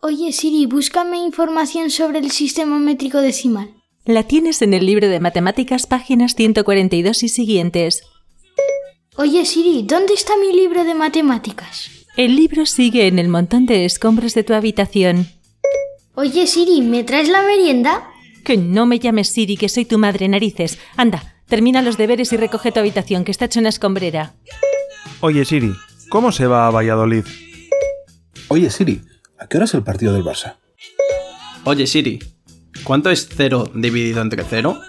Oye Siri, búscame información sobre el sistema métrico decimal. La tienes en el libro de matemáticas páginas 142 y siguientes. Oye Siri, ¿dónde está mi libro de matemáticas? El libro sigue en el montón de escombros de tu habitación. Oye Siri, ¿me traes la merienda? Que no me llames Siri, que soy tu madre narices. Anda, termina los deberes y recoge tu habitación, que está hecho una escombrera. Oye Siri, ¿cómo se va a Valladolid? Oye Siri, ¿a qué hora es el partido del Barça? Oye Siri, ¿cuánto es cero dividido entre cero?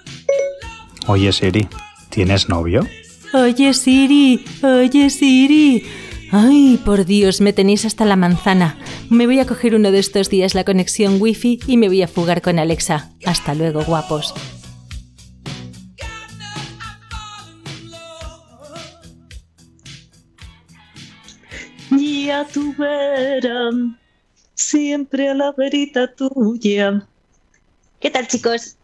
Oye Siri, ¿tienes novio? Oye Siri, oye Siri. Ay, por Dios, me tenéis hasta la manzana. Me voy a coger uno de estos días la conexión wifi y me voy a fugar con Alexa. Hasta luego, guapos. Ya tu siempre a la verita tuya. ¿Qué tal, chicos?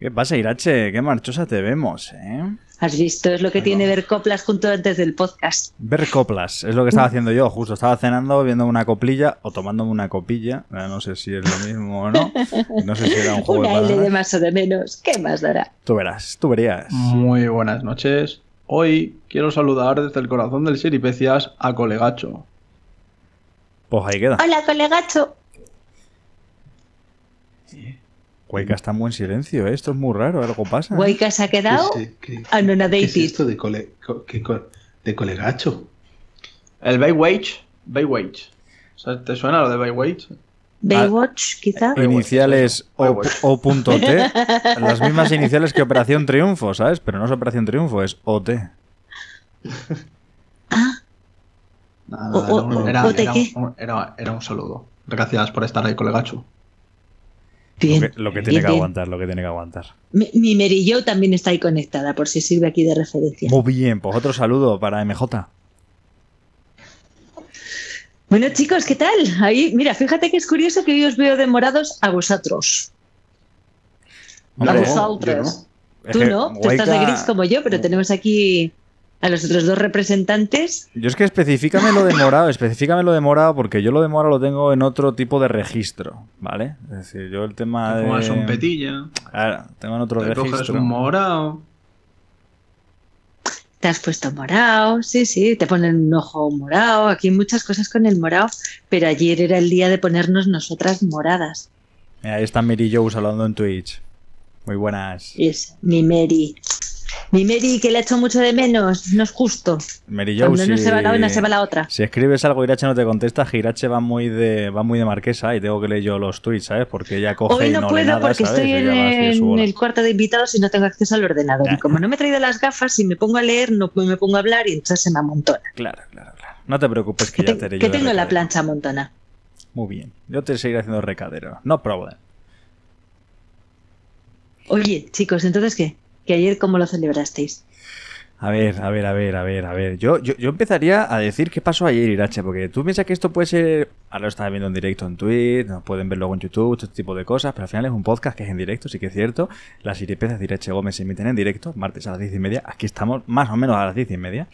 ¿Qué pasa, Irache? Qué marchosa te vemos, ¿eh? Has visto, es lo que tiene ver coplas junto antes del podcast. Ver coplas, es lo que estaba haciendo yo, justo. Estaba cenando, viendo una coplilla o tomándome una copilla. No sé si es lo mismo o no. No sé si era un juego de Una L de más o de menos. ¿Qué más dará? Tú verás, tú verías. Muy buenas noches. Hoy quiero saludar desde el corazón del Siripecias a Colegacho. Pues ahí queda. Hola, colegacho. Cueca está muy en silencio, ¿eh? esto es muy raro, algo pasa. ¿eh? Guayca se ha quedado ¿Qué, qué- qué es anonadated. esto de, cole- co- de colegacho? El Baywage. Baywage. O sea, ¿Te suena lo de Baywage? Baywatch, quizá. Iniciales o, Baywatch. o punto T, las mismas iniciales que Operación Triunfo, ¿sabes? Pero no es Operación Triunfo, es OT. Ah, Nada, O- Era, un, era- era un saludo. Gracias por estar ahí, Colegacho. bien. Lo que, lo que tiene bien, que bien. aguantar, lo que tiene que aguantar. Mi, mi Mary Jo también está ahí conectada, por si sirve aquí de referencia. Muy bien, pues otro saludo para MJ. Bueno, chicos, ¿qué tal? Ahí, mira, fíjate que es curioso que hoy os veo demorados a vosotros. Hombre, a vosotros. Tú no, tú estás de gris como yo, pero tenemos aquí a los otros dos representantes. Yo es que específicame lo de morado, específicame lo de morado, porque yo lo de morado lo tengo en otro tipo de registro, ¿vale? Es decir, yo el tema Te de... pongas un petilla, Claro, tengo en otro te coges registro. un morado. Te has puesto morado, sí, sí, te ponen un ojo morado, aquí hay muchas cosas con el morado, pero ayer era el día de ponernos nosotras moradas. Mira, ahí está Mary Joe hablando en Twitch. Muy buenas. Es mi Mary. Mi Mary que le ha hecho mucho de menos, no es justo. Mary Joe, Cuando no si- se va la una, se va la otra. Si escribes algo, Irache no te contesta, Girache va muy de va muy de marquesa y tengo que leer yo los tweets, ¿sabes? Porque ella coge Hoy y no, no, lee puedo nada, porque ¿sabes? estoy en, en el cuarto de invitados y no tengo acceso al ordenador. Ya. Y como no me he traído las gafas, si me pongo a leer, no me pongo a hablar y entonces se me amontona. Claro, claro, claro. No te preocupes que Que, ya te- te que tengo la plancha amontona. Muy bien. Yo te seguiré haciendo recadero. No problem. Oye, chicos, ¿entonces qué? ¿Que ayer cómo lo celebrasteis? A ver, a ver, a ver, a ver, a ver. Yo, yo, yo empezaría a decir qué pasó ayer, Irache, porque tú piensas que esto puede ser. Ahora lo estás viendo en directo en Twitch, no pueden verlo luego en YouTube, este tipo de cosas, pero al final es un podcast que es en directo, sí que es cierto. Las iripezas de Irache Gómez se emiten en directo, martes a las diez y media. Aquí estamos más o menos a las diez y media.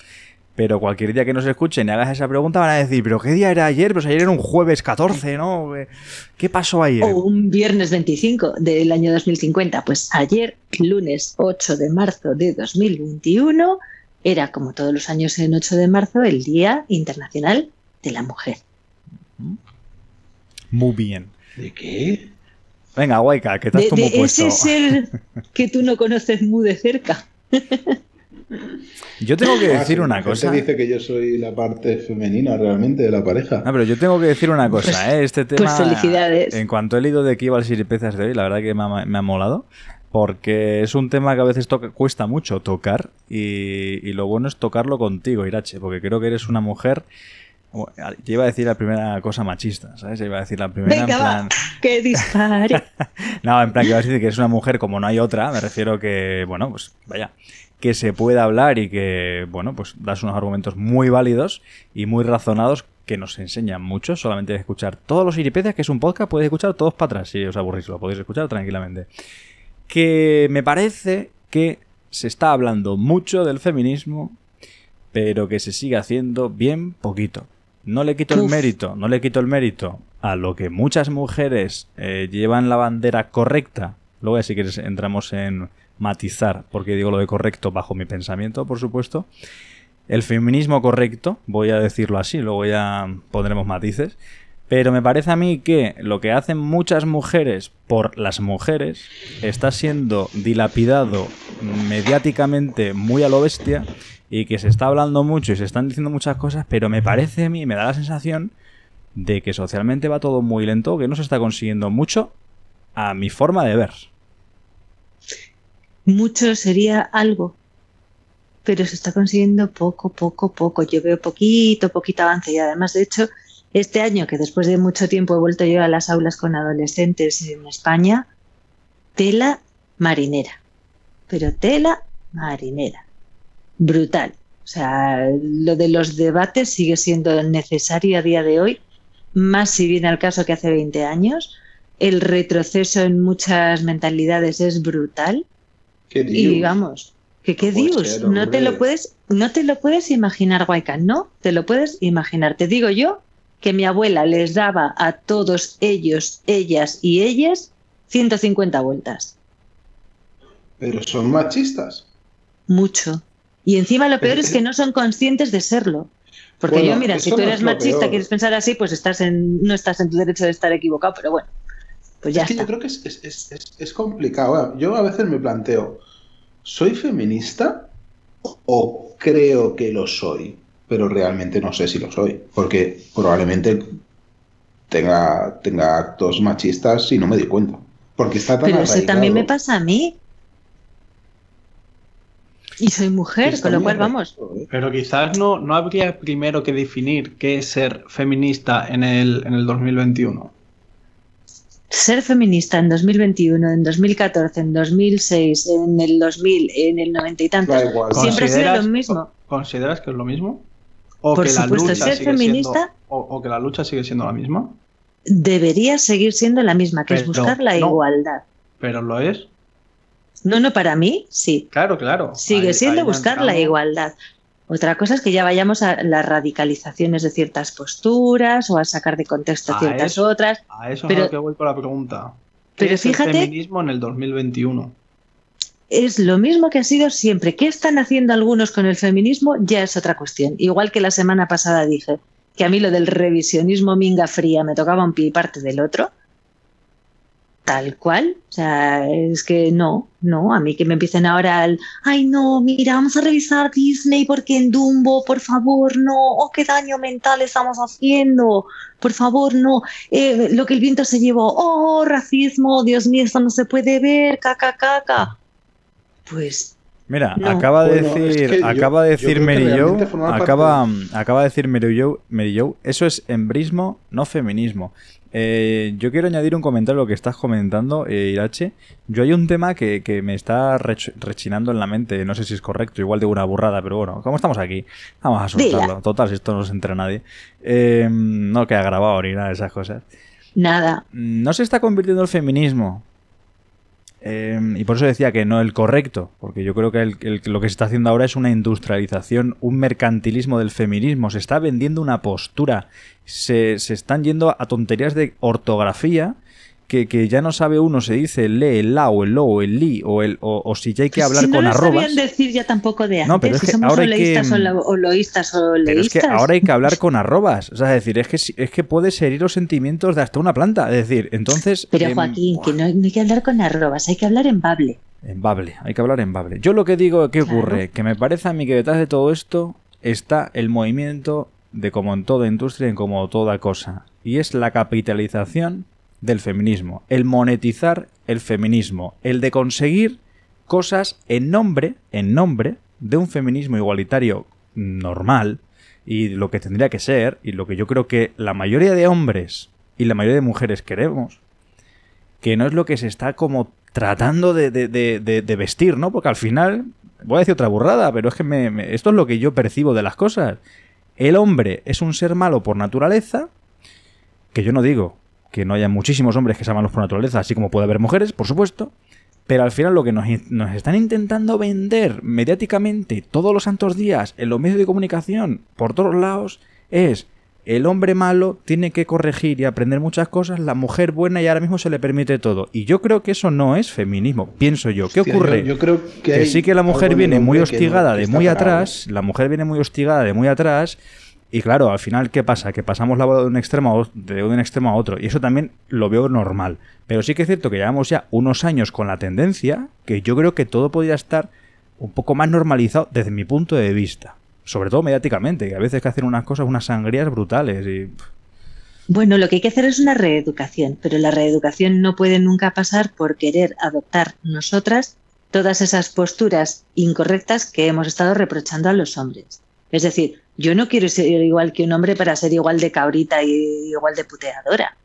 Pero cualquier día que nos escuchen y hagas esa pregunta van a decir, ¿pero qué día era ayer? Pues ayer era un jueves 14, ¿no? ¿Qué pasó ayer? O un viernes 25 del año 2050. Pues ayer, lunes 8 de marzo de 2021, era como todos los años en 8 de marzo el Día Internacional de la Mujer. Muy bien. ¿De qué? Venga, Guayca, que estás De, tú muy de puesto. ese ser que tú no conoces muy de cerca. Yo tengo que Ah, decir sí, una cosa. dice que yo soy la parte femenina realmente de la pareja. No, pero yo tengo que decir una cosa, Pues- ¿eh? Este tema. pues felicidades. En cuanto he leído de qué iba el Siripezas de hoy, la verdad que me ha, me ha molado. Porque es un tema que a veces toca- cuesta mucho tocar. Y, y lo bueno es tocarlo contigo, Irache. Porque creo que eres una mujer. Yo iba a decir la primera cosa machista, ¿sabes? Yo iba a decir la primera Venga, en va, plan. que dispare. No, en plan que vas a decir que eres una mujer como no hay otra, me refiero que, bueno, pues vaya, que se pueda hablar y que, bueno, pues das unos argumentos muy válidos y muy razonados que nos enseñan mucho, solamente de escuchar todos los iripecias, que es un podcast, podéis escuchar todos para atrás, si os aburrís, lo podéis escuchar tranquilamente. Que me parece que se está hablando mucho del feminismo, pero que se sigue haciendo bien poquito. No le quito el Uf. mérito, no le quito el mérito a lo que muchas mujeres eh, llevan la bandera correcta. Luego si quieres entramos en matizar, porque digo lo de correcto bajo mi pensamiento, por supuesto. El feminismo correcto, voy a decirlo así, luego ya pondremos matices. Pero me parece a mí que lo que hacen muchas mujeres por las mujeres está siendo dilapidado mediáticamente muy a lo bestia y que se está hablando mucho y se están diciendo muchas cosas, pero me parece a mí, me da la sensación de que socialmente va todo muy lento, que no se está consiguiendo mucho a mi forma de ver. Mucho sería algo, pero se está consiguiendo poco, poco, poco. Yo veo poquito, poquito avance y además, de hecho, este año que después de mucho tiempo he vuelto yo a las aulas con adolescentes en España, tela marinera, pero tela marinera, brutal. O sea, lo de los debates sigue siendo necesario a día de hoy, más si viene al caso que hace 20 años. El retroceso en muchas mentalidades es brutal. ¿Qué Y vamos, que qué dios, no te lo puedes, no te lo puedes imaginar, Guayca, no te lo puedes imaginar. Te digo yo que mi abuela les daba a todos ellos, ellas y ellas 150 vueltas. Pero son machistas. Mucho. Y encima lo peor es que no son conscientes de serlo. Porque Bueno, yo, mira, si tú eres machista, peor. quieres pensar así, pues estás en, no estás en tu derecho de estar equivocado, pero bueno, pues ya es que está. yo creo que es, es- es- es- es complicado. Yo a veces me planteo, ¿soy feminista o creo que lo soy? Pero realmente no sé si lo soy, porque probablemente tenga, tenga actos machistas y no me di cuenta. Porque está tan Pero eso también me pasa a mí. Y soy mujer, Está con lo cual vamos. arraigado, ¿eh? Pero quizás no, no habría primero que definir qué es ser feminista en el, en el 2021. Ser feminista en 2021, en 2014, en 2006, en el 2000, en el 90 y tantos, igual. siempre ha sido ¿Consideras- lo mismo. ¿Consideras que es lo mismo? ¿O Por que la supuesto, lucha ser sigue feminista- siendo, o, o que la lucha sigue siendo la misma? Debería seguir siendo la misma, que es buscar la no. igualdad. Pero lo es. No, no, para mí, sí. Claro, claro. Sigue Ahí- siendo ahí buscar la igualdad. Otra cosa es que ya vayamos a las radicalizaciones de ciertas posturas o a sacar de contexto A ciertas eso- otras. A eso Pero- es a lo que voy con la pregunta. ¿Qué pero es el fíjate- feminismo en el 2021? Es lo mismo que ha sido siempre. ¿Qué están haciendo algunos con el feminismo? Ya es otra cuestión. Igual que la semana pasada dije que a mí lo del revisionismo minga fría me tocaba un pie y parte del otro. Tal cual. O sea, es que no, no. A mí que me empiecen ahora al, ay no, mira, vamos a revisar Disney porque en Dumbo, por favor, no. Oh, qué daño mental estamos haciendo. Por favor, no. Eh, lo que el viento se llevó. Oh, racismo, Dios mío, esto no se puede ver. Caca, caca. Pues Mira, No. acaba de Bueno, es decir, yo- acaba de decir Mary Jo, acaba, acaba de decir Mary Jo, Mary Jo, eso es embrismo, no feminismo. Eh, yo quiero añadir un comentario a lo que estás comentando, eh, Irache. Yo hay un tema que, que me está rech- rechinando en la mente, no sé si es correcto, igual de una burrada, pero bueno, como estamos aquí, vamos a soltarlo. Dila. Total, si esto no se entera nadie. Eh, no queda grabado ni nada de esas cosas. nada. No se está convirtiendo el feminismo. Eh, y por eso decía que no el correcto, porque yo creo que lo que se está haciendo ahora es una industrialización, un mercantilismo del feminismo. Se está vendiendo una postura, se, se están yendo a tonterías de ortografía que, que ya no sabe uno, se dice el le, el la o el lo o el li o, el, o, o si ya hay que hablar si no con lo arrobas. sabían decir ya tampoco de antes, No, pero es que somos ahora hay que- o o loístas o Pero es que leístas. ahora hay que hablar con arrobas. O sea, es decir, es que, es que puedes herir los sentimientos de hasta una planta. Es decir, entonces. Pero em, Joaquín, que no, hay- no hay que hablar con arrobas, hay que hablar en bable. En Bable, hay que hablar en Bable. Yo lo que digo, ¿qué Claro. ocurre? Que me parece a mí que detrás de todo esto está el movimiento de como en toda industria, en como toda cosa. Y es la capitalización del feminismo. El monetizar el feminismo. El de conseguir cosas en nombre, en nombre de un feminismo igualitario normal y lo que tendría que ser y lo que yo creo que la mayoría de hombres y la mayoría de mujeres queremos que no es lo que se está como tratando de, de- de- vestir, ¿no? Porque al final, voy a decir otra burrada, pero es que me- esto es lo que yo percibo de las cosas. El hombre es un ser malo por naturaleza, que yo no digo que no haya muchísimos hombres que sean malos por naturaleza, así como puede haber mujeres, por supuesto, pero al final lo que nos, están intentando vender mediáticamente todos los santos días en los medios de comunicación, por todos lados, es el hombre malo tiene que corregir y aprender muchas cosas, la mujer buena y ahora mismo se le permite todo. Y yo creo que eso no es feminismo, pienso yo. ¿Qué Hostia, ocurre? Yo, yo creo que, sí que la mujer viene muy no- hostigada de muy parado. atrás, la mujer viene muy hostigada de muy atrás y claro, al final ¿qué pasa? Que pasamos la bola de un extremo a de un extremo a otro y eso también lo veo normal. Pero sí que es cierto que llevamos ya unos años con la tendencia que yo creo que todo podría estar un poco más normalizado desde mi punto de vista. Sobre todo mediáticamente, que a veces que hacen unas cosas, unas sangrías brutales y Bueno, lo que hay que hacer es una reeducación, pero la reeducación no puede nunca pasar por querer adoptar nosotras todas esas posturas incorrectas que hemos estado reprochando a los hombres. Es decir, yo no quiero ser igual que un hombre para ser igual de cabrita y igual de puteadora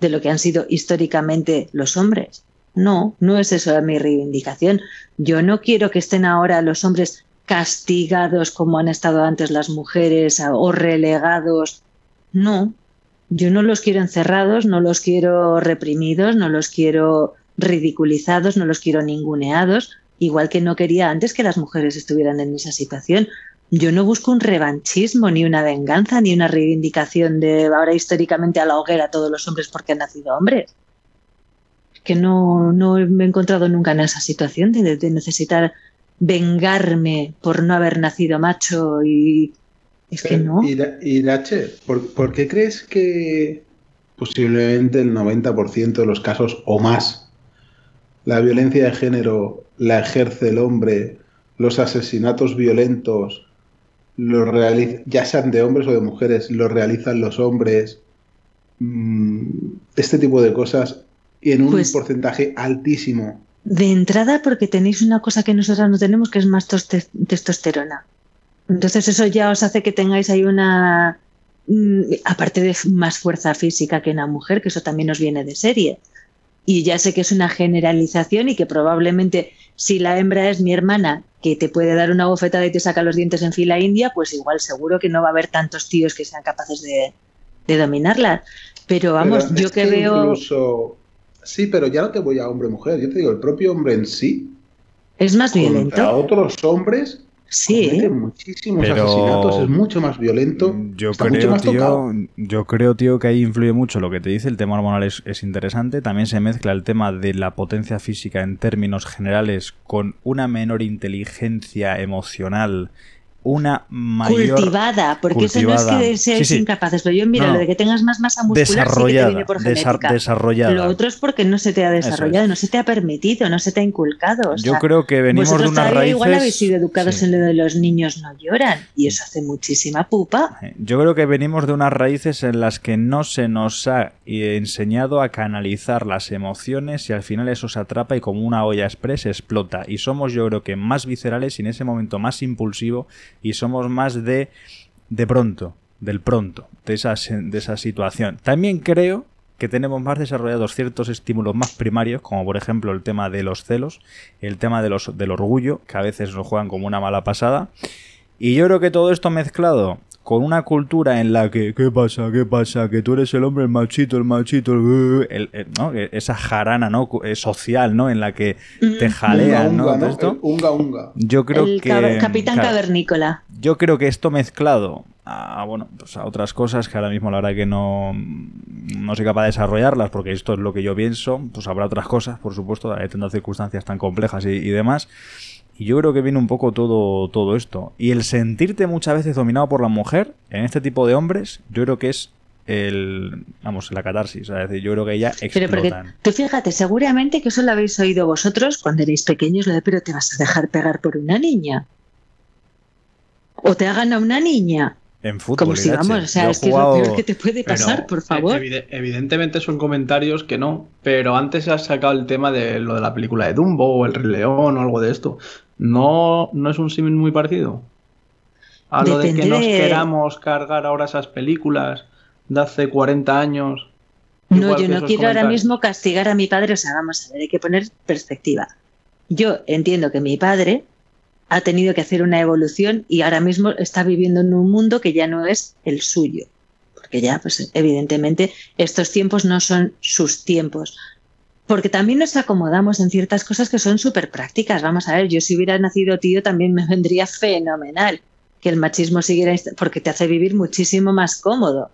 de lo que han sido históricamente los hombres. No, no es eso mi reivindicación. Yo no quiero que estén ahora los hombres castigados como han estado antes las mujeres o relegados. No, yo no los quiero encerrados, no los quiero reprimidos, no los quiero ridiculizados, no los quiero ninguneados, igual que no quería antes que las mujeres estuvieran en esa situación. Yo no busco un revanchismo, ni una venganza, ni una reivindicación de ahora históricamente a la hoguera todos los hombres porque han nacido hombres. Que no, no me he encontrado nunca en esa situación de, de necesitar vengarme por no haber nacido macho y es que no. Ira- Irache, ¿por, por qué crees que posiblemente el 90% de los casos o más la violencia de género la ejerce el hombre, los asesinatos violentos los realiz- ya sean de hombres o de mujeres, los realizan los hombres? Mm, Este tipo de cosas en un Pues- porcentaje altísimo. De entrada, porque tenéis una cosa que nosotras no tenemos, que es más toste- testosterona. Entonces eso ya os hace que tengáis ahí una, mm, aparte de más fuerza física que una mujer, que eso también os viene de serie. Y ya sé que es una generalización y que probablemente si la hembra es mi hermana, que te puede dar una bofetada y te saca los dientes en fila india, pues igual seguro que no va a haber tantos tíos que sean capaces de, de dominarla. Pero vamos, Pero yo es que, veo... incluso- Sí, pero ya no te voy a hombre-mujer. Yo te digo, el propio hombre en sí Es más violento. otros hombres Sí. muchísimos Pero- asesinatos, es mucho más violento. Yo está mucho creo, tocado. tío, yo creo, tío, que ahí influye mucho lo que te dice. El tema hormonal es, es interesante. También se mezcla el tema de la potencia física en términos generales con una menor inteligencia emocional, una mayor cultivada, porque eso no es que Sí, sí. incapaces, pero yo mira, No, lo de que tengas más masa muscular sí que te viene por genética. desarrollada. Lo otro es porque no se te ha desarrollado, es. no se te ha permitido, no se te ha inculcado. o Yo creo que venimos de unas raíces. igual habéis sido educados en lo de los niños no lloran y eso hace muchísima pupa. Yo creo que venimos de unas raíces en las que no se nos ha eh, enseñado a canalizar las emociones y al final eso se atrapa y como una olla express explota. Y somos yo creo que más viscerales y en ese momento más impulsivo y somos más de de pronto, del pronto, de esa, de esa situación. También creo que tenemos más desarrollados ciertos estímulos más primarios, como por ejemplo el tema de los celos, el tema de los, del orgullo, que a veces nos juegan como una mala pasada. Y yo creo que todo esto mezclado con una cultura en la que, ¿qué pasa? ¿Qué pasa? Que tú eres el hombre, el machito, el machito, el, el- el- ¿no? Que Esa jarana, ¿no? Eh, Social, ¿no? En la que te jalean, ¿no? Unga, Todo ¿no? esto. El unga unga. Yo creo el que. capitán claro, cavernícola. yo creo que esto mezclado a, bueno, pues a otras cosas que ahora mismo la verdad que no, no soy capaz de desarrollarlas porque esto es lo que yo pienso, pues habrá otras cosas, por supuesto, teniendo circunstancias tan complejas y, y demás. Y yo creo que viene un poco todo, todo esto. Y el sentirte muchas veces dominado por la mujer, en este tipo de hombres, yo creo que es el, vamos, la catarsis. Es decir, yo creo que ya Pero porque explotan. tú fíjate, seguramente que eso lo habéis oído vosotros cuando erais pequeños, lo de pero te vas a dejar pegar por una niña. O te hagan a una niña. En fútbol, Como si vamos, o sea, Yo es que es lo peor que te puede Pero, pasar, por favor. evide- evidentemente son comentarios que no, pero antes has sacado el tema de lo de la película de Dumbo o El Rey León o algo de esto. ¿No, no es un símil muy parecido? A lo de que nos queramos cargar ahora esas películas de hace 40 años. No, yo no quiero ahora mismo castigar a mi padre, o sea, vamos a ver, hay que poner perspectiva. Yo entiendo que mi padre ha tenido que hacer una evolución y ahora mismo está viviendo en un mundo que ya no es el suyo. Porque ya, pues evidentemente, estos tiempos no son sus tiempos. Porque también nos acomodamos en ciertas cosas que son súper prácticas. Vamos a ver, yo si hubiera nacido tío también me vendría fenomenal que el machismo siguiera, porque te hace vivir muchísimo más cómodo.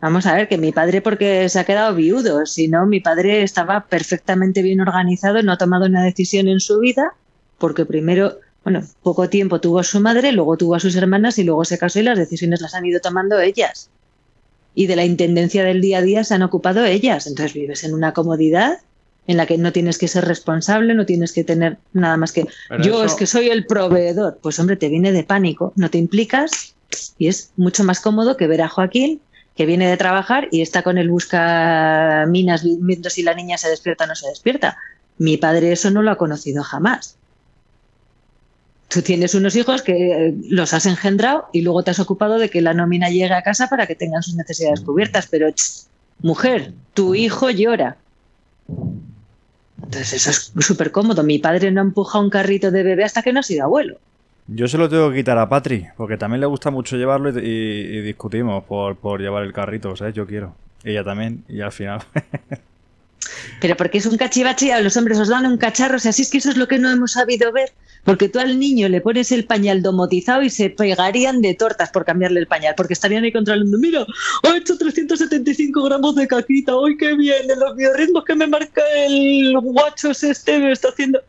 Vamos a ver, que mi padre porque se ha quedado viudo, si no, mi padre estaba perfectamente bien organizado, no ha tomado una decisión en su vida, porque primero, bueno, poco tiempo tuvo a su madre, luego tuvo a sus hermanas y luego se casó y las decisiones las han ido tomando ellas. Y de la intendencia del día a día se han ocupado ellas. Entonces vives en una comodidad en la que no tienes que ser responsable, no tienes que tener nada más que Pero yo eso- es que soy el proveedor. Pues hombre, te viene de pánico, no te implicas y es mucho más cómodo que ver a Joaquín que viene de trabajar y está con el busca minas viendo si la niña se despierta o no se despierta. Mi padre eso no lo ha conocido jamás. Tú tienes unos hijos que eh, los has engendrado y luego te has ocupado de que la nómina llegue a casa para que tengan sus necesidades cubiertas, pero ch, mujer, tu hijo llora. Entonces eso es súper cómodo. Mi padre no empuja un carrito de bebé hasta que no ha sido abuelo. Yo se lo tengo que quitar a Patri, porque también le gusta mucho llevarlo y, y- y discutimos por, por llevar el carrito, ¿sabes? Yo quiero. Ella también, y al final. Pero porque es un cachivache a los hombres os dan un cacharro. O sea, si es que eso es lo que no hemos sabido ver. Porque tú al niño le pones el pañal domotizado y se pegarían de tortas por cambiarle el pañal. Porque estarían ahí controlando. Mira, ha hecho 375 gramos de caquita. ¡Ay, qué bien! En los biorritmos que me marca el guachos este me está haciendo.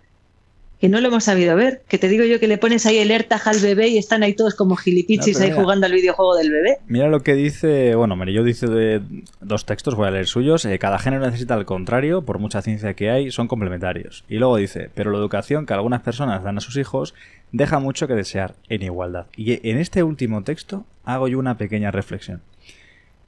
Que no lo hemos sabido ver. Que te digo yo que le pones ahí el AirTag al bebé y están ahí todos como gilipichis No, ahí mira. jugando al videojuego del bebé. Mira lo que dice, bueno, Merillo dice de dos textos, voy a leer suyos. eh, cada género necesita al contrario, por mucha ciencia que hay, son complementarios. Y luego dice, pero la educación que algunas personas dan a sus hijos deja mucho que desear en igualdad. Y en este último texto hago yo una pequeña reflexión.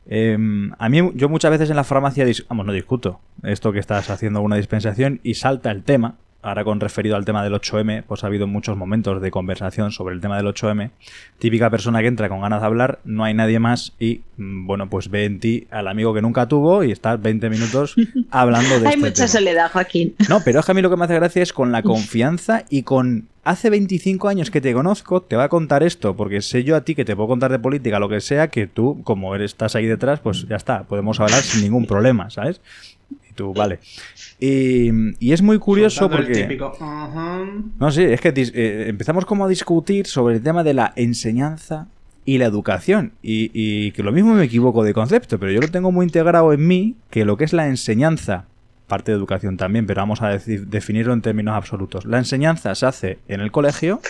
Em, a mí, yo muchas veces en la farmacia, dis- vamos, no discuto esto que estás haciendo una dispensación y salta el tema. Ahora con referido al tema del 8M, pues ha habido muchos momentos de conversación sobre el tema del 8M. Típica persona que entra con ganas de hablar, no hay nadie más y, mm, bueno, pues ve en ti al amigo que nunca tuvo y estás 20 minutos hablando de Hay este mucha tema. soledad, Joaquín. No, pero es que a mí lo que me hace gracia es con la confianza y con hace 25 años que te conozco, te va a contar esto, porque sé yo a ti que te puedo contar de política, lo que sea, que tú, como eres, estás ahí detrás, pues ya está, podemos hablar sin ningún problema, ¿sabes? Y tú, vale. Y, y es muy curioso Soltando el porque... típico. No, sí, es que eh, empezamos como a discutir sobre el tema de la enseñanza y la educación. Y, y que lo mismo me equivoco de concepto, pero yo lo tengo muy integrado en mí, que lo que es la enseñanza, parte de educación también, pero vamos a decir, definirlo en términos absolutos. La enseñanza se hace en el colegio,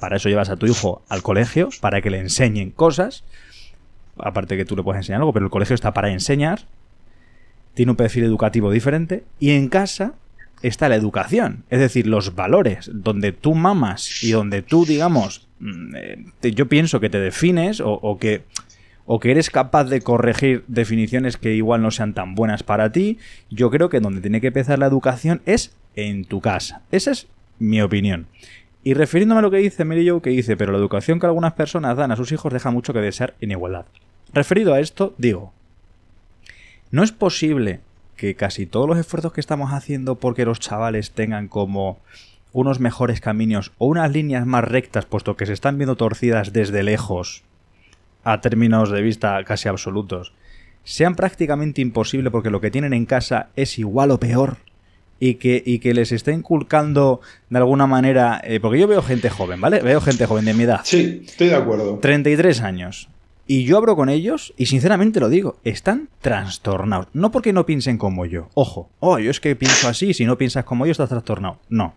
para eso llevas a tu hijo al colegio, para que le enseñen cosas, aparte que tú le puedes enseñar algo, pero el colegio está para enseñar, tiene un perfil educativo diferente, y en casa está la educación, es decir, los valores, donde tú mamas y donde tú, digamos, mm, eh, yo pienso que te defines o, o que o que eres capaz de corregir definiciones que igual no sean tan buenas para ti, yo creo que donde tiene que empezar la educación es en tu casa. Esa es mi opinión. Y refiriéndome a lo que dice Mary Jo, que dice, pero la educación que algunas personas dan a sus hijos deja mucho que desear en igualdad. Referido a esto, digo, no es posible que casi todos los esfuerzos que estamos haciendo porque los chavales tengan como unos mejores caminos o unas líneas más rectas, puesto que se están viendo torcidas desde lejos, a términos de vista casi absolutos, sean prácticamente imposible porque lo que tienen en casa es igual o peor y que, y que les está inculcando de alguna manera, eh, porque yo veo gente joven, ¿vale? Veo gente joven de mi edad, Sí, estoy de acuerdo. 33 años. Y yo abro con ellos y sinceramente lo digo, están trastornados. No porque no piensen como yo. Ojo, oh, yo es que pienso así, si no piensas como yo estás trastornado. No.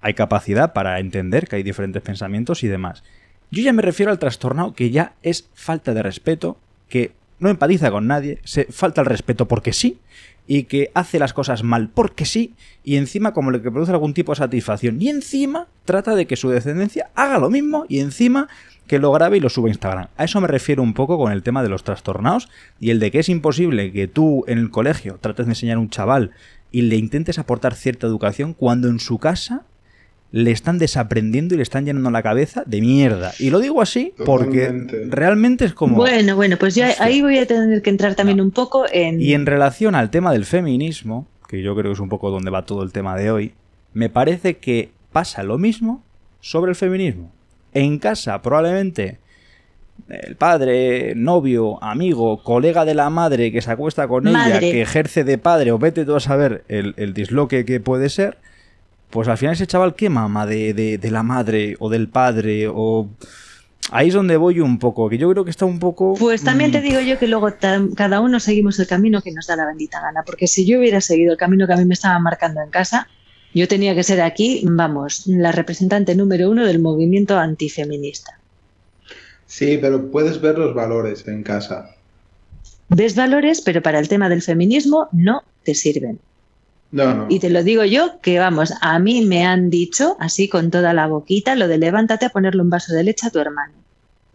Hay capacidad para entender que hay diferentes pensamientos y demás. Yo ya me refiero al trastornado que ya es falta de respeto, que no empatiza con nadie, se falta el respeto porque sí, y que hace las cosas mal porque sí, y encima como le que produce algún tipo de satisfacción, y encima trata de que su descendencia haga lo mismo, y encima que lo grabe y lo suba a Instagram. A eso me refiero un poco con el tema de los trastornados y el de que es imposible que tú en el colegio trates de enseñar a un chaval y le intentes aportar cierta educación cuando en su casa le están desaprendiendo y le están llenando la cabeza de mierda. Y lo digo así porque Totalmente. realmente es como... Bueno, bueno, pues yo ahí voy a tener que entrar también un poco en... Y en relación al tema del feminismo, que yo creo que es un poco donde va todo el tema de hoy, me parece que pasa lo mismo sobre el feminismo. En casa, probablemente, el padre, novio, amigo, colega de la madre que se acuesta con ella, que ejerce de padre, o vete tú a saber el, el disloque que puede ser, pues al final ese chaval, ¿qué mama de, de- de la madre o del padre? o Ahí es donde voy un poco, que yo creo que está un poco... Pues también te mm, digo yo que luego cada uno seguimos el camino que nos da la bendita gana, porque si yo hubiera seguido el camino que a mí me estaban marcando en casa, yo tenía que ser aquí, vamos, la representante número uno del movimiento antifeminista. Sí, pero puedes ver los valores en casa. Ves valores, pero para el tema del feminismo no te sirven. No, no. Y te lo digo yo, que vamos, a mí me han dicho, así con toda la boquita, lo de levántate a ponerle un vaso de leche a tu hermano.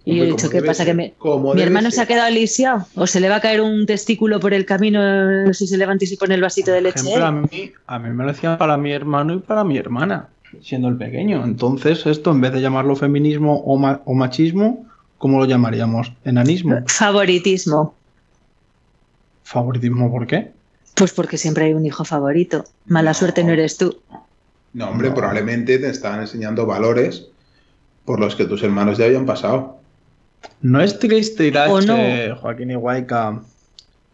Y yo he dicho, ¿qué pasa? ser, Que me- mi hermano se ha quedado lisiado. O se le va a caer un testículo por el camino eh, si se levanta y se pone el vasito de Por leche. ejemplo, a mí, a mí me lo decían para mi hermano y para mi hermana, siendo el pequeño. Entonces, esto en vez de llamarlo feminismo o, ma- o machismo, ¿cómo lo llamaríamos? Enanismo. Favoritismo. ¿Favoritismo por qué? Pues porque siempre hay un hijo favorito. Mala No. suerte no eres tú. No, hombre, probablemente te están enseñando valores por los que tus hermanos ya habían pasado. No es triste, Irache, O no. Joaquín y Guayca,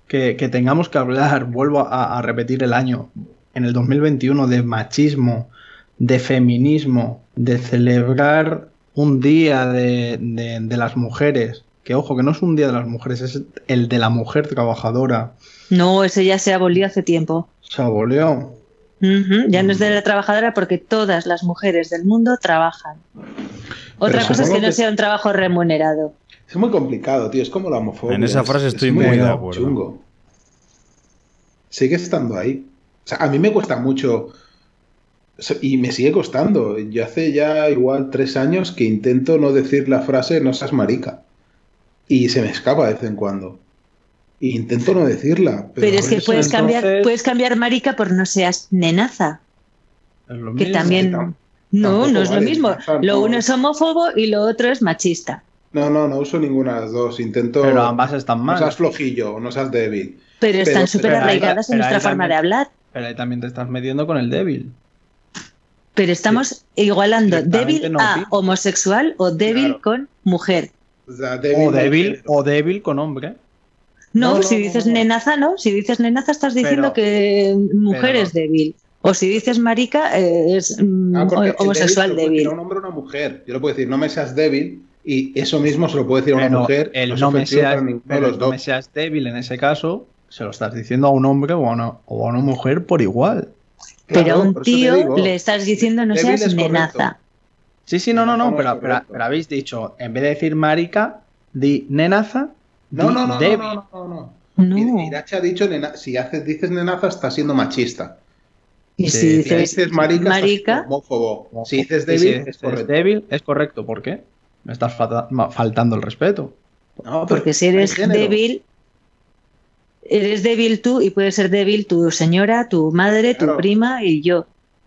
que, que tengamos que hablar, vuelvo a, a repetir el año, en el 2021, de machismo, de feminismo, de celebrar un día de, de- de las mujeres, que ojo, que no es un día de las mujeres, es el de la mujer trabajadora. No, eso ya se abolió hace tiempo. Se abolió. Ya no es de la trabajadora porque todas las mujeres del mundo trabajan. Otra cosa es que no sea un trabajo remunerado. Es muy complicado, tío. Es como la homofobia. En esa es- frase es estoy muy de acuerdo. chungo. Sigue estando ahí. O sea, a mí me cuesta mucho. Y me sigue costando. Yo hace ya igual tres años que intento no decir la frase no seas marica. Y se me escapa de vez en cuando. E intento no decirla. Pero, Pero es que puedes cambiar, puedes cambiar marica por no seas nenaza. Es lo Que mismo. también. tam- No, tampoco no es lo mismo. nenaza Lo no uno es- homófobo y lo otro es machista. No, no, no uso ninguna de las dos. Intento. Pero ambas están No mal. seas flojillo, no seas débil. Pero están súper arraigadas en nuestra forma también- de hablar. Pero ahí también te estás metiendo con el débil. Pero estamos igualando débil no a homosexual o débil Claro. con mujer. O, sea, O débil, o débil con hombre. No, No, si no, dices no, no. nenaza, no. Si dices nenaza, estás diciendo Pero- que mujer es débil. O si dices marica, eh, es mm, Ah, homosexual débil débil. a un hombre o a una mujer. Yo le puedo decir, no me seas débil, y eso mismo se lo puede decir a una Pero mujer. el no me seas, pero los no me seas débil en ese caso, se lo estás diciendo a un hombre o a una, o a una mujer por igual. Pero a un tío digo. le estás diciendo no seas nenaza. Sí, sí, no, no, no, pero, pero, pero habéis dicho, en vez de decir marica, di nenaza, No, no, no, no, no, no, no. No. Y- Irache ha dicho, nena- si haces, dices nenaza, estás siendo machista. Y si Si dices dices marica, estás marica, siendo homófobo. Si dices débil, si es dices correcto. débil, es correcto. ¿Por qué? Me estás falta- faltando el respeto. No, porque si eres débil, eres débil tú y puede ser débil tu señora, tu madre, tu Claro. prima y yo.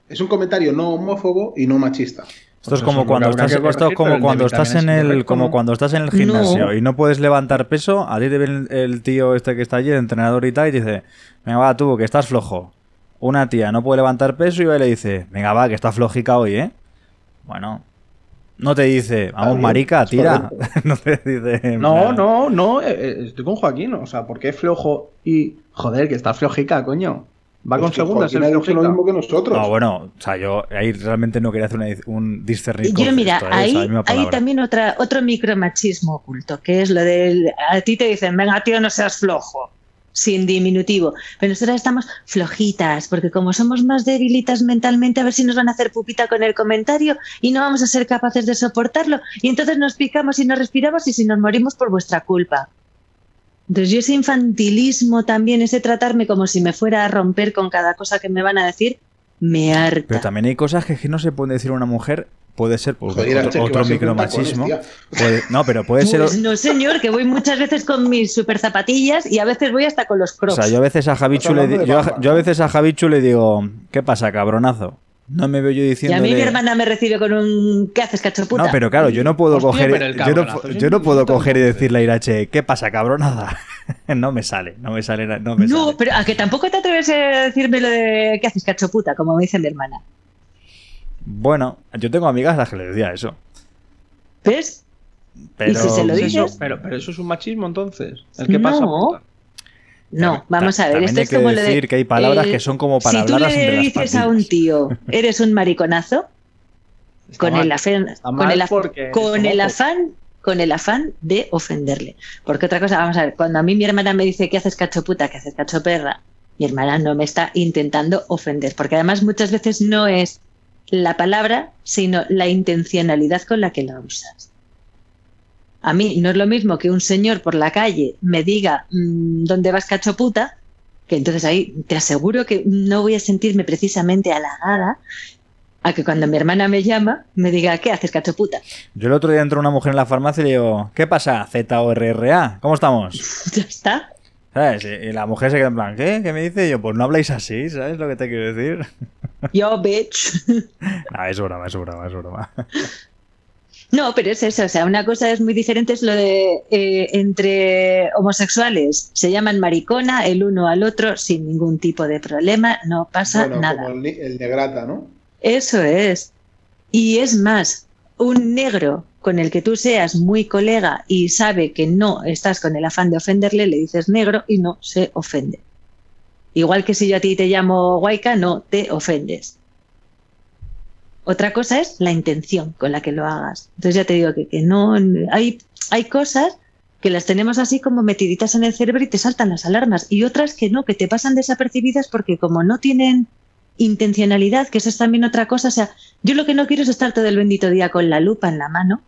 Es un comentario no homófobo y no machista. Esto es Pues como cuando es estás, esto es como cuando estás en es el como cuando estás en el No. gimnasio y no puedes levantar peso, a ti te ve el, tío este que está allí, el entrenador y tal, y te dice, venga va tú, que estás flojo. Una tía no puede levantar peso y va y le dice, venga va, que estás flojica hoy, ¿eh? Bueno, no te dice, vamos marica, es tira. no te dice. No, no, no, eh, eh, estoy con Joaquín. O sea, ¿por qué flojo y. Joder, que estás flojica, coño. Va con Es que segunda, Joaquín ha dicho lo mismo que nosotros. No, bueno, o sea, yo ahí realmente no quería hacer una- un discernir Yo, mira, concepto, ¿eh? ahí Esa hay también otra, otro micromachismo oculto, que es lo del. A ti te dicen, venga, tío, no seas flojo, sin diminutivo. Pero nosotras estamos flojitas, porque como somos más debilitas mentalmente, a ver si nos van a hacer pupita con el comentario y no vamos a ser capaces de soportarlo. Y entonces nos picamos y nos respiramos y si nos morimos por vuestra culpa. Entonces yo ese infantilismo también, ese tratarme como si me fuera a romper con cada cosa que me van a decir, me harta. Pero también hay cosas que no se puede decir a una mujer. Puede ser Joder, otro, micromachismo. Puede- no, pero puede ser. Pues no, señor, que voy muchas veces con mis super zapatillas y a veces voy hasta con los O crocs. sea, yo a veces a Javichu le yo, yo a veces a Javichu le digo, ¿qué pasa, cabronazo? No me veo yo y diciendo. a mí mi hermana me recibe con un ¿qué haces, cachoputa? No, pero claro, yo no puedo Hostia, coger, el yo no, yo puedo coger y decirle a Irache, ¿qué pasa, cabronada? no me sale, no me sale, no me No, sale. pero a que tampoco te atreves a decirme lo de ¿qué haces, cachoputa? Como me dice mi hermana. Bueno, yo tengo amigas a las que les decía eso. ¿Ves? Pero, si se lo Pues eso- dices? pero, pero eso es un machismo entonces. El que pasa. No. puta. No, vamos a ver. También Esto hay es que como lo de. decir que hay palabras eh, que son como para si tú le dices a un tío, eres un mariconazo, con mal. el, afán, con, el, con afán con el afán de ofenderle. Porque otra cosa, vamos a ver, cuando a mí mi hermana me dice ¿qué haces cacho puta? ¿qué haces cacho perra? Mi hermana no me está intentando ofender, porque además muchas veces no es la palabra, sino la intencionalidad con la que la usas. A mí no es lo mismo que un señor por la calle me diga "Mm, ¿dónde vas cacho puta? Que entonces ahí te aseguro que no voy a sentirme precisamente halagada a que cuando mi hermana me llama me diga ¿qué haces cacho puta? Yo el otro día entró una mujer en la farmacia y le digo, ¿qué pasa? Z-O-R-R-A, ¿cómo estamos? Ya está. ¿Sabes? Y la mujer se queda en plan, ¿qué? ¿Qué me dice? Y yo, pues no habláis así, ¿sabes lo que te quiero decir? Yo, bitch. No, es broma, es broma, es broma. No, pero es eso, o sea, una cosa es muy diferente, es lo de eh, entre homosexuales, se llaman maricona el uno al otro sin ningún tipo de problema, no pasa Bueno, nada. como el, el negrata, ¿no? Eso es. Y es más, un negro con el que tú seas muy colega y sabe que no estás con el afán de ofenderle, le dices negro y no se ofende. Igual que si yo a ti te llamo guayca, no te ofendes. Otra cosa es la intención con la que lo hagas. Entonces ya te digo que, que no hay, hay cosas que las tenemos así como metiditas en el cerebro y te saltan las alarmas y otras que no, que te pasan desapercibidas porque como no tienen intencionalidad, que eso es también otra cosa, o sea, yo lo que no quiero es estar todo el bendito día con la lupa en la mano,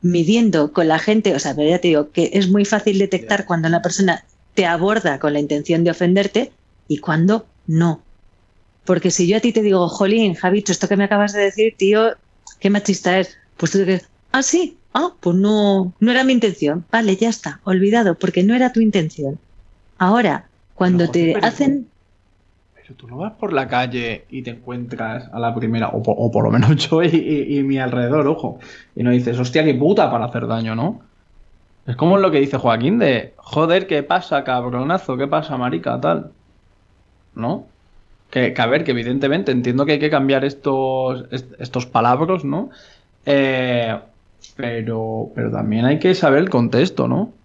midiendo con la gente, o sea, pero ya te digo que es muy fácil detectar cuando una persona te aborda con la intención de ofenderte y cuando no. Porque si yo a ti te digo, jolín, Javicho, esto que me acabas de decir, tío, qué machista es, pues tú te dices, ah, sí, ah, pues no, no era mi intención. Vale, ya está, olvidado, porque no era tu intención. Ahora, cuando te hacen Pero tú no vas por la calle y te encuentras a la primera, o por, o por lo menos yo y, y- y mi alrededor, ojo, y no dices, hostia, qué puta para hacer daño, ¿no? Es como lo que dice Joaquín de, joder, ¿qué pasa, cabronazo? ¿Qué pasa, marica? Tal. ¿No? Que, que, a ver, que evidentemente entiendo que hay que cambiar estos, est- estos palabras, ¿no? Eh, pero, pero también hay que saber el contexto, ¿no?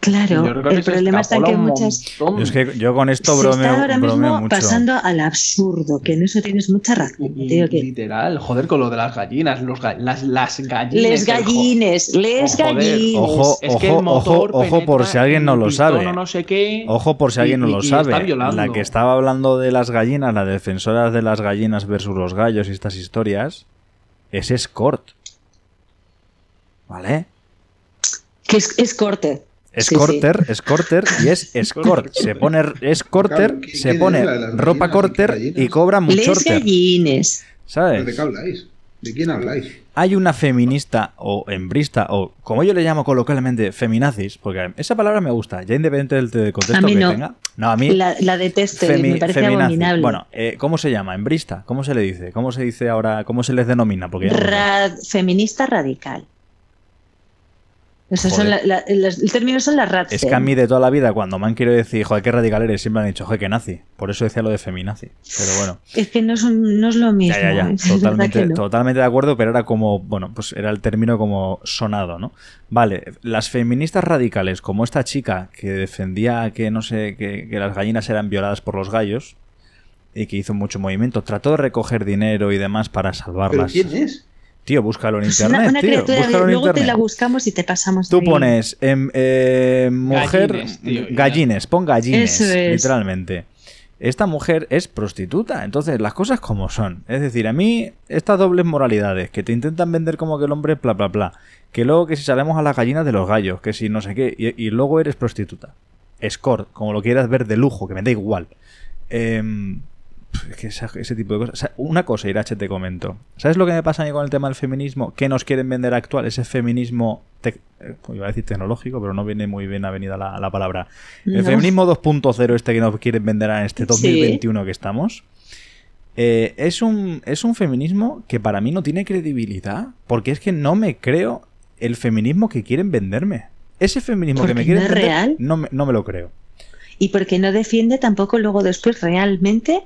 Claro, el problema está en que muchas es que yo con esto se bromeo, está ahora bromeo mismo mucho. pasando al absurdo, que en eso tienes mucha razón. Que Literal, joder, con lo de las gallinas, los ga- las, las gallinas. les gallines, les Oh, joder, gallines. Ojo, Es que el ojo, motor ojo, ojo por si alguien en no lo sabe. no sé qué. Ojo por si alguien no lo y sabe. La que estaba hablando de las gallinas, la defensora de las gallinas versus los gallos y estas historias, es escort. ¿Vale? Que es, es corte. Sí, escorter y es escort. Se pone escorter, Claro, ¿qué- se pone ropa corter y cobra Les mucho gallines. ¿De qué ¿Sabes? habláis? ¿De quién habláis? Hay una feminista o hembrista o como yo le llamo coloquialmente feminazis, porque esa palabra me gusta, ya independiente del contexto A mí que no. tenga. No, a mí La, la detesto, Femi- me parece feminazi. abominable. Bueno, eh, ¿cómo se llama? ¿Embrista? ¿Cómo se le dice? ¿Cómo se dice ahora? ¿Cómo se les denomina? Porque no feminista radical. Esos son Joder. la- la- los- el término son las rats. Es que a mí de toda la vida, cuando me han querido decir, joder, qué radical eres, siempre han dicho, joder, qué nazi. Por eso decía lo de feminazi. Pero bueno, Es que no, son, no es lo mismo. ya, ya, ya. es verdad Totalmente, no. totalmente de acuerdo, pero era como, bueno, pues era el término como sonado, ¿no? Vale, las feministas radicales, como esta chica que defendía que, no sé, que, que las gallinas eran violadas por los gallos, y que hizo mucho movimiento. Trató de recoger dinero y demás para ¿Pero salvarlas. quién es? Tío, búscalo en internet, una, una tío. criatura, búscalo en luego te la buscamos y te pasamos. Tú ahí. pones em, eh, mujer Gallines, tío, gallines, pon gallines, Eso es. literalmente. Esta mujer es prostituta, entonces las cosas como son. Es decir, a mí estas dobles moralidades que te intentan vender como que el hombre bla bla bla, que luego que si salemos a las gallinas de los gallos, que si no sé qué, y, y luego eres prostituta. Escort, como lo quieras ver de lujo, que me da igual. Em, es que esa- ese tipo de cosas. O sea, una cosa, Irache, te comento. ¿Sabes lo que me pasa a mí con el tema del feminismo? ¿Qué nos quieren vender actual? Ese feminismo, tec- eh, iba a decir tecnológico, pero no viene muy bien avenida la, la palabra. El No. feminismo 2.0 este que nos quieren vender en este Sí. 2021 que estamos. eh, es, un, es un feminismo que para mí no tiene credibilidad, porque es que no me creo el feminismo que quieren venderme. Ese feminismo que me quieren no vender, real. no me, no me lo creo. Y porque no defiende tampoco luego después realmente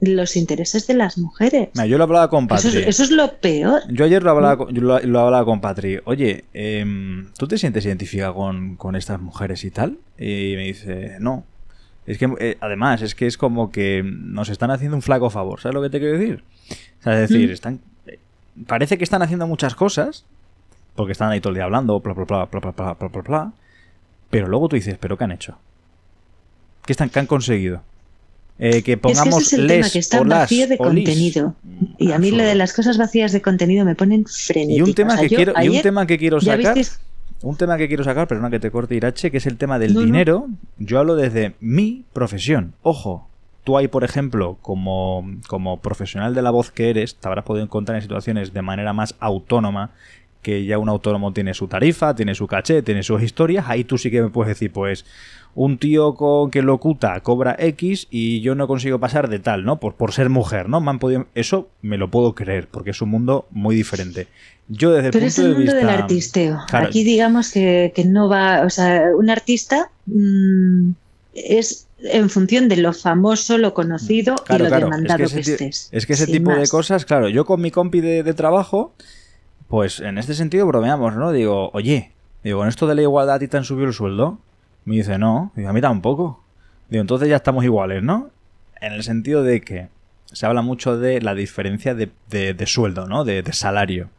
los intereses de las mujeres. Yo lo hablaba con Eso Patri. es, eso es lo peor. Yo ayer lo hablaba, con- yo lo, lo hablaba con Patri. Oye, em, ¿tú te sientes identificada con, con estas mujeres y tal? Y me dice, no. Es que, eh, además, es que es como que nos están haciendo un flaco favor. ¿Sabes lo que te quiero decir? O sea, es decir, Mm. están, eh, parece que están haciendo muchas cosas, porque están ahí todo el día hablando, bla, bla, bla, bla, bla, bla, bla, bla, bla, pero luego tú dices, ¿pero qué han hecho? ¿Qué, están, qué han conseguido? Eh, que Es que pongamos ese es el les tema, que está o las vacío de contenido. Y a mí lo de las cosas vacías de contenido me ponen frenética. Y un tema O sea, que quiero, y un ayer tema que quiero sacar, un tema que quiero sacar, perdona que te corte Irache, que es el tema del No, no. dinero. Yo hablo desde mi profesión. Ojo, tú ahí, por ejemplo, como, como profesional de la voz que eres, te habrás podido encontrar en situaciones de manera más autónoma, que ya un autónomo tiene su tarifa, tiene su caché, tiene sus historias, ahí tú sí que me puedes decir, pues, un tío con que locuta cobra X y yo no consigo pasar de tal, ¿no? Por, por ser mujer, ¿no? Me han podido... Eso me lo puedo creer, porque es un mundo muy diferente. Yo desde el Pero punto es el de mundo vista... del artisteo. Claro. Aquí digamos que, que no va, o sea, un artista mm, es en función de lo famoso, lo conocido Claro, y lo claro. demandado es que, estés. es que ese Sin tipo de cosas, claro, yo con mi compi de, de trabajo, pues en este sentido bromeamos, ¿no? Digo, oye, digo, ¿con esto de la igualdad a ti te han subido el sueldo? Me dice, no, digo, a mí tampoco. Digo, entonces ya estamos iguales, ¿no? En el sentido de que se habla mucho de la diferencia de, de- de sueldo, ¿no? De, de salario.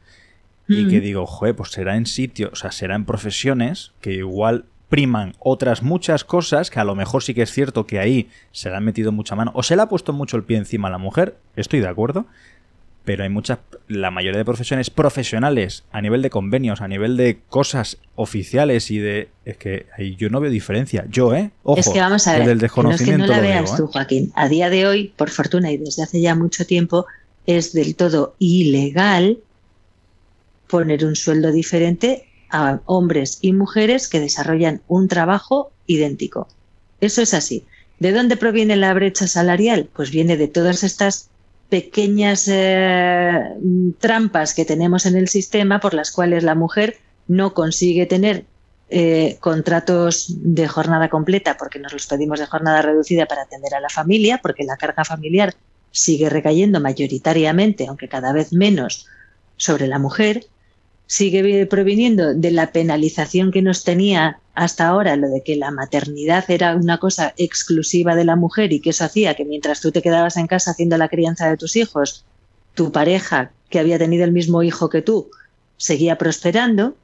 Y que digo, joder, pues será en sitios, o sea, será en profesiones que igual priman otras muchas cosas que a lo mejor sí que es cierto que ahí se le han metido mucha mano o se le ha puesto mucho el pie encima a la mujer, estoy de acuerdo, pero hay muchas, la mayoría de profesiones profesionales a nivel de convenios, a nivel de cosas oficiales y de... Es que ahí yo no veo diferencia, yo, ¿eh? Ojo, es que vamos a ver, desde el que no es que desconocimiento no la veas digo, ¿eh? tú, Joaquín. A día de hoy, por fortuna y desde hace ya mucho tiempo, es del todo ilegal poner un sueldo diferente a hombres y mujeres que desarrollan un trabajo idéntico. Eso es así. ¿De dónde proviene la brecha salarial? Pues viene de todas estas pequeñas eh, trampas que tenemos en el sistema por las cuales la mujer no consigue tener eh, contratos de jornada completa porque nos los pedimos de jornada reducida para atender a la familia, porque la carga familiar sigue recayendo mayoritariamente, aunque cada vez menos, sobre la mujer, sigue proviniendo de la penalización que nos tenía hasta ahora, lo de que la maternidad era una cosa exclusiva de la mujer y que eso hacía que mientras tú te quedabas en casa haciendo la crianza de tus hijos, tu pareja, que había tenido el mismo hijo que tú, seguía prosperando,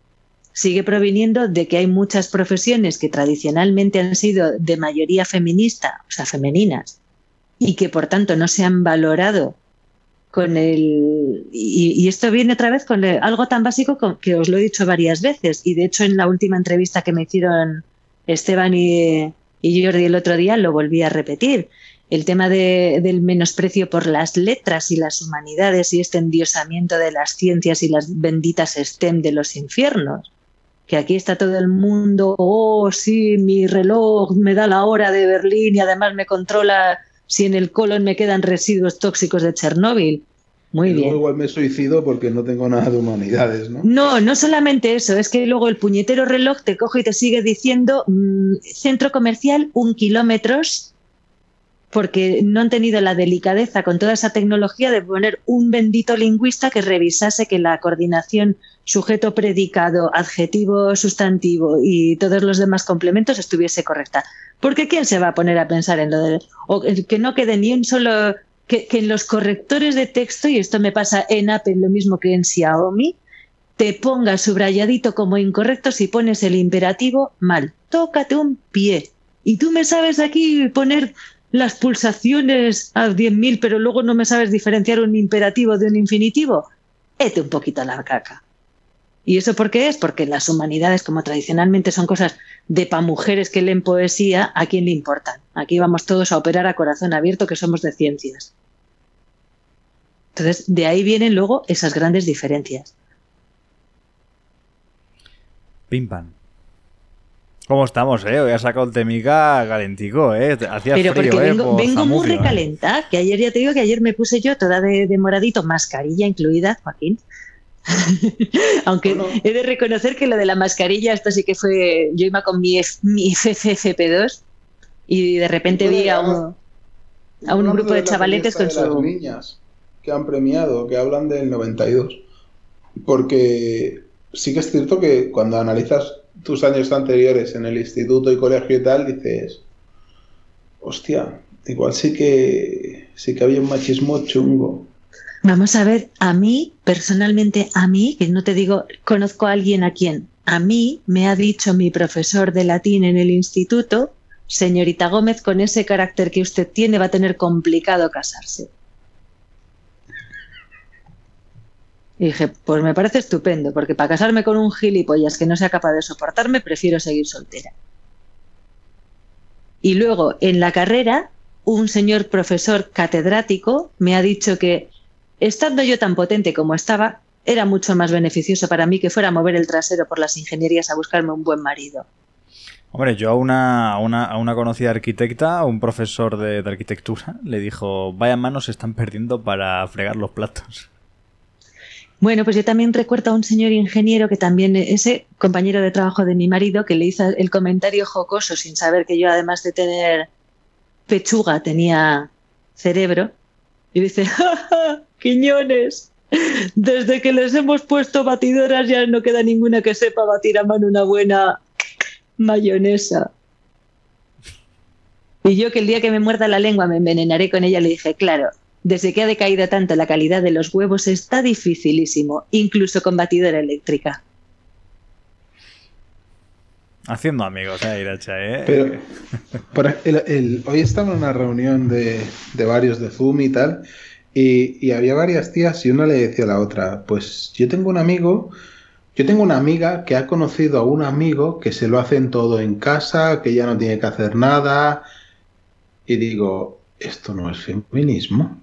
sigue proviniendo de que hay muchas profesiones que tradicionalmente han sido de mayoría feminista, o sea, femeninas, y que por tanto no se han valorado con el y, esto viene otra vez con algo tan básico con- que os lo he dicho varias veces y de hecho en la última entrevista que me hicieron Esteban y, y Jordi el otro día lo volví a repetir. El tema de- del menosprecio por las letras y las humanidades y este endiosamiento de las ciencias y las benditas STEM de los infiernos que aquí está todo el mundo, oh, sí, mi reloj me da la hora de Berlín y además me controla si en el colon me quedan residuos tóxicos de Chernóbil. Muy Y luego bien. igual me suicido porque no tengo nada de humanidades, ¿no? No, no solamente eso, es que luego el puñetero reloj te coge y te sigue diciendo mm, centro comercial un kilómetros porque no han tenido la delicadeza con toda esa tecnología de poner un bendito lingüista que revisase que la coordinación sujeto predicado, adjetivo sustantivo y todos los demás complementos estuviese correcta. Porque ¿quién se va a poner a pensar en lo de o que no quede ni un solo que, que en los correctores de texto, y esto me pasa en Apple lo mismo que en Xiaomi, te ponga subrayadito como incorrecto si pones el imperativo mal. Tócate un pie. Y tú me sabes aquí poner las pulsaciones a 10.000, pero luego no me sabes diferenciar un imperativo de un infinitivo. Ete un poquito la caca. ¿Y eso por qué es? Porque las humanidades, como tradicionalmente son cosas de pa mujeres que leen poesía, ¿a quién le importan? Aquí vamos todos a operar a corazón abierto que somos de ciencias. Entonces, de ahí vienen luego esas grandes diferencias. Pim pam. ¿Cómo estamos, eh? Hoy ha sacado el temica calentico, eh. Hacía Pero frío, porque eh, vengo, por vengo muy eh. recalenta, que ayer ya te digo que ayer me puse yo toda de, de moradito, mascarilla incluida, Joaquín. Aunque he de reconocer que lo de la mascarilla, esto sí que fue. Yo iba con mi, F- mi FFP2 y de repente vi a un, a un Hablando grupo de la chavaletes con de las su. niñas que han premiado, que hablan del 92. Porque sí que es cierto que cuando analizas tus años anteriores en el instituto y colegio y tal, dices, hostia, igual sí que sí que había un machismo chungo. Vamos a ver, a mí, personalmente, a mí, que no te digo, conozco a alguien a quien, a mí me ha dicho mi profesor de latín en el instituto, señorita Gómez, con ese carácter que usted tiene va a tener complicado casarse. Y dije, pues me parece estupendo, porque para casarme con un gilipollas que no sea capaz de soportarme, prefiero seguir soltera. Y luego, en la carrera, un señor profesor catedrático me ha dicho que, estando yo tan potente como estaba, era mucho más beneficioso para mí que fuera a mover el trasero por las ingenierías a buscarme un buen marido. Hombre, yo a una, a una, a una conocida arquitecta, a un profesor de, de arquitectura, le dijo, vaya manos se están perdiendo para fregar los platos. Bueno, pues yo también recuerdo a un señor ingeniero que también, ese compañero de trabajo de mi marido, que le hizo el comentario jocoso sin saber que yo, además de tener pechuga, tenía cerebro. Y dice, ¡Ja, ja, Quiñones, desde que les hemos puesto batidoras ya no queda ninguna que sepa batir a mano una buena mayonesa. Y yo que el día que me muerda la lengua me envenenaré con ella, le dije, claro, desde que ha decaído tanto la calidad de los huevos está dificilísimo, incluso con batidora eléctrica. Haciendo amigos, eh, Iracha, eh. Pero por el- el- hoy estaba en una reunión de, de varios de Zoom y tal, y, y había varias tías y una le decía a la otra, pues yo tengo un amigo, yo tengo una amiga que ha conocido a un amigo que se lo hacen todo en casa, que ya no tiene que hacer nada, y digo, esto no es feminismo,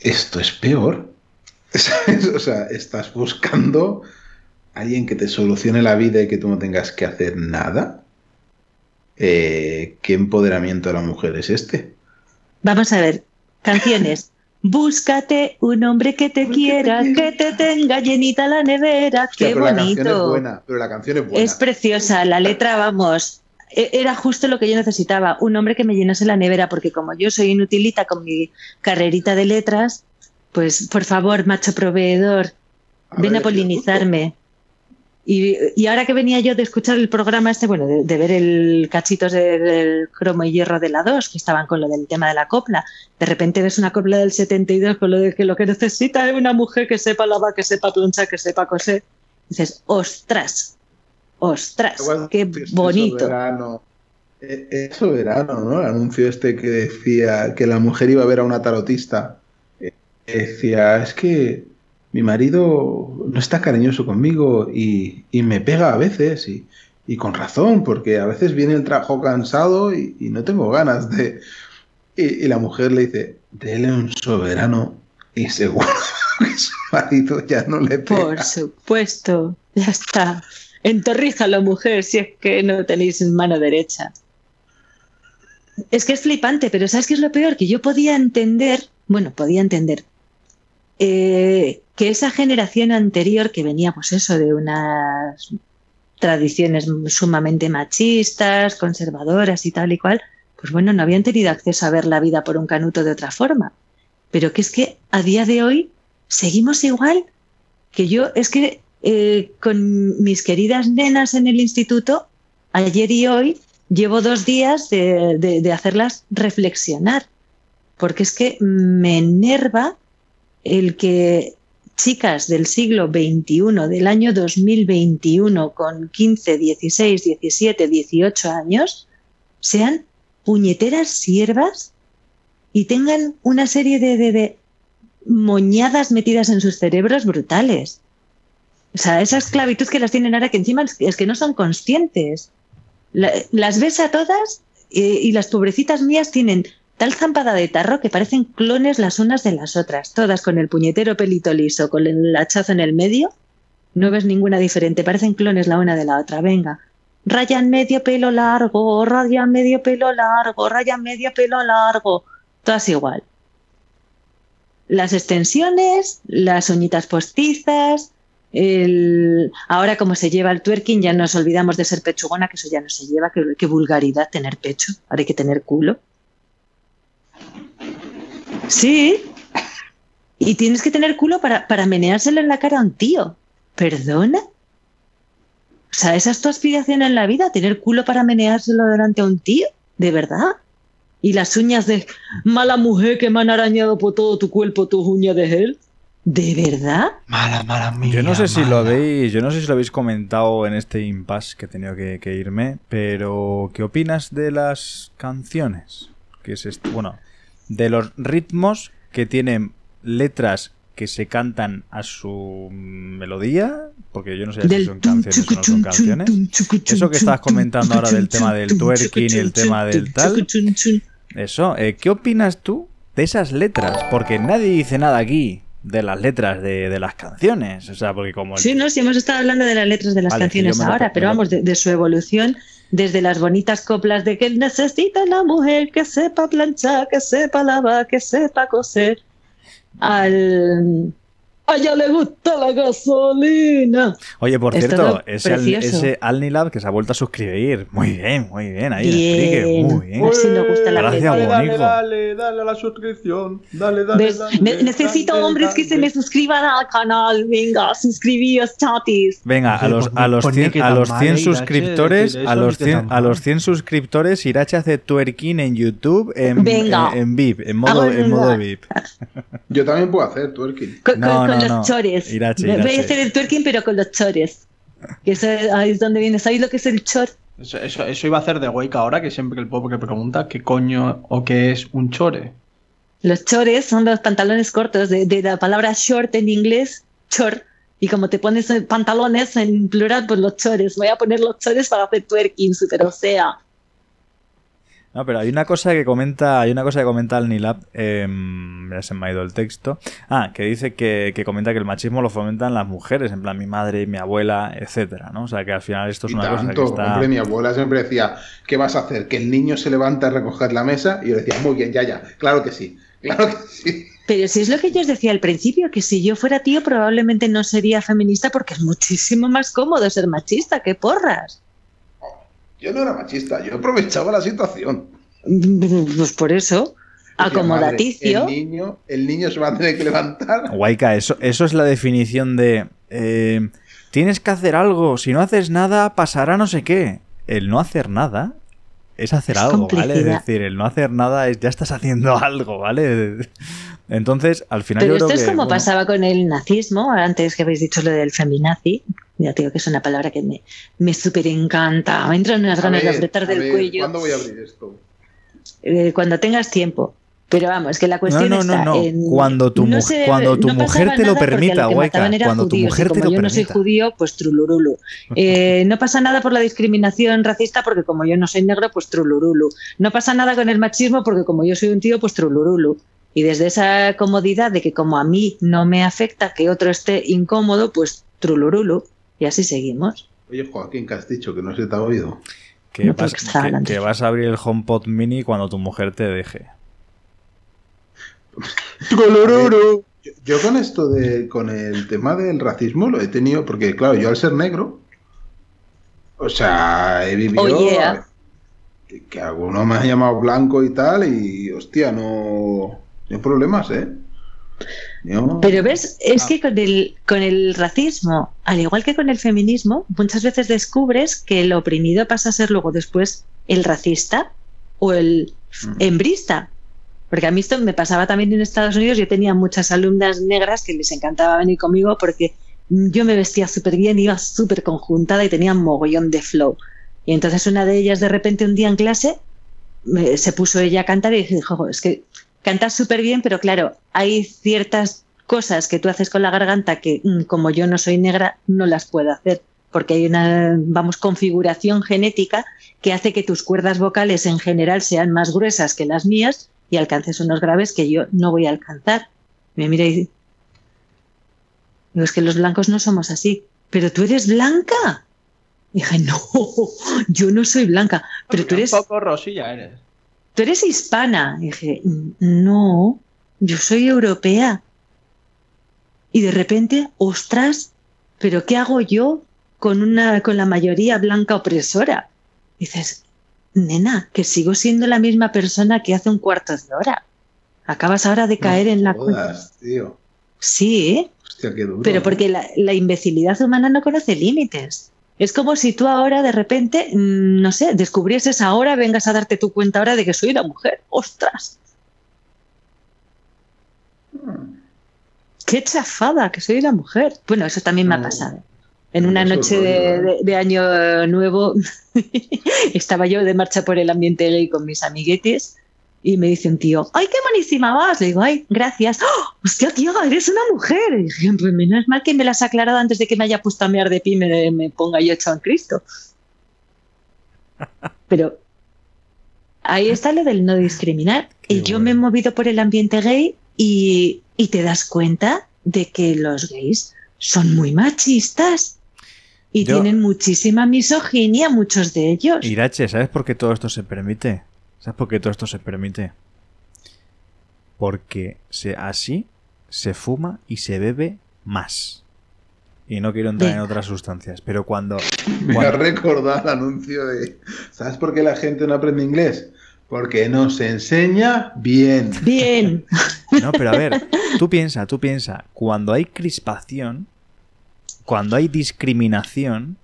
esto es peor. ¿Sabes? O sea, estás buscando a alguien que te solucione la vida y que tú no tengas que hacer nada. Eh, ¿Qué empoderamiento de la mujer es este? Vamos a ver, canciones. Búscate un hombre que te quiera, que te tenga llenita la nevera. Hostia, Qué pero la canción es bonito. buena, pero la canción es buena. Es preciosa, la letra, vamos. E- Era justo lo que yo necesitaba, un hombre que me llenase la nevera, porque como yo soy inutilita con mi carrerita de letras, pues por favor, macho proveedor, A ven ver, a polinizarme. Y, y ahora que venía yo de escuchar el programa este, bueno, de, de ver el cachitos de- del cromo y hierro de la 2, que estaban con lo del tema de la copla, de repente ves una copla del 72 con lo de que lo que necesita es una mujer que sepa lavar, que sepa planchar, que sepa coser. Dices, ostras, ostras, qué bonito. soberano. Eh, Es soberano, ¿no? El anuncio este que decía que la mujer iba a ver a una tarotista. Eh, Decía, es que mi marido no está cariñoso conmigo y, y me pega a veces y, y con razón, porque a veces viene el trabajo cansado y, y no tengo ganas de... Y, la mujer le dice, déle un soberano y seguro que su marido ya no le pega. Por supuesto, ya está. Entorríjalo, mujer, si es que no tenéis mano derecha. Es que es flipante, pero ¿sabes qué es lo peor? Que yo podía entender, bueno, podía entender, eh, que esa generación anterior que venía, pues eso, de unas tradiciones sumamente machistas, conservadoras y tal y cual, pues bueno, no habían tenido acceso a ver la vida por un canuto de otra forma. Pero que es que a día de hoy seguimos igual que yo, es que eh, con mis queridas nenas en el instituto, ayer y hoy, llevo dos días de, hacerlas reflexionar. porque es que me enerva el que chicas del siglo XXI, del año 2021, con 15, 16, 17, 18 años, sean puñeteras siervas y tengan una serie de, de moñadas metidas en sus cerebros brutales. O sea, esa esclavitud que las tienen ahora, que encima es que no son conscientes. La- las ves a todas eh, y las pobrecitas mías tienen tal zampada de tarro que parecen clones las unas de las otras, todas con el puñetero pelito liso, con el hachazo en el medio. No ves ninguna diferente, parecen clones la una de la otra. Venga, rayan medio pelo largo, rayan medio pelo largo, rayan medio pelo largo. Todas igual. Las extensiones, las uñitas postizas, el... ahora como se lleva el twerking ya nos olvidamos de ser pechugona, que eso ya no se lleva, qué, qué vulgaridad tener pecho, ahora hay que tener culo. Sí. Y tienes que tener culo para, para meneárselo en la cara a un tío. ¿Perdona? O sea, ¿esa es tu aspiración en la vida? ¿Tener culo para meneárselo delante a un tío? ¿De verdad? Y las uñas de mala mujer que me han arañado por todo tu cuerpo, tus uñas de gel. ¿De verdad? Mala, mala mía. Yo no sé si lo habéis, yo no sé si lo habéis comentado en este impasse que he tenido que, que irme, pero ¿qué opinas de las canciones? Que es esto, bueno, de los ritmos que tienen letras que se cantan a su melodía, porque yo no sé si son canciones o no son canciones. Eso que estabas comentando ahora del tema del twerking y el tema del tal. Eso, eh, ¿qué opinas tú de esas letras? Porque nadie dice nada aquí de las letras de, de las canciones. O sea, porque como... el- Sí, no, sí hemos estado hablando de las letras de las Vale, canciones lo- ahora, pero vamos, de, de su evolución, desde las bonitas coplas de que necesita una mujer que sepa planchar, que sepa lavar, que sepa coser, al... A ella le gusta la gasolina. Oye, por cierto, ese, Al- precioso. ese Alnilab que se ha vuelto a suscribir. Muy bien, muy bien. Ahí, Bien. explique. Muy bien. Así nos gusta la Gracias. Dale, dale, dale a la suscripción. Dale, dale, dale, Ne- necesito dale, hombres que se me suscriban al canal. Venga, suscribíos, chatis. Venga, a los, a los Pues 100, ni que a los mal, 100 Irache, suscriptores, a los ni que 100, tan a los mal. 100 suscriptores, Irache hace twerking en YouTube en, Venga. en, en VIP, en modo, en modo el- VIP. Yo también puedo hacer twerking. Con, No, con- con no, los no. chores. Irache, Voy a hacer el twerking, pero con los chores. Que eso es, ahí es donde viene. ¿Sabéis lo que es el chor? Eso, eso, eso iba a hacer de Wake ahora, que siempre que el pobre pregunta qué coño o qué es un chore. Los chores son los pantalones cortos de, de la palabra short en inglés, chor. Y como te pones pantalones en plural, pues los chores. Voy a poner los chores para hacer twerking, super o sea. No, pero hay una cosa que comenta, hay una cosa que comenta Alnilab, eh, ya se me ha ido el texto. Ah, que dice que, que comenta que el machismo lo fomentan las mujeres, en plan mi madre, mi abuela, etcétera, ¿no? O sea que al final esto es Y una cosa tanto, que está. hombre, mi abuela siempre decía, ¿qué vas a hacer? ¿Que el niño se levanta a recoger la mesa? Y yo decía, muy bien, ya, ya, claro que sí, claro que sí. Pero si es lo que yo os decía al principio, que si yo fuera tío probablemente no sería feminista porque es muchísimo más cómodo ser machista, que porras. Yo no era machista, yo aprovechaba la situación. Pues por eso, acomodaticio. madre, el, niño, el niño se va a tener que levantar. Guayca, eso, eso es la definición de. eh, tienes que hacer algo, si no haces nada, pasará no sé qué. El no hacer nada es hacer Es algo, ¿vale? Es decir, el no hacer nada es ya estás haciendo algo, ¿vale? Entonces, al final Pero yo esto creo es que, como bueno, pasaba con el nazismo, antes que habéis dicho lo del feminazi. Ya digo que es una palabra que me, me súper encanta. Me entran unas A ganas de apretar del ver, cuello. ¿Cuándo voy a abrir esto? Eh, cuando tengas tiempo. Pero vamos, que la cuestión no, no, está no. en- Cuando tu, no se- cuando tu no mujer te lo permita, eran Cuando tu judíos, mujer te como lo yo no soy permita. judío, pues trulurulu. Eh, no pasa nada por la discriminación racista porque como yo no soy negro, pues trulurulu. No pasa nada con el machismo porque como yo soy un tío, pues trulurulu. Y desde esa comodidad de que como a mí no me afecta que otro esté incómodo, pues trulurulu. Y así seguimos. Oye, Joaquín, que has dicho que no se te ha oído. Que, No, vas, que- vas a abrir el HomePod Mini cuando tu mujer te deje. Yo, yo con esto de, con el tema del racismo lo he tenido, porque claro, yo al ser negro, o sea, he vivido Oh, yeah. que, que alguno me ha llamado blanco y tal, y hostia, no, no hay problemas, ¿eh? Yo- Pero ves, es Ah. que con el, con el racismo, al igual que con el feminismo, muchas veces descubres que el oprimido pasa a ser luego después el racista o el Mm. hembrista. Porque a mí esto me pasaba también en Estados Unidos. Yo tenía muchas alumnas negras que les encantaba venir conmigo porque yo me vestía súper bien, iba súper conjuntada y tenía un mogollón de flow. Y entonces una de ellas de repente un día en clase me- se puso ella a cantar y dijo, "Jo, es que cantas súper bien, pero claro, hay ciertas cosas que tú haces con la garganta que mm, como yo no soy negra no las puedo hacer porque hay una, vamos, configuración genética que hace que tus cuerdas vocales en general sean más gruesas que las mías y alcances unos graves que yo no voy a alcanzar. Me mira y dice, es que los blancos no somos así, pero tú eres blanca. Y dije, no, yo no soy blanca, pero tú eres, Un poco rosilla eres. Tú eres hispana. Y dije, no, yo soy europea. Y de repente, ostras, pero ¿qué hago yo con, una, con la mayoría blanca opresora? Dices, nena, que sigo siendo la misma persona que hace un cuarto de hora. Acabas ahora de caer en la cuenta. Jodas, tío. Sí, ¿eh? Hostia, qué duro. pero porque la, la imbecilidad humana no conoce límites. Es como si tú ahora de repente, mm, no sé, descubrieses ahora, vengas a darte tu cuenta ahora de que soy una mujer. ¡Ostras! ¡Qué chafada que soy una mujer! Bueno, eso también me ha No. pasado. En una Eso es noche de, ¿eh? de- de año nuevo estaba yo de marcha por el ambiente gay con mis amiguetes y me dice un tío, ¡ay, qué buenísima vas! Le digo, ¡ay, gracias! ¡Oh, ¡Hostia, tío, eres una mujer! Y dije, pues menos mal que me las has aclarado antes de que me haya puesto a mear de pie y me, me ponga yo hecho en Cristo. Pero ahí está lo del no discriminar. Qué y yo me he movido por el ambiente gay y, y te das cuenta de que los gays son muy machistas y Yo- tienen muchísima misoginia, muchos de ellos. Irache, ¿sabes por qué todo esto se permite? ¿Sabes por qué todo esto se permite? Porque se, así se fuma y se bebe más. Y no quiero entrar en otras sustancias, pero cuando... Me ha cuando- recordado el anuncio de. ¿Sabes por qué la gente no aprende inglés? Porque no se enseña bien. Bien, No, pero a ver, tú piensa, tú piensa, cuando hay crispación, cuando hay discriminación,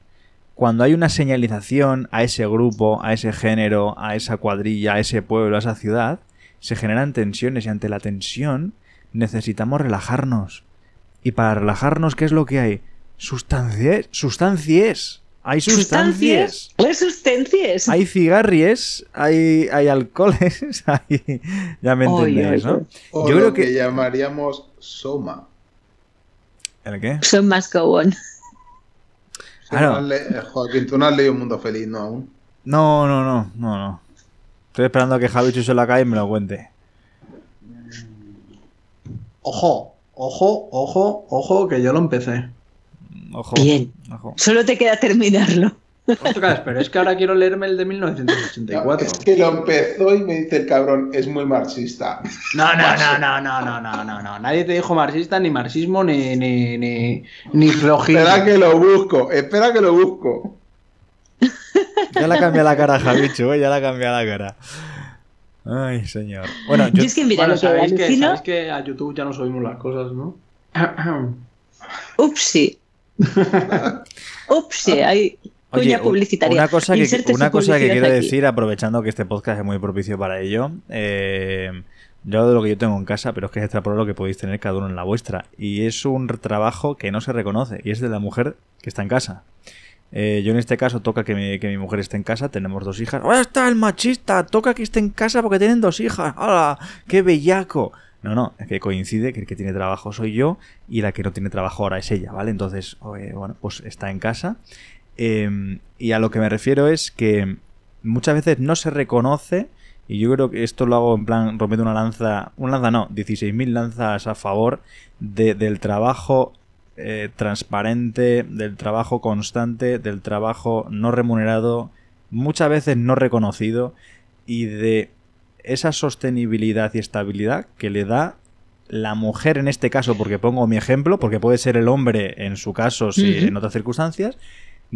cuando hay una señalización a ese grupo, a ese género, a esa cuadrilla, a ese pueblo, a esa ciudad, se generan tensiones y ante la tensión necesitamos relajarnos. Y para relajarnos, ¿qué es lo que hay? Sustancias, sustancias. Hay sustancias. sustancias, sustancias. Hay cigarries, hay, hay alcoholes, hay... ya me entendéis, ¿no? O Yo lo creo que... que- llamaríamos soma. ¿El qué? Son más go on. Claro. no has le- eh, Joaquín, tú no has leído Un Mundo Feliz, ¿no? Aún. No, no, no, no, no. Estoy esperando a que Javi se la calle y me lo cuente. Ojo, ojo, ojo, ojo, que yo lo empecé. Ojo. Bien. ojo. Solo te queda terminarlo. Ostras, pero es que ahora quiero leerme el de No, 1984. es que lo empezó y me dice el cabrón, es muy marxista. No, no, no, no, no, no, no, no, no. Nadie te dijo marxista, ni marxismo, ni, ni, ni, ni flojín. Espera que lo busco, espera que lo busco. Ya la cambia la cara, Javichu, ¿eh? ya la cambia la cara. Ay, señor. Bueno, Yo, yo, es que mira, Bueno, que sabéis que, alucino, sabéis que a YouTube ya no subimos las cosas, ¿no? upsi. upsi, hay Oye, publicitaria. Una cosa que, una cosa que quiero aquí. decir, aprovechando que este podcast es muy propicio para ello, eh, yo de lo que yo tengo en casa, pero es que es extrapolar lo que podéis tener cada uno en la vuestra. Y es un trabajo que no se reconoce, y es de la mujer que está en casa. Eh, yo en este caso toca que mi, que mi mujer esté en casa, tenemos dos hijas. ¡Ahora está el machista! Toca que esté en casa porque tienen dos hijas. ¡Hala! ¡Qué bellaco! No, no, es que coincide que el que tiene trabajo soy yo y la que no tiene trabajo ahora es ella, ¿vale? Entonces, eh, bueno, pues está en casa. Eh, y a lo que me refiero es que muchas veces no se reconoce, y yo creo que esto lo hago en plan rompiendo una lanza, una lanza no, 16.000 lanzas a favor de- del trabajo eh, transparente, del trabajo constante, del trabajo no remunerado, muchas veces no reconocido, y de esa sostenibilidad y estabilidad que le da la mujer en este caso, porque pongo mi ejemplo, porque puede ser el hombre en su caso, si en otras circunstancias,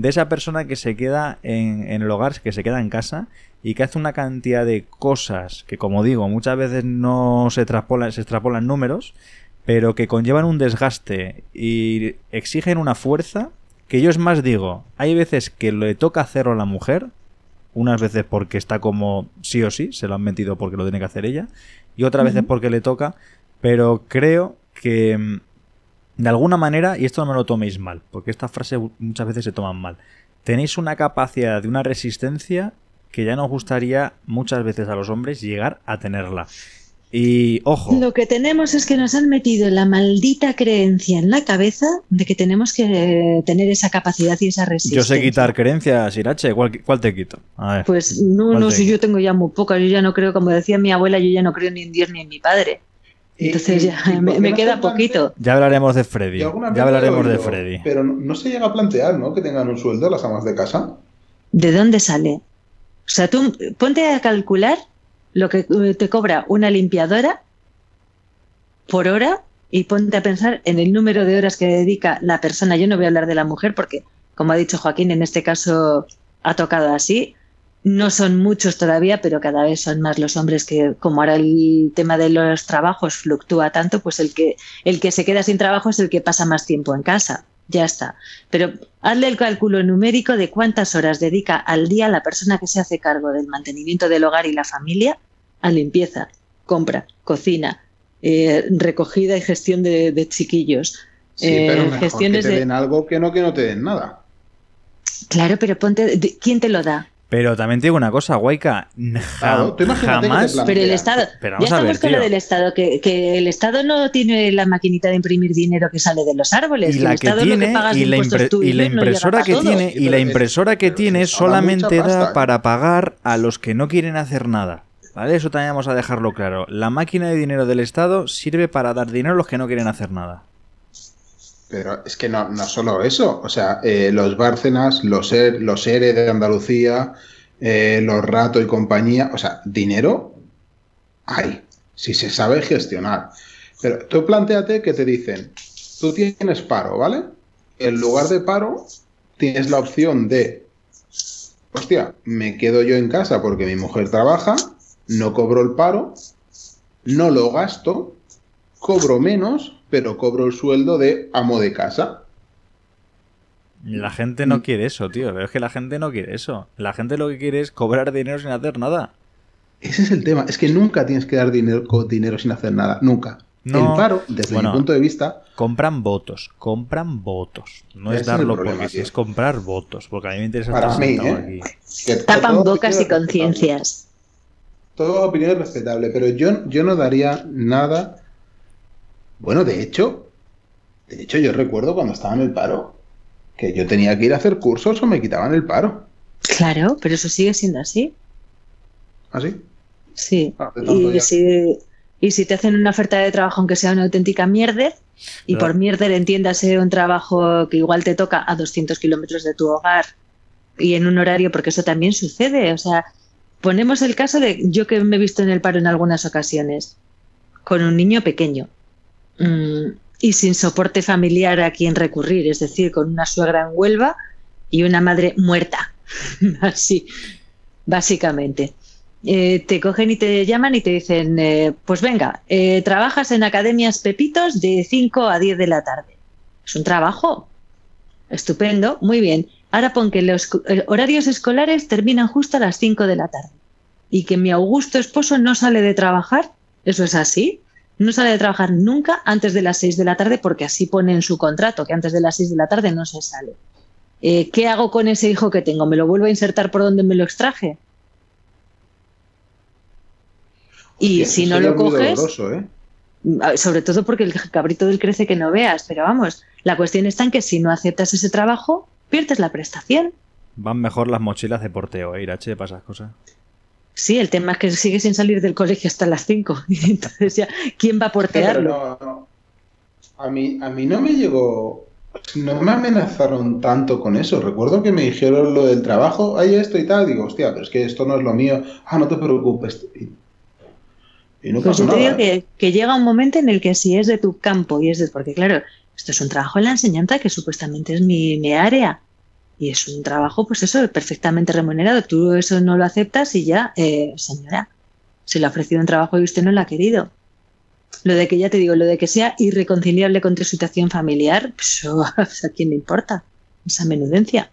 de esa persona que se queda en, en el hogar, que se queda en casa y que hace una cantidad de cosas que, como digo, muchas veces no se extrapolan, se extrapolan números, pero que conllevan un desgaste y exigen una fuerza que yo es más digo, hay veces que le toca hacerlo a la mujer, unas veces porque está como sí o sí, se lo han metido porque lo tiene que hacer ella, y otras veces porque le toca, pero creo que mm, de alguna manera, y esto no me lo toméis mal, porque estas frases muchas veces se toman mal, tenéis una capacidad de una resistencia que ya nos gustaría muchas veces a los hombres llegar a tenerla. Y ojo, Lo que tenemos es que nos han metido la maldita creencia en la cabeza de que tenemos que tener esa capacidad y esa yo resistencia. sé quitar creencias, Irache, ¿cuál, cuál te quito? A ver. Pues no, ¿Cuál no te yo tengo ya muy pocas, yo ya no creo, como decía mi abuela, yo ya no creo ni en Dios ni en mi padre. Entonces ya y- me, no queda poquito. Ya hablaremos de Freddy. Ya hablaremos de Freddy. Pero no, no se llega a plantear, ¿no? Que tengan un sueldo las amas de casa. ¿De dónde sale? O sea, tú ponte a calcular lo que eh, te cobra una limpiadora por hora y ponte a pensar en el número de horas que dedica la persona. Yo no voy a hablar de la mujer porque, como ha dicho Joaquín, en este caso ha tocado así. No son muchos todavía, pero cada vez son más los hombres que, como ahora el tema de los trabajos fluctúa tanto, pues el que, el que se queda sin trabajo es el que pasa más tiempo en casa. Ya está. Pero hazle el cálculo numérico de cuántas horas dedica al día la persona que se hace cargo del mantenimiento del hogar y la familia a limpieza, compra, cocina, eh, recogida y gestión de, de chiquillos. Sí, Eh, pero mejor gestiones que te de- den algo que no que no te den nada. Claro, pero ponte, ¿quién te lo da? Pero también te digo una cosa, Guayca. Claro, jamás. Pero el Estado, pero ya a estamos ver, con lo del Estado, que, que el Estado no tiene la maquinita de imprimir dinero que sale de los árboles. Y que la el que Estado lo tiene, y la, impuestos impre- tú y la yo no llega impresora que tiene, y la impresora que tiene solamente da para pagar a los que no quieren hacer nada. ¿Vale? Eso también vamos a dejarlo claro. La máquina de dinero del Estado sirve para dar dinero a los que no quieren hacer nada. Pero es que no, no solo eso. O sea, eh, los Bárcenas, los, los ERE de Andalucía, eh, los Rato y compañía. O sea, dinero hay. Si se sabe gestionar. Pero tú planteate que te dicen, tú tienes paro, ¿vale? En lugar de paro, tienes la opción de, hostia, me quedo yo en casa porque mi mujer trabaja, no cobro el paro, no lo gasto, cobro menos, pero cobro el sueldo de amo de casa. La gente Mm. no quiere eso, tío. Pero es que la gente no quiere eso. La gente lo que quiere es cobrar dinero sin hacer nada. Ese es el tema, es que nunca tienes que dar dinero, dinero sin hacer nada, nunca. No. El paro, desde Bueno. mi punto de vista, Compran votos, compran votos. No es darlo por problema, así, tío. es comprar votos. Porque a mí me interesa Para estar mí, sentado ¿eh? aquí. Tapan todo bocas y conciencias. Toda opinión es respetable, pero yo, yo no daría nada. Bueno, de hecho, de hecho, yo recuerdo cuando estaba en el paro, que yo tenía que ir a hacer cursos o me quitaban el paro. Claro, pero eso sigue siendo así. ¿Así? Sí. Ah, Y si, y si te hacen una oferta de trabajo, aunque sea una auténtica mierder, y por mierder entiéndase un trabajo que igual te toca a 200 kilómetros de tu hogar y en un horario, porque eso también sucede. O sea, ponemos el caso de yo que me he visto en el paro en algunas ocasiones, con un niño pequeño y sin soporte familiar a quien recurrir, es decir, con una suegra en Huelva y una madre muerta. Así, básicamente. Eh, te cogen y te llaman y te dicen, eh, pues venga, eh, trabajas en academias Pepitos de 5 a 10 de la tarde. Es un trabajo. Estupendo, muy bien. Ahora pon que los horarios escolares terminan justo a las 5 de la tarde y que mi augusto esposo no sale de trabajar. Eso es así. No sale de trabajar nunca antes de las 6 de la tarde porque así pone en su contrato que antes de las 6 de la tarde no se sale. Eh, ¿Qué hago con ese hijo que tengo? ¿Me lo vuelvo a insertar por donde me lo extraje? Y Hostia, si no lo coges, doloroso, ¿eh? Ah, sobre todo porque el cabrito del crece que no veas, pero vamos, la cuestión está en que si no aceptas ese trabajo, pierdes la prestación. Van mejor las mochilas de porteo, ¿eh? Irache, para esas cosas. Sí, el tema es que sigue sin salir del colegio hasta las 5. Entonces ya, ¿quién va a portearlo? no, no. A mí, a mí no me llegó. No me amenazaron tanto con eso. Recuerdo que me dijeron lo del trabajo, hay esto y tal. Digo, hostia, pero es que esto no es lo mío. Ah, no te preocupes. Y, no Pues yo te nada. digo ¿eh? que, que llega un momento en el que si es de tu campo y es de... Porque claro, esto es un trabajo en la enseñanza que supuestamente es mi, mi área. Y es un trabajo, pues eso, perfectamente remunerado. Tú eso no lo aceptas y ya, eh, señora, se le ha ofrecido un trabajo y usted no lo ha querido. Lo de que ya te digo, lo de que sea irreconciliable con tu situación familiar, pues eso, ¿a quién le importa? Esa menudencia.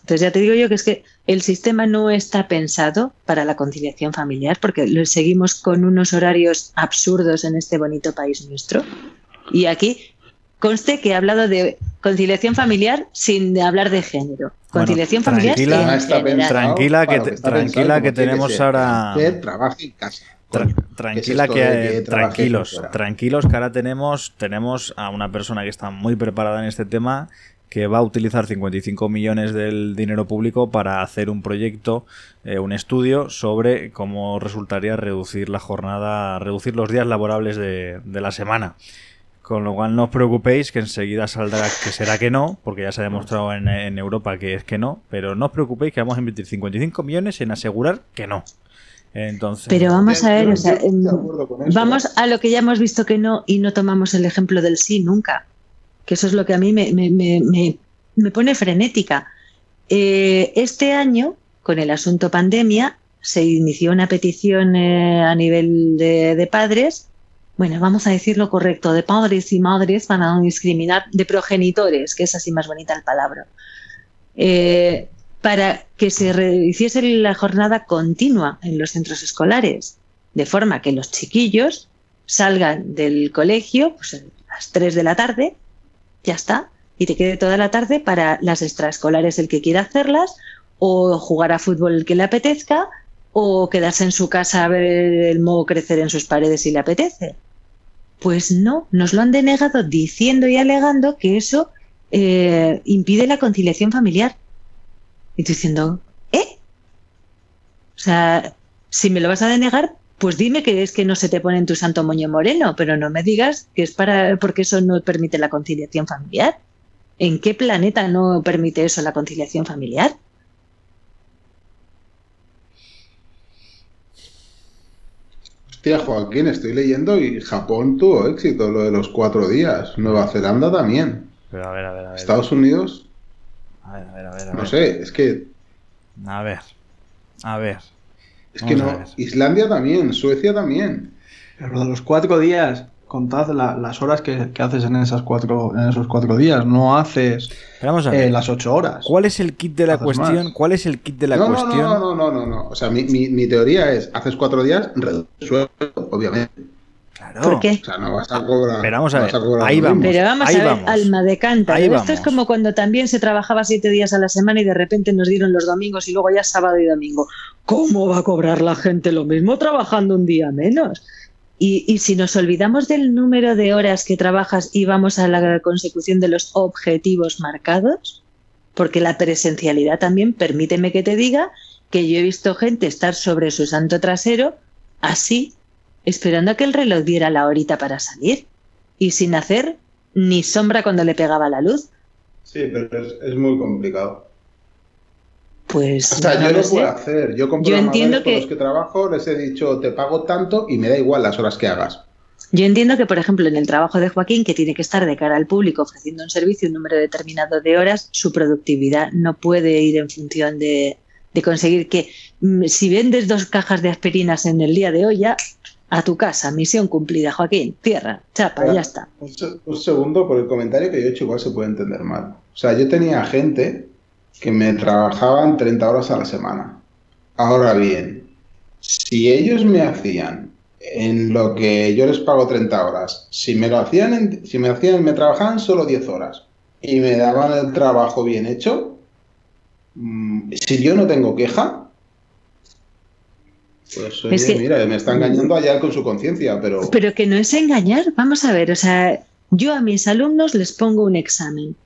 Entonces ya te digo yo que es que el sistema no está pensado para la conciliación familiar porque lo seguimos con unos horarios absurdos en este bonito país nuestro. Y aquí conste que he hablado de conciliación familiar sin hablar de género. Conciliación Bueno, familiar tranquila, está general. pensado Tranquila, que te- tranquila pensado que tenemos ser. ahora- Que trabaje en casa. Tra- tranquila ¿Qué es esto que, de que tranquilos, tranquilos que ahora tenemos tenemos a una persona que está muy preparada en este tema que va a utilizar 55 millones del dinero público para hacer un proyecto, eh, un estudio sobre cómo resultaría reducir la jornada, reducir los días laborables de, de la semana. Con lo cual no os preocupéis que enseguida saldrá que será que no, porque ya se ha demostrado en, en Europa que es que no, pero no os preocupéis que vamos a invertir 55 millones en asegurar que no. Entonces, Pero vamos a ver, o sea, em, vamos a lo que ya hemos visto que no y no tomamos el ejemplo del sí nunca. Que eso es lo que a mí me, me- me- me- me pone frenética. Eh, este año, con el asunto pandemia, se inició una petición eh, a nivel de, de padres, bueno, vamos a decir lo correcto, de padres y madres para no discriminar, de progenitores, que es así más bonita el palabra, eh, para que se hiciese la jornada continua en los centros escolares, de forma que los chiquillos salgan del colegio pues, a las 3 de la tarde, ya está, y te quede toda la tarde para las extraescolares el que quiera hacerlas, o jugar a fútbol el que le apetezca, o quedarse en su casa a ver el moho crecer en sus paredes si le apetece. Pues no, nos lo han denegado diciendo y alegando que eso eh, impide la conciliación familiar. Y tú diciendo, ¿eh? O sea, si me lo vas a denegar, pues dime que es que no se te pone en tu santo moño moreno, pero no me digas que es para porque eso no permite la conciliación familiar. ¿En qué planeta no permite eso la conciliación familiar? Hostia, Joaquín, estoy leyendo y Japón tuvo éxito, lo de los cuatro días. Nueva Zelanda también. pero a ver, a ver, a ver. Estados Unidos, A ver, a ver, a ver. a no ver. sé, es que, A ver. A ver. es que Vamos no. Islandia también, Suecia también. Pero de los cuatro días, contad la- las horas que, que haces en, esas cuatro, en esos cuatro días. No haces Pero vamos a eh, las ocho horas. ¿Cuál es el kit de la cuestión? más. ¿Cuál es el kit de la no, no, cuestión? no, no, no, no, no. O sea, mi, mi, mi teoría es, haces cuatro días, reduce el sueldo, obviamente. Claro. ¿Por qué? O sea, no vas a cobrar. Pero vamos a ver, ahí vamos. Pero vamos ahí a ver, vamos. alma de. Ahí Esto vamos. es como cuando también se trabajaba siete días a la semana y de repente nos dieron los domingos y luego ya sábado y domingo. ¿Cómo va a cobrar la gente lo mismo trabajando un día menos? Y, y si nos olvidamos del número de horas que trabajas y vamos a la consecución de los objetivos marcados, porque la presencialidad también, permíteme que te diga, que yo he visto gente estar sobre su santo trasero así, esperando a que el reloj diera la horita para salir y sin hacer ni sombra cuando le pegaba la luz. Sí, pero es, es muy complicado. Pues O sea, no yo lo puedo hacer. Yo Yo entiendo programadores con que- los que trabajo les he dicho, te pago tanto y me da igual las horas que hagas. Yo entiendo que, por ejemplo, en el trabajo de Joaquín, que tiene que estar de cara al público ofreciendo un servicio un número determinado de horas, su productividad no puede ir en función de, de conseguir que mm, si vendes dos cajas de aspirinas en el día de hoy, ya a tu casa, misión cumplida, Joaquín, tierra, chapa, Ahora, ya está. Un, un segundo, por el comentario que yo he hecho, igual se puede entender mal. O sea, yo tenía gente que me trabajaban 30 horas a la semana. Ahora bien, si ellos me hacían en lo que yo les pago 30 horas, si me lo hacían, en- si me hacían, me trabajaban solo 10 horas y me daban el trabajo bien hecho, mm, si yo no tengo queja, pues oye, Es que- mira, me está engañando allá con su conciencia, pero... Pero que no es engañar, vamos a ver, o sea, yo a mis alumnos les pongo un examen.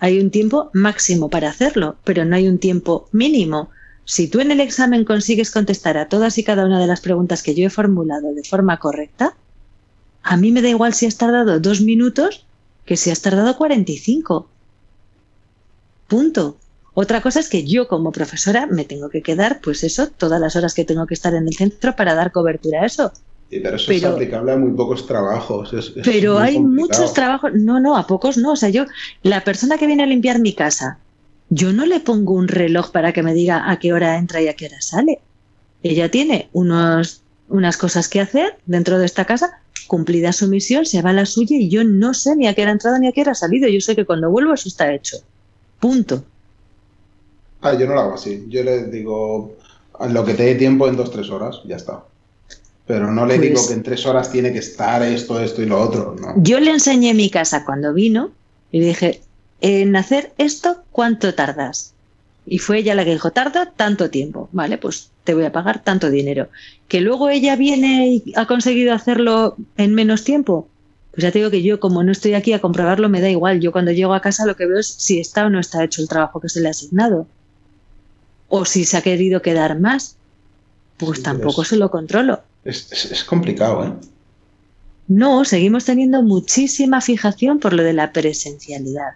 Hay un tiempo máximo para hacerlo, pero no hay un tiempo mínimo. Si tú en el examen consigues contestar a todas y cada una de las preguntas que yo he formulado de forma correcta, a mí me da igual si has tardado dos minutos que si has tardado 45. Punto. Otra cosa es que yo como profesora me tengo que quedar, pues eso, todas las horas que tengo que estar en el centro para dar cobertura a eso. Pero eso es aplicable a muy pocos trabajos. es- es Pero hay complicado. muchos trabajos, no, no, a pocos no. O sea, yo, la persona que viene a limpiar mi casa, yo no le pongo un reloj para que me diga a qué hora entra y a qué hora sale. Ella tiene unos, unas cosas que hacer dentro de esta casa, cumplida su misión, se va a la suya y yo no sé ni a qué hora ha entrado ni a qué hora ha salido. Yo sé que cuando vuelvo eso está hecho. Punto. Ah, yo no lo hago así. Yo le digo lo que te dé tiempo en dos, tres horas, ya está. Pero no le Pues- digo que en tres horas tiene que estar esto, esto y lo otro, ¿no? Yo le enseñé mi casa cuando vino y le dije, en hacer esto, ¿cuánto tardas? Y fue ella la que dijo, tarda tanto tiempo, ¿vale? Pues te voy a pagar tanto dinero. Que luego ella viene y ha conseguido hacerlo en menos tiempo. Pues ya te digo que yo, como no estoy aquí a comprobarlo, me da igual. Yo cuando llego a casa lo que veo es si está o no está hecho el trabajo que se le ha asignado. O si se ha querido quedar más. Pues Sí, tampoco es- se lo controlo. Es, es- es complicado, ¿eh? No, seguimos teniendo muchísima fijación por lo de la presencialidad.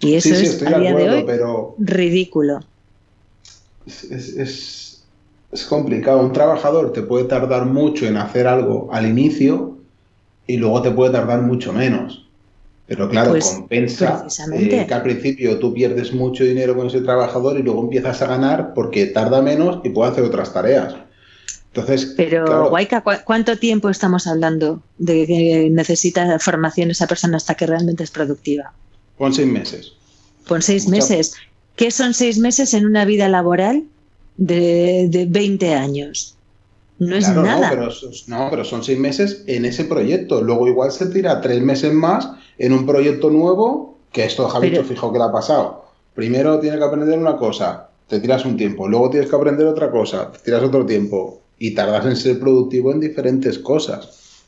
Y eso sí, sí, es estoy a de día acuerdo, de hoy pero ridículo. es, es- es- es complicado. Un trabajador te puede tardar mucho en hacer algo al inicio y luego te puede tardar mucho menos. Pero claro, Pues, compensa eh, que al principio tú pierdes mucho dinero con ese trabajador y luego empiezas a ganar porque tarda menos y puede hacer otras tareas. Entonces, Pero, claro, Guayca, ¿cu- ¿cuánto tiempo estamos hablando de que necesita formación esa persona hasta que realmente es productiva? pon seis meses. Pon seis Mucha- meses. ¿Qué son seis meses en una vida laboral de, de 20 años? No es Claro, nada. No pero, esos- no, pero son seis meses en ese proyecto. Luego igual se tira tres meses más en un proyecto nuevo, que esto Javier Pero- fijo que le ha pasado. Primero tienes que aprender una cosa, te tiras un tiempo. Luego tienes que aprender otra cosa, te tiras otro tiempo. Y tardas en ser productivo en diferentes cosas.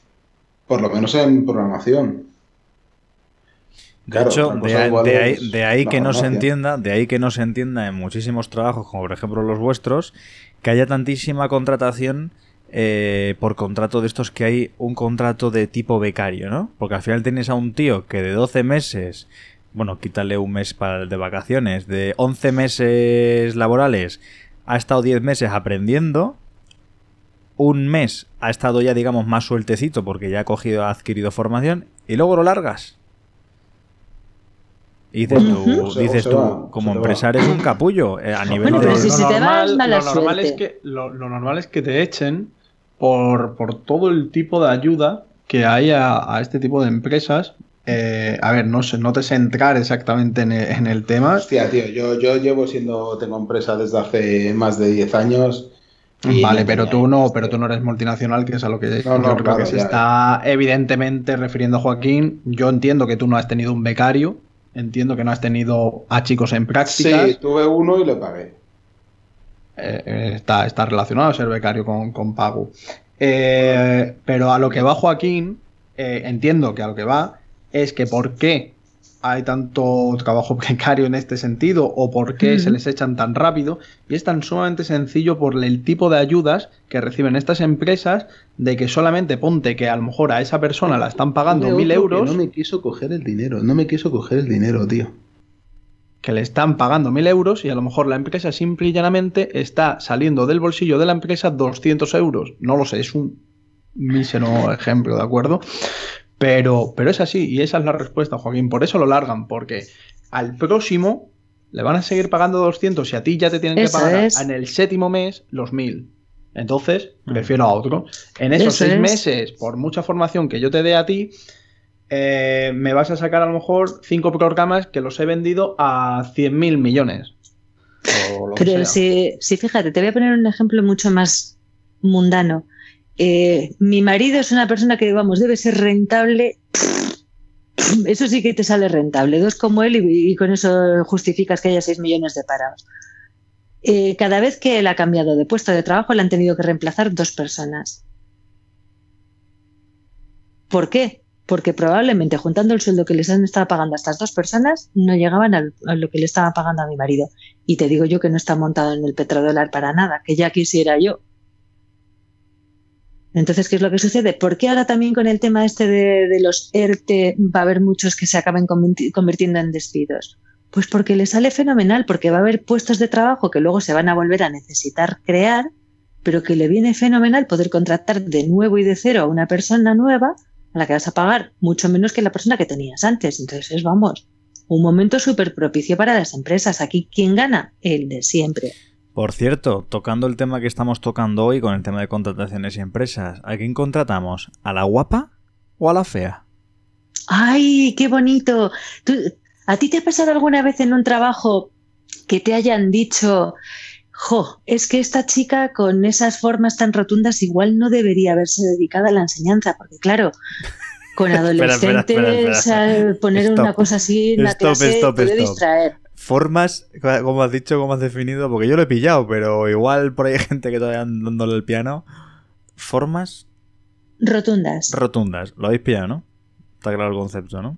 Por lo menos en programación. De Claro, hecho, de, ahí- de ahí, de que no se entienda, de ahí que no se entienda en muchísimos trabajos, como por ejemplo los vuestros, que haya tantísima contratación eh, por contrato de estos que hay un contrato de tipo becario, ¿no? Porque al final tienes a un tío que de 12 meses, bueno, quítale un mes para el de vacaciones, de 11 meses laborales, ha estado 10 meses aprendiendo, un mes ha estado ya, digamos, más sueltecito porque ya ha cogido, ha adquirido formación, y luego lo largas. Y dices tú, dices tú va, como empresario es un capullo eh, a nivel Bueno, de... pero si lo se te mala lo normal es que lo, lo normal es que te echen por, por todo el tipo de ayuda que hay a, a este tipo de empresas. Eh, a ver, no sé, no te sé entrar exactamente en el, en el tema. Hostia, tío, yo, yo llevo siendo, tengo empresa desde hace más de 10 años. Vale, pero tú no, pero tú no eres multinacional, que es a lo que No, no, yo creo claro, que se ya, está evidentemente refiriendo Joaquín. Yo entiendo que tú no has tenido un becario, entiendo que no has tenido a chicos en prácticas. Sí, tuve uno y le pagué. eh, eh, está, está relacionado a ser becario con, con pago. Eh, pero a lo que va Joaquín, eh, entiendo que a lo que va es que por qué hay tanto trabajo precario en este sentido o por qué se les echan tan rápido. Y es tan sumamente sencillo por el tipo de ayudas que reciben estas empresas de que solamente ponte que a lo mejor a esa persona la están pagando mil euros. No me quiso coger el dinero, no me quiso coger el dinero, tío. que le están pagando 1000 euros y a lo mejor la empresa simple y llanamente está saliendo del bolsillo de la empresa 200 euros. No lo sé, es un mísero ejemplo, ¿de acuerdo? Pero, pero es así y esa es la respuesta, Joaquín. Por eso lo largan, porque al próximo le van a seguir pagando 200 y a ti ya te tienen Eso que pagar es. en el séptimo mes los 1000. Entonces, prefiero a otro. En esos Eso seis es. meses, por mucha formación que yo te dé a ti, eh, me vas a sacar a lo mejor cinco programas que los he vendido a 100.000 millones. O lo que Pero sea. si, si fíjate, te voy a poner un ejemplo mucho más mundano. Eh, mi marido es una persona que, vamos, debe ser rentable. Eso sí que te sale rentable. Dos como él y, con eso justificas que haya 6 millones de parados. Eh, cada vez que él ha cambiado de puesto de trabajo, le han tenido que reemplazar dos personas. ¿Por qué? Porque probablemente juntando el sueldo que les han estado pagando a estas dos personas, no llegaban a lo que le estaba pagando a mi marido. Y te digo yo que no está montado en el petrodólar para nada, que ya quisiera yo. Entonces, ¿qué es lo que sucede? ¿Por qué ahora también con el tema este de, los ERTE va a haber muchos que se acaben convirti- convirtiendo en despidos? Pues porque le sale fenomenal, porque va a haber puestos de trabajo que luego se van a volver a necesitar crear, pero que le viene fenomenal poder contratar de nuevo y de cero a una persona nueva a la que vas a pagar mucho menos que la persona que tenías antes. Entonces, es, vamos, un momento súper propicio para las empresas. Aquí, ¿quién gana? El de siempre. Por cierto, tocando el tema que estamos tocando hoy con el tema de contrataciones y empresas, ¿a quién contratamos? ¿A la guapa o a la fea? ¡Ay, qué bonito! ¿Tú- ¿A ti te ha pasado alguna vez en un trabajo que te hayan dicho, jo, es que esta chica con esas formas tan rotundas igual no debería haberse dedicado a la enseñanza, porque claro, con espera, adolescentes espera, poner Stop. una cosa así en la Stop, clase stop, puede distraer. Formas, como has dicho, como has definido, porque yo lo he pillado, pero igual por ahí hay gente que todavía anda dándole el piano. Formas Rotundas. rotundas. Lo habéis pillado, ¿no? Está claro el concepto, ¿no?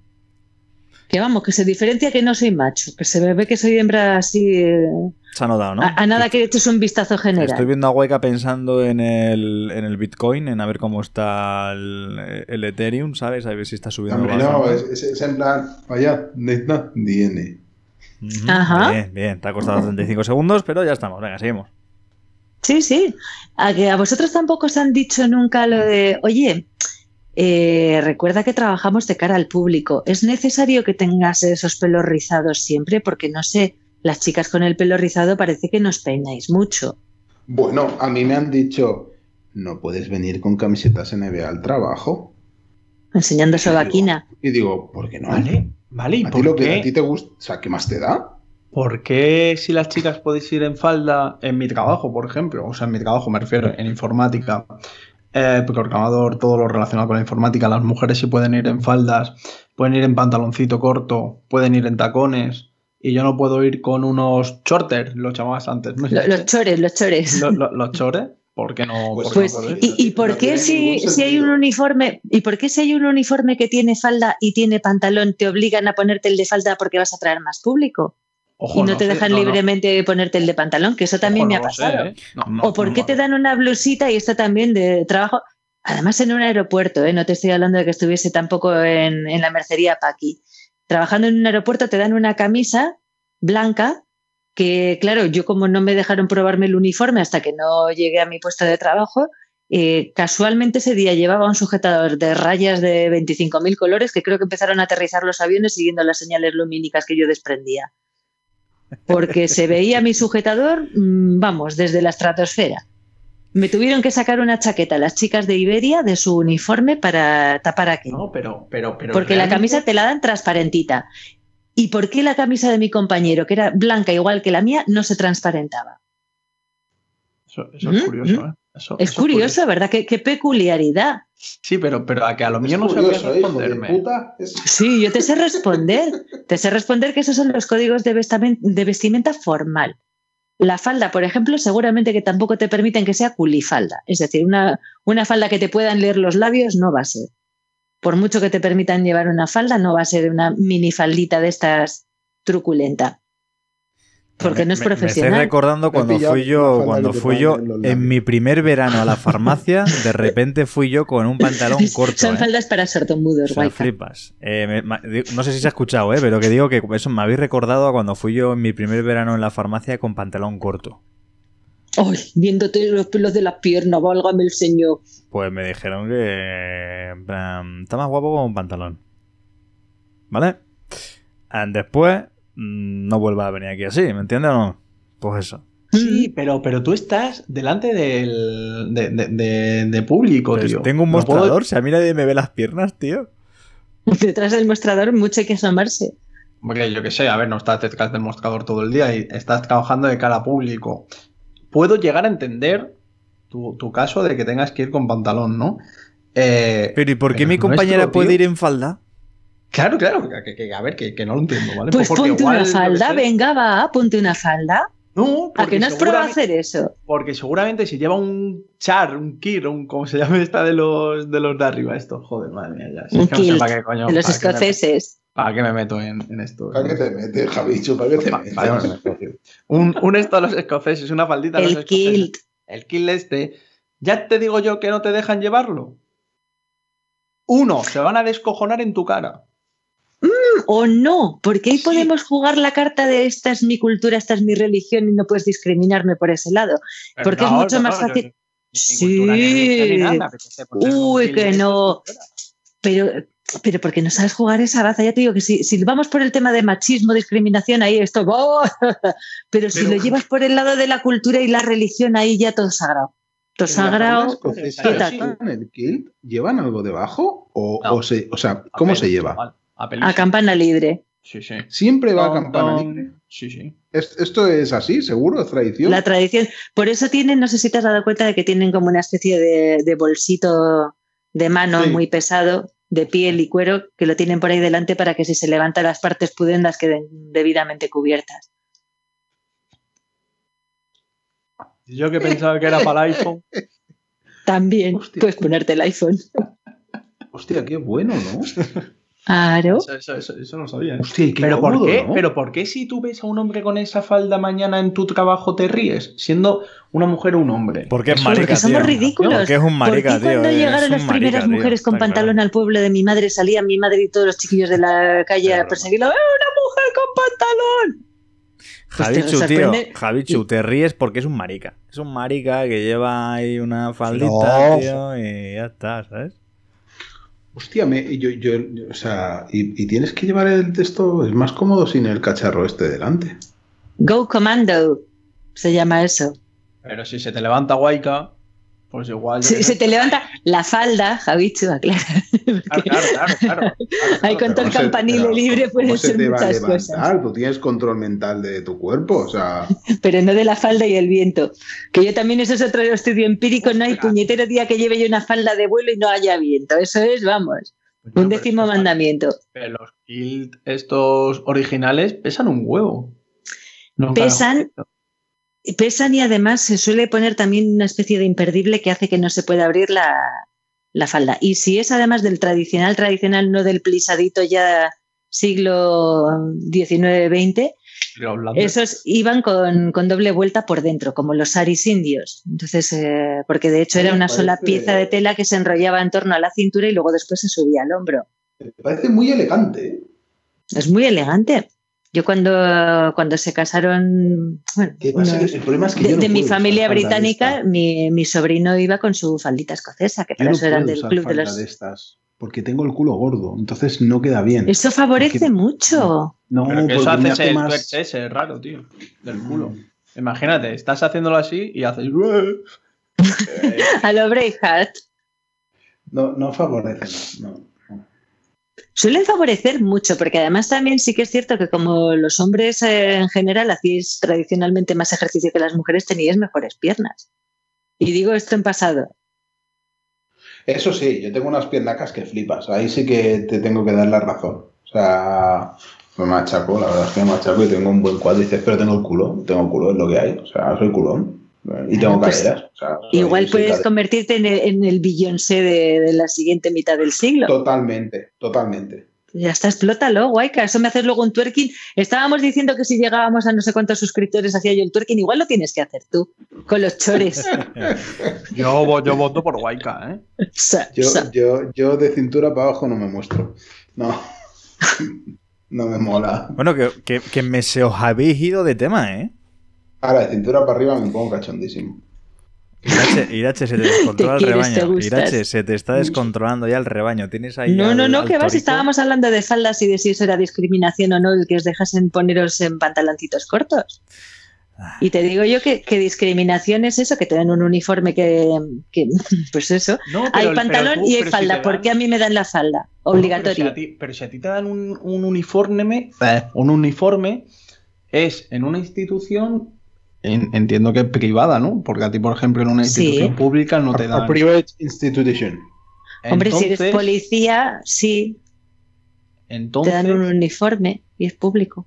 Que vamos, que se diferencia que no soy macho, que se ve que soy hembra así. eh, Se ha notado, ¿no? a, a nada que eches un vistazo general. Estoy viendo a Hueca pensando en el, en el Bitcoin, en a ver cómo está el, el Ethereum, ¿sabes? A ver si está subiendo o Hombre, no, es, es- en plan, vaya, no, viene. Ajá. Bien, bien. Te ha costado 35 segundos, pero ya estamos. Venga, seguimos. Sí, sí. A que a vosotros tampoco os han dicho nunca lo de, oye, eh, recuerda que trabajamos de cara al público. Es necesario que tengas esos pelos rizados siempre, porque no sé, las chicas con el pelo rizado parece que nos peináis mucho. Bueno, a mí me han dicho, no puedes venir con camisetas NBA al trabajo. Enseñando su vaquina. Y digo, ¿por qué no? Vale, vale, ¿y ¿A ti, lo que, a ti te gusta? O sea, ¿qué más te da? ¿Por qué si las chicas podéis ir en falda en mi trabajo, por ejemplo? O sea, en mi trabajo me refiero, en informática, eh, programador, todo lo relacionado con la informática, las mujeres sí pueden ir en faldas, pueden ir en pantaloncito corto, pueden ir en tacones, y yo no puedo ir con unos shorters, los llamabas antes, ¿no? Lo- Los chores, los chores. Lo- lo- los chores, ¿por qué no? Pues por qué Pues, no puedo ir? ¿y, y por No qué si, si hay un uniforme, y por qué si hay un uniforme que tiene falda y tiene pantalón, te obligan a ponerte el de falda porque vas a traer más público? Ojo, y no, no te sé, dejan no, no. libremente ponerte el de pantalón, que eso también Ojo, me ha sé, pasado. ¿eh? No, no, ¿O por no, qué no. te dan una blusita y esto también de trabajo? Además en un aeropuerto, ¿eh? no te estoy hablando de que estuviese tampoco en, en la mercería Paqui. Trabajando en un aeropuerto te dan una camisa blanca que, claro, yo como no me dejaron probarme el uniforme hasta que no llegué a mi puesto de trabajo, eh, casualmente ese día llevaba un sujetador de rayas de 25.000 colores que creo que empezaron a aterrizar los aviones siguiendo las señales lumínicas que yo desprendía. Porque se veía mi sujetador, mm, vamos, desde la estratosfera. Me tuvieron que sacar una chaqueta las chicas de Iberia de su uniforme para tapar aquello. No, pero, pero, pero porque la camisa te la dan transparentita. ¿Y por qué la camisa de mi compañero, que era blanca igual que la mía, no se transparentaba? Eso, eso es ¿Mm? curioso, ¿Mm? ¿eh? Eso- Es eso curioso, ¿verdad? Qué, qué peculiaridad. Sí, pero, pero a que a lo mío Es no sabía curioso, ¿eh, responderme. puta. Es- Sí, yo te sé responder. te sé responder que esos son los códigos de vestamen- de vestimenta formal. La falda, por ejemplo, seguramente que tampoco te permiten que sea culifalda. Es decir, una, una falda que te puedan leer los labios no va a ser. Por mucho que te permitan llevar una falda, no va a ser una minifaldita de estas truculenta. Porque Me- no es me- Me profesional. estoy recordando cuando fui yo, cuando fui yo en mi primer verano a la farmacia, de repente fui yo con un pantalón corto. Son ¿eh? faldas para sordomudos, O sea, flipas. Eh, me- no sé si se ha escuchado, ¿eh? pero que digo que eso me habéis recordado a cuando fui yo en mi primer verano en la farmacia con pantalón corto. Ay, viéndote los pelos de las piernas, válgame el señor. Pues me dijeron que en plan, está más guapo con un pantalón. ¿Vale? Después mm, no vuelva a venir aquí así, ¿me entiendes o no? Pues eso. Sí, pero, pero tú estás delante del, de, de- de- de público, Pues tío. tengo un No puedo- mostrador, si a mí nadie me ve las piernas, tío. Detrás del mostrador mucho hay que asomarse. Porque yo qué sé, a ver, no estás detrás del mostrador todo el día y estás trabajando de cara a público. Puedo llegar a entender tu, tu caso de que tengas que ir con pantalón, ¿no? Eh, Pero ¿y por qué mi nuestro, compañera puede tío- ir en falda? Claro, claro, que, que- a ver, que, que no lo entiendo, ¿vale? Pues ponte igual, una falda, venga, va, ponte una falda. No, ¿A que no has probado hacer eso? Porque seguramente si lleva un char, un kir, un como se llama esta de los de los de arriba, esto, joder, madre mía, ya. Si Un es que no sé kilt, para qué coño. de los para qué me- escoceses. ¿Para qué me meto en, en esto? ¿Para qué te metes, Javicho? ¿Para qué te metes? Un, un esto de los escoceses, una faldita de los El kilt. El kilt este. Ya te digo yo que no te dejan llevarlo. Uno, se van a descojonar en tu cara. O no, porque ahí Sí. podemos jugar la carta de esta es mi cultura, esta es mi religión y no puedes discriminarme por ese lado. Porque es mucho más fácil. ni nada, Sí. Uy, que no. Pero, pero porque no sabes jugar esa baza, ya te digo que si, si vamos por el tema de machismo, discriminación, ahí esto, ¡oh! pero si Pero- lo llevas por el lado de la cultura y la religión, ahí ya todo sagrado. Todo ¿En sagrado. escocesa ¿qué tal? llevan el kilt? ¿Llevan algo debajo? ¿O, No. o se, o sea, ¿cómo se lleva? A, campana libre. Sí, sí. Siempre va a campana ton. libre. Sí, sí. ¿Es- ¿Esto es así, seguro? ¿Es tradición? La tradición. Por eso tienen, no sé si te has dado cuenta de que tienen como una especie de, de bolsito de mano Sí. muy pesado, de piel y cuero, que lo tienen por ahí delante para que si se levantan las partes pudendas queden debidamente cubiertas. Yo que pensaba que era para el iPhone. También Hostia. puedes ponerte el iPhone. Hostia, qué bueno, ¿no? Claro. Eso, eso, eso, eso no sabía. Hostia, qué ¿Pero por cómodo, qué? ¿no? ¿Pero por qué si tú ves a un hombre con esa falda mañana en tu trabajo te ríes? Siendo una mujer o un hombre. Porque es marica, Porque somos tío. ridículos. Porque es un marica, ¿Por qué tío, cuando llegaron las marica, primeras tío, mujeres con pantalón claro. al pueblo de mi madre, salía mi madre y todos los chiquillos de la calle Claro. a perseguirlo? ¡Eh, una mujer con pantalón! Pues te Javichu, tío, sorprende- Javichu, te ríes porque es un marica. Es un marica que lleva ahí una faldita, No. tío, y ya está, ¿sabes? Hostia, me, yo, yo, yo- o sea, y, y tienes que llevar el texto, es más cómodo sin el cacharro este delante. Go Commando se llama eso. Pero si se te levanta guayca, pues igual. Se, te levanta la falda, Javichu, aclara. Claro, claro, claro, claro. Ahí con todo el ¿Cómo se- campanile libre ¿cómo pueden se ser te va a muchas levantar? cosas. Tú tienes control mental de tu cuerpo, o sea... Pero no de la falda y el viento. Que yo también, eso es otro estudio empírico, no hay puñetero día que lleve yo una falda de vuelo y no haya viento. Eso es, vamos, un décimo mandamiento. Pero los kilt estos originales pesan un huevo. No, Pesan, claro. Pesan y además se suele poner también una especie de imperdible que hace que no se pueda abrir la, la falda. Y si es además del tradicional, tradicional, no del plisadito ya siglo XIX-XX, esos iban con, con doble vuelta por dentro, como los saris indios. Entonces, eh, porque de hecho era una sola pieza de tela que se enrollaba en torno a la cintura y luego después se subía al hombro. Me parece muy elegante. ¿eh? Es muy elegante. Yo cuando, cuando se casaron, bueno, ¿Qué pasa? unos- el problema es que de, yo no de mi familia británica, mi, mi sobrino iba con su faldita escocesa, que Yo para no eso eran del usar club de los... de estas, porque tengo el culo gordo, entonces no queda bien. Eso favorece Porque- mucho. No, Pero que porque eso haces hace el más... twerk ese raro, tío. Del culo. Imagínate, estás haciéndolo así y haces. A lo Braveheart. No, no favorece, no. no. Suelen favorecer mucho, porque además también sí que es cierto que como los hombres eh, en general hacéis tradicionalmente más ejercicio que las mujeres, teníais mejores piernas. Y digo esto en pasado. Eso sí, yo tengo unas piernacas que flipas. Ahí sí que te tengo que dar la razón. O sea, me machaco, la verdad es que me machaco y tengo un buen cuádriceps, pero tengo el culo. Tengo el culo, es lo que hay. O sea, soy culón. Y tengo Pues, caderas. o sea, soy- Igual puedes convertirte en el, en el Beyoncé de, de la siguiente mitad del siglo. Totalmente, totalmente. Ya está, explótalo, guayca. Eso me haces luego un twerking. Estábamos diciendo que si llegábamos a no sé cuántos suscriptores hacía yo el twerking. Igual lo tienes que hacer tú, con los chores. Yo, yo voto por Waika, ¿eh? Sa- Yo, sa- yo, yo de cintura para abajo no me muestro. No. No me mola. Bueno, que, que, que me se os habéis ido de tema, ¿eh? Ahora, de cintura para arriba me pongo cachondísimo. Irache, Irache, se te descontrola Te el rebaño. Irache, se te está descontrolando ya el rebaño. Tienes ahí. No, al- no, no, que vas. Estábamos hablando de faldas y de si eso era discriminación o no, el que os dejasen poneros en pantaloncitos cortos. Y te digo yo que, que discriminación es eso, que te dan un uniforme que, que- pues eso. No, Hay pantalón tú- y hay si falda. ¿Por qué a mí me dan la falda? No, pero si Obligatorio. a ti- Pero si a ti te dan un, un uniforme, eh, un uniforme es en una institución, en- entiendo que privada, ¿no? Porque a ti, por ejemplo, en una Sí. institución pública no te A dan. private institution. Hombre, si eres Entonces- policía, sí, te Entonces, dan un uniforme y es público.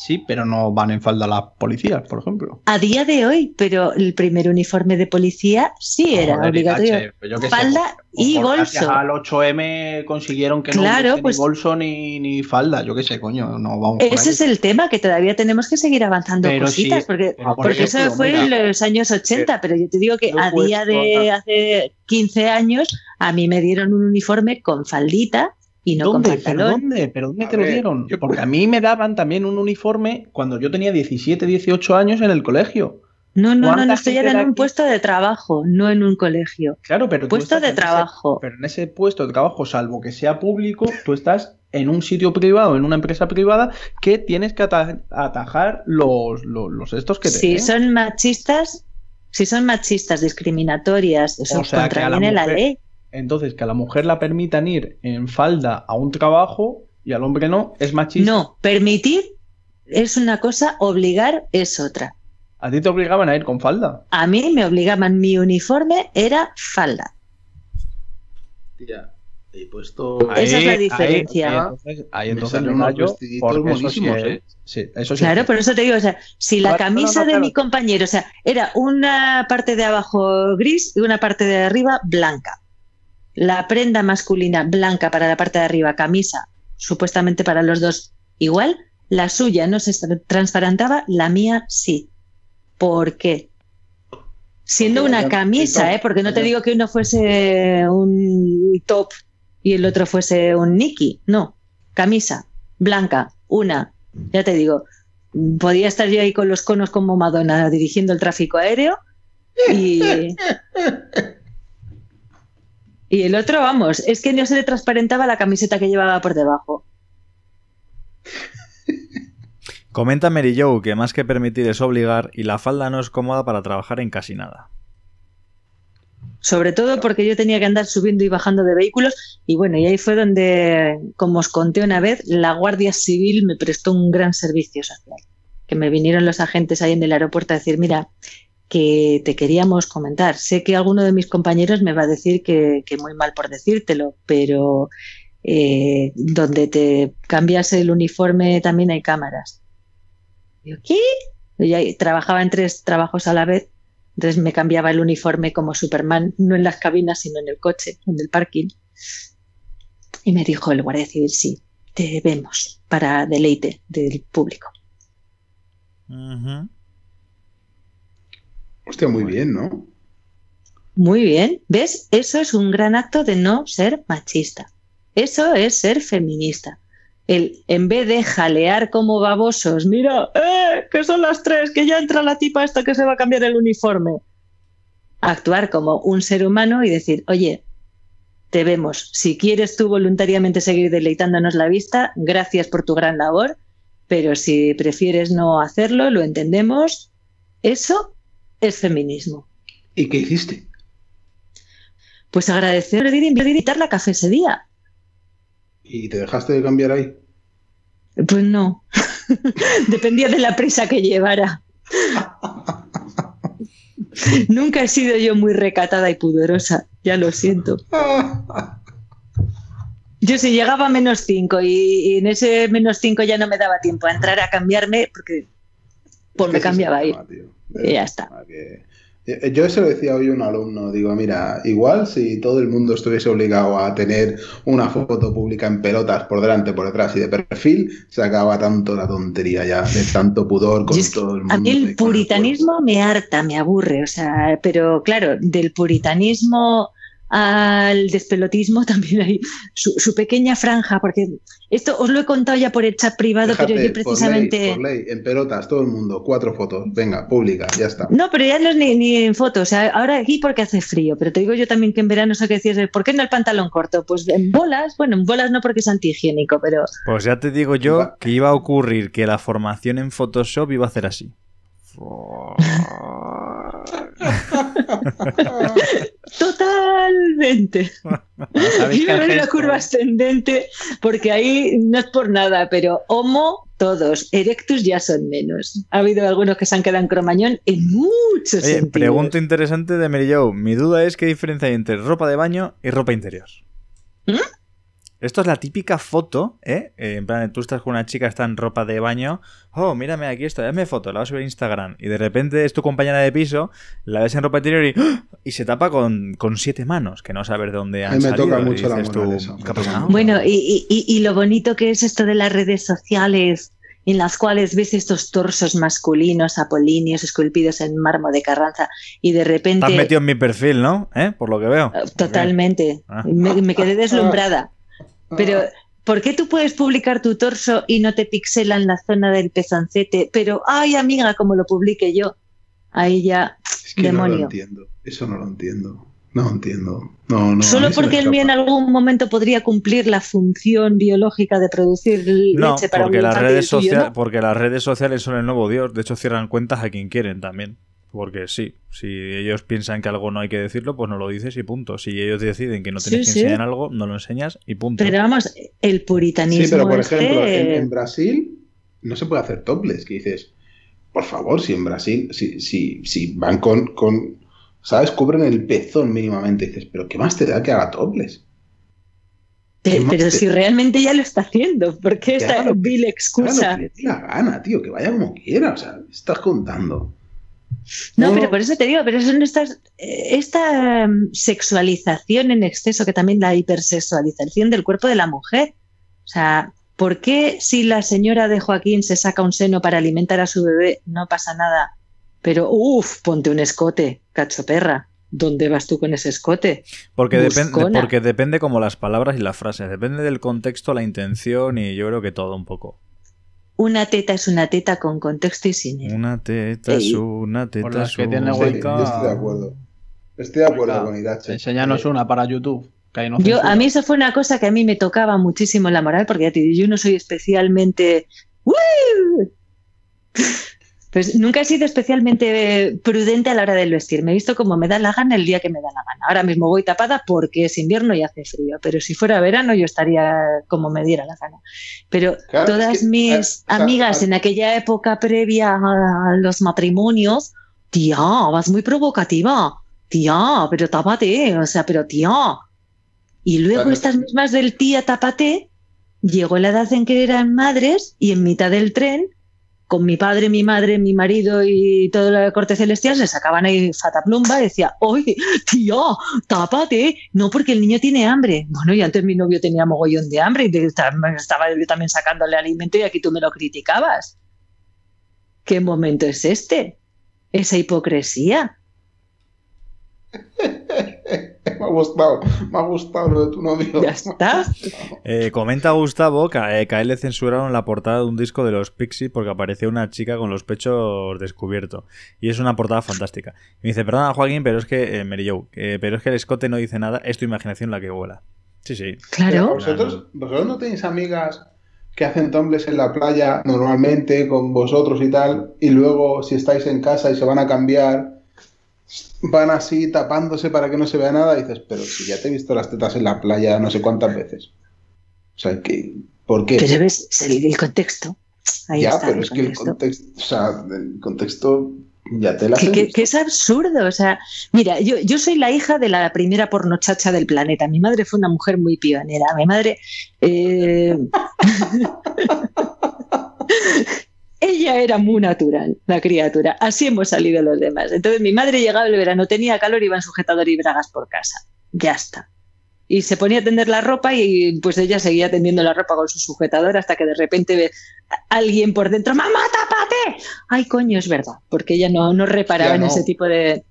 Sí, pero no van en falda las policías, por ejemplo. A día de hoy, pero el primer uniforme de policía sí era Joder, obligatorio. Pues sé, Falda por- y bolso. al 8M consiguieron que no Claro, pues- ni bolso ni, ni falda, yo qué sé, coño, no vamos Ese es el tema, que todavía tenemos que seguir avanzando Pero cositas, sí, porque, por porque ejemplo, eso fue mira, en los años 80, pero yo te digo que no a día de hace 15 años a mí me dieron un uniforme con faldita y no ¿Dónde? con ¿Pero dónde? ¿Pero dónde A te lo dieron? yo- Porque a mí me daban también un uniforme cuando yo tenía 17, 18 años en el colegio. No, no, no, ¿Cuánta no estoy en un aquí? puesto de trabajo, no en un colegio. Claro, pero Puesto de en ese- trabajo. pero en ese puesto de trabajo, salvo que sea público, tú estás en un sitio privado, en una empresa privada, que tienes que ata- atajar los, los, los estos que te Si son machistas, si son machistas, discriminatorias, eso O sea, contraviene la ley. Entonces, que a la mujer la permitan ir en falda a un trabajo y al hombre no, es machista. No, permitir, es una cosa, obligar es otra. A ti te obligaban a ir con falda. A mí me obligaban, mi uniforme era falda. Tía, he puesto. Esa es la diferencia. Ahí, entonces, ahí entonces unos sí, ¿eh? sí, eso sí Claro, es- por eso te digo, o sea, si la Claro, camisa no, no, de claro. mi compañero, o sea, era una parte de abajo gris y una parte de arriba blanca. La prenda masculina blanca para la parte de arriba, camisa, supuestamente para los dos igual, la suya no se tra- transparentaba, la mía sí. ¿Por qué? Siendo Porque una camisa, ¿eh? porque no te digo que uno fuese un top y el otro fuese un Nicky, no, camisa blanca, una, ya te digo, podía estar yo ahí con los conos como Madonna dirigiendo el tráfico aéreo y, y el otro, vamos, es que no se le transparentaba la camiseta que llevaba por debajo. Comenta Mary Joe que más que permitir es obligar y la falda no es cómoda para trabajar en casi nada. Sobre todo porque yo tenía que andar subiendo y bajando de vehículos y bueno, y ahí fue donde, como os conté una vez, la Guardia Civil me prestó un gran servicio social. Que me vinieron los agentes ahí en el aeropuerto a decir, mira, que te queríamos comentar. Sé que alguno de mis compañeros me va a decir que, que muy mal por decírtelo, pero eh, donde te cambias el uniforme también hay cámaras. Yo, ¿qué? Yo ahí trabajaba en tres trabajos a la vez entonces me cambiaba el uniforme como Superman, no en las cabinas, sino en el coche, en el parking. Y me dijo el guardia civil, sí, te vemos para deleite del público. Ujú. Hostia, muy bien, ¿no? Muy bien, ¿ves? Eso es un gran acto de no ser machista. Eso es ser feminista. El, en vez de jalear como babosos, mira, eh, que son las tres, que ya entra la tipa esta que se va a cambiar el uniforme. Actuar como un ser humano y decir, oye, te vemos. Si quieres tú voluntariamente seguir deleitándonos la vista, gracias por tu gran labor, pero si prefieres no hacerlo, lo entendemos. Eso es feminismo. ¿Y qué hiciste? Pues agradecer y invitarla a café ese día. ¿Y te dejaste de cambiar ahí? Pues no. Dependía de la prisa que llevara. Nunca he sido yo muy recatada y pudorosa, ya lo siento. Yo si llegaba a menos 5 y, y en ese menos 5 ya no me daba tiempo a entrar a cambiarme porque pues me cambiaba ahí. Y ya está. Que- eh, Yo se lo decía hoy a un alumno, digo, mira, igual si todo el mundo estuviese obligado a tener una foto pública en pelotas por delante, por detrás y de perfil, se acaba tanto la tontería ya, de tanto pudor con todo el mundo. A mí el puritanismo me harta, me aburre, o sea, pero claro, del puritanismo al despelotismo también hay su, su pequeña franja, porque esto os lo he contado ya por el chat privado, Déjate, pero yo por ley, precisamente... por ley, en pelotas, todo el mundo, cuatro fotos, venga, pública, ya está. No, pero ya no es ni, ni en fotos. O sea, ahora aquí porque hace frío, pero te digo yo también que en verano sé que decías, ¿por qué no el pantalón corto? Pues en bolas, bueno, en bolas no porque es antihigiénico, pero Pues ya te digo yo Va. que iba a ocurrir que la formación en Photoshop iba a hacer así. totalmente. ¿Sabéis Y que el una gesto- curva ascendente, porque ahí no es por nada, pero homo todos, erectus ya son menos. Ha habido algunos que se han quedado en cromañón en muchos Oye, sentidos. pregunta interesante de Mary Jo. Mi duda es qué diferencia hay entre ropa de baño y ropa interior. ¿Mm? Esto es la típica foto, ¿eh? Eh, En plan, tú estás con una chica, está en ropa de baño. Oh, mírame, aquí estoy, hazme foto, la vas a subir a Instagram. Y de repente es tu compañera de piso, la ves en ropa interior y, ¡ah! y se tapa con, con siete manos, que no sabes de dónde A han mí me salido. toca mucho la tú. Bueno, y, y- y- lo bonito que es esto de las redes sociales, en las cuales ves estos torsos masculinos, apolíneos, esculpidos en mármol de Carranza, y de repente... Te has metido en mi perfil, ¿no? ¿Eh? Por lo que veo. Eh, Totalmente. Ah. Me, me quedé deslumbrada. Pero, ¿por qué tú puedes publicar tu torso y no te pixelan la zona del pezoncete? Pero, ay, amiga, como lo publique yo. Ahí ya, Es que no lo demonio. entiendo, eso no lo entiendo. No lo entiendo. No, no, Solo mí porque el mío en algún momento podría cumplir la función biológica de producir No, leche para porque un las, redes el tuyo socia- no. porque las redes sociales son el nuevo Dios. De hecho, cierran cuentas a quien quieren también. Porque sí, si ellos piensan que algo no hay que decirlo, pues no lo dices y punto. Si ellos deciden que no tienes Sí, que sí. enseñar algo, no lo enseñas y punto. Pero vamos, el puritanismo Sí, pero por este, ejemplo, en, en Brasil no se puede hacer topless, que dices, por favor, si en Brasil, si, si, si van con, con, ¿sabes? Cubren el pezón mínimamente, dices, pero ¿qué más te da que haga topless? Pe- Pero si realmente ya lo está haciendo, ¿por qué esta Claro, vil excusa? lo que la gana, tío, que vaya como quiera, o sea, ¿qué estás contando. No, pero por eso te digo, pero son estas, eh, esta mm, sexualización en exceso, que también la hipersexualización del cuerpo de la mujer. O sea, ¿por qué si la señora de Joaquín se saca un seno para alimentar a su bebé no pasa nada? Pero, uff, ponte un escote, cacho perra. ¿Dónde vas tú con ese escote? Porque, depen- Buscona. porque depende como las palabras y las frases. Depende del contexto, la intención y yo creo que todo un poco. Una teta es una teta con contexto y sin él. Una teta es una teta Por las es que tiene una. Sí, yo estoy de acuerdo. Estoy de acuerdo con Irache. Enséñanos una para YouTube. Que no Yo, a mí eso fue una cosa que a mí me tocaba muchísimo la moral, porque ya te digo, yo no soy especialmente... ¡Woo! Pues nunca he sido especialmente prudente a la hora del vestir. Me he visto como me da la gana el día que me da la gana. Ahora mismo voy tapada porque es invierno y hace frío, pero si fuera verano yo estaría como me diera la gana. Pero Claro, todas es que, mis amigas en aquella época previa a los matrimonios, tía, vas muy provocativa, tía, pero tápate, o sea, pero tía. Y luego Claro. estas mismas del tía tápate, llegó la edad en que eran madres y en mitad del tren, con mi padre, mi madre, mi marido y todo la corte celestial, se sacaban ahí fataplumba y decía, oye, tía, tápate, no porque el niño tiene hambre. Bueno, y antes mi novio tenía mogollón de hambre y estaba yo también sacándole alimento y aquí tú me lo criticabas. ¿Qué momento es este? Esa hipocresía. me ha gustado, me ha gustado lo de tu novio. Ya está. Eh, comenta Gustavo que, eh, que a él le censuraron la portada de un disco de los Pixies porque apareció una chica con los pechos descubiertos. Y es una portada fantástica. Y me dice, perdona Joaquín, pero es que, eh, Mary Jo, eh, pero es que el escote no dice nada, es tu imaginación la que vuela. Sí, sí. Claro. ¿Vosotros, ¿Vosotros no tenéis amigas que hacen tombles en la playa normalmente con vosotros y tal? Y luego, si estáis en casa y se van a cambiar, van así tapándose para que no se vea nada. Y dices, pero si ya te he visto las tetas en la playa no sé cuántas veces. O sea, que, ¿por qué? Pero ves el, el contexto. Ahí ya, está. pero es que el contexto. o sea, el contexto ya te la Que, que es absurdo. O sea, mira, yo, yo soy la hija de la primera pornochacha del planeta. Mi madre fue una mujer muy pionera. Mi madre. eh, Ella era muy natural, la criatura. Así hemos salido los demás. Entonces mi madre llegaba el verano, tenía calor, iba en sujetador y bragas por casa. Ya está. Y se ponía a tender la ropa y pues ella seguía tendiendo la ropa con su sujetador hasta que de repente ve alguien por dentro, ¡Mamá, tápate! Ay, coño, es verdad, porque ella no, no reparaba en ese tipo de...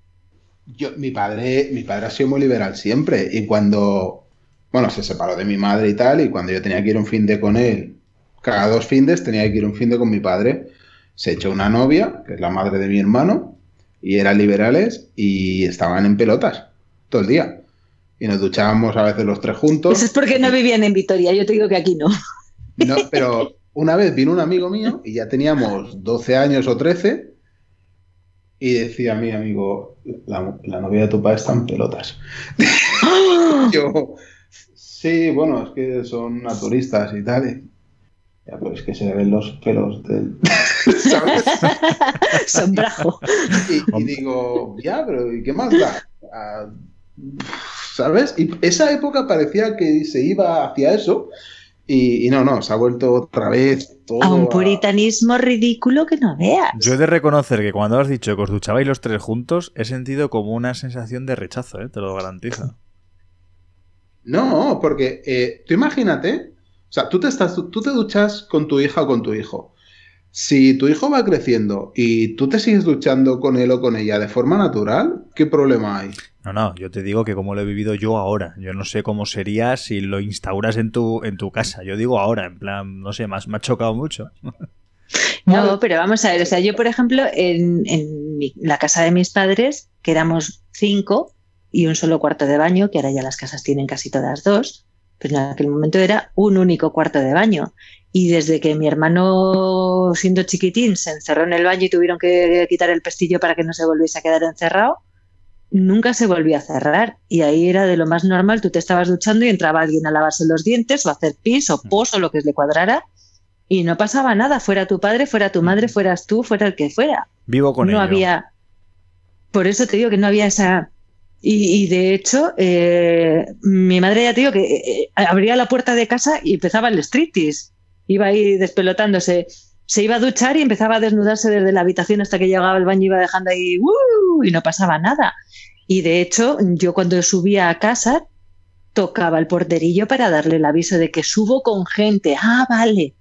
Yo, mi padre, mi padre ha sido muy liberal siempre. Y cuando, bueno, se separó de mi madre y tal, y cuando yo tenía que ir un fin de con él, cada dos findes tenía que ir un fin de con mi padre, se echó una novia, que es la madre de mi hermano, y eran liberales y estaban en pelotas todo el día. Y nos duchábamos a veces los tres juntos. Eso es porque no vivían en Vitoria, yo te digo que aquí no. No, pero una vez vino un amigo mío y ya teníamos 12 años o 13 y decía mi amigo, la, la novia de tu padre está en pelotas. Yo, sí, bueno, es que son naturistas y tal. Ya, pero es que se le ven los pelos del... ¿Sabes? Sombrajo. Y, y digo, ya, pero ¿y qué más da? Ah, ¿Sabes? Y esa época parecía que se iba hacia eso y, y no, no, se ha vuelto otra vez todo A un a- puritanismo ridículo que no veas. Yo he de reconocer que cuando has dicho que os duchabais los tres juntos, he sentido como una sensación de rechazo, ¿eh? te lo garantizo. No, porque eh, tú imagínate, o sea, tú te, estás, tú te duchas con tu hija o con tu hijo. Si tu hijo va creciendo y tú te sigues duchando con él o con ella de forma natural, ¿qué problema hay? No, no, yo te digo que como lo he vivido yo ahora. Yo no sé cómo sería si lo instauras en tu, en tu casa. Yo digo ahora, en plan, no sé, más, me ha chocado mucho. No, pero vamos a ver, o sea, yo por ejemplo, en, en mi- la casa de mis padres, que éramos cinco y un solo cuarto de baño, que ahora ya las casas tienen casi todas dos, pero en aquel momento era un único cuarto de baño. Y desde que mi hermano, siendo chiquitín, se encerró en el baño y tuvieron que quitar el pestillo para que no se volviese a quedar encerrado, nunca se volvió a cerrar. Y ahí era de lo más normal, tú te estabas duchando y entraba alguien a lavarse los dientes o a hacer pis o pos o lo que le cuadrara y no pasaba nada, fuera tu padre, fuera tu madre, fueras tú, fuera el que fuera. Vivo con no ello. había. Por eso te digo que no había esa. Y, de hecho, eh, mi madre ya te digo que eh, abría la puerta de casa y empezaba el striptease. Iba ahí despelotándose. Se iba a duchar y empezaba a desnudarse desde la habitación hasta que llegaba al baño y iba dejando ahí ¡uh! y no pasaba nada. Y de hecho, yo cuando subía a casa tocaba el porterillo para darle el aviso de que subo con gente. Ah, vale.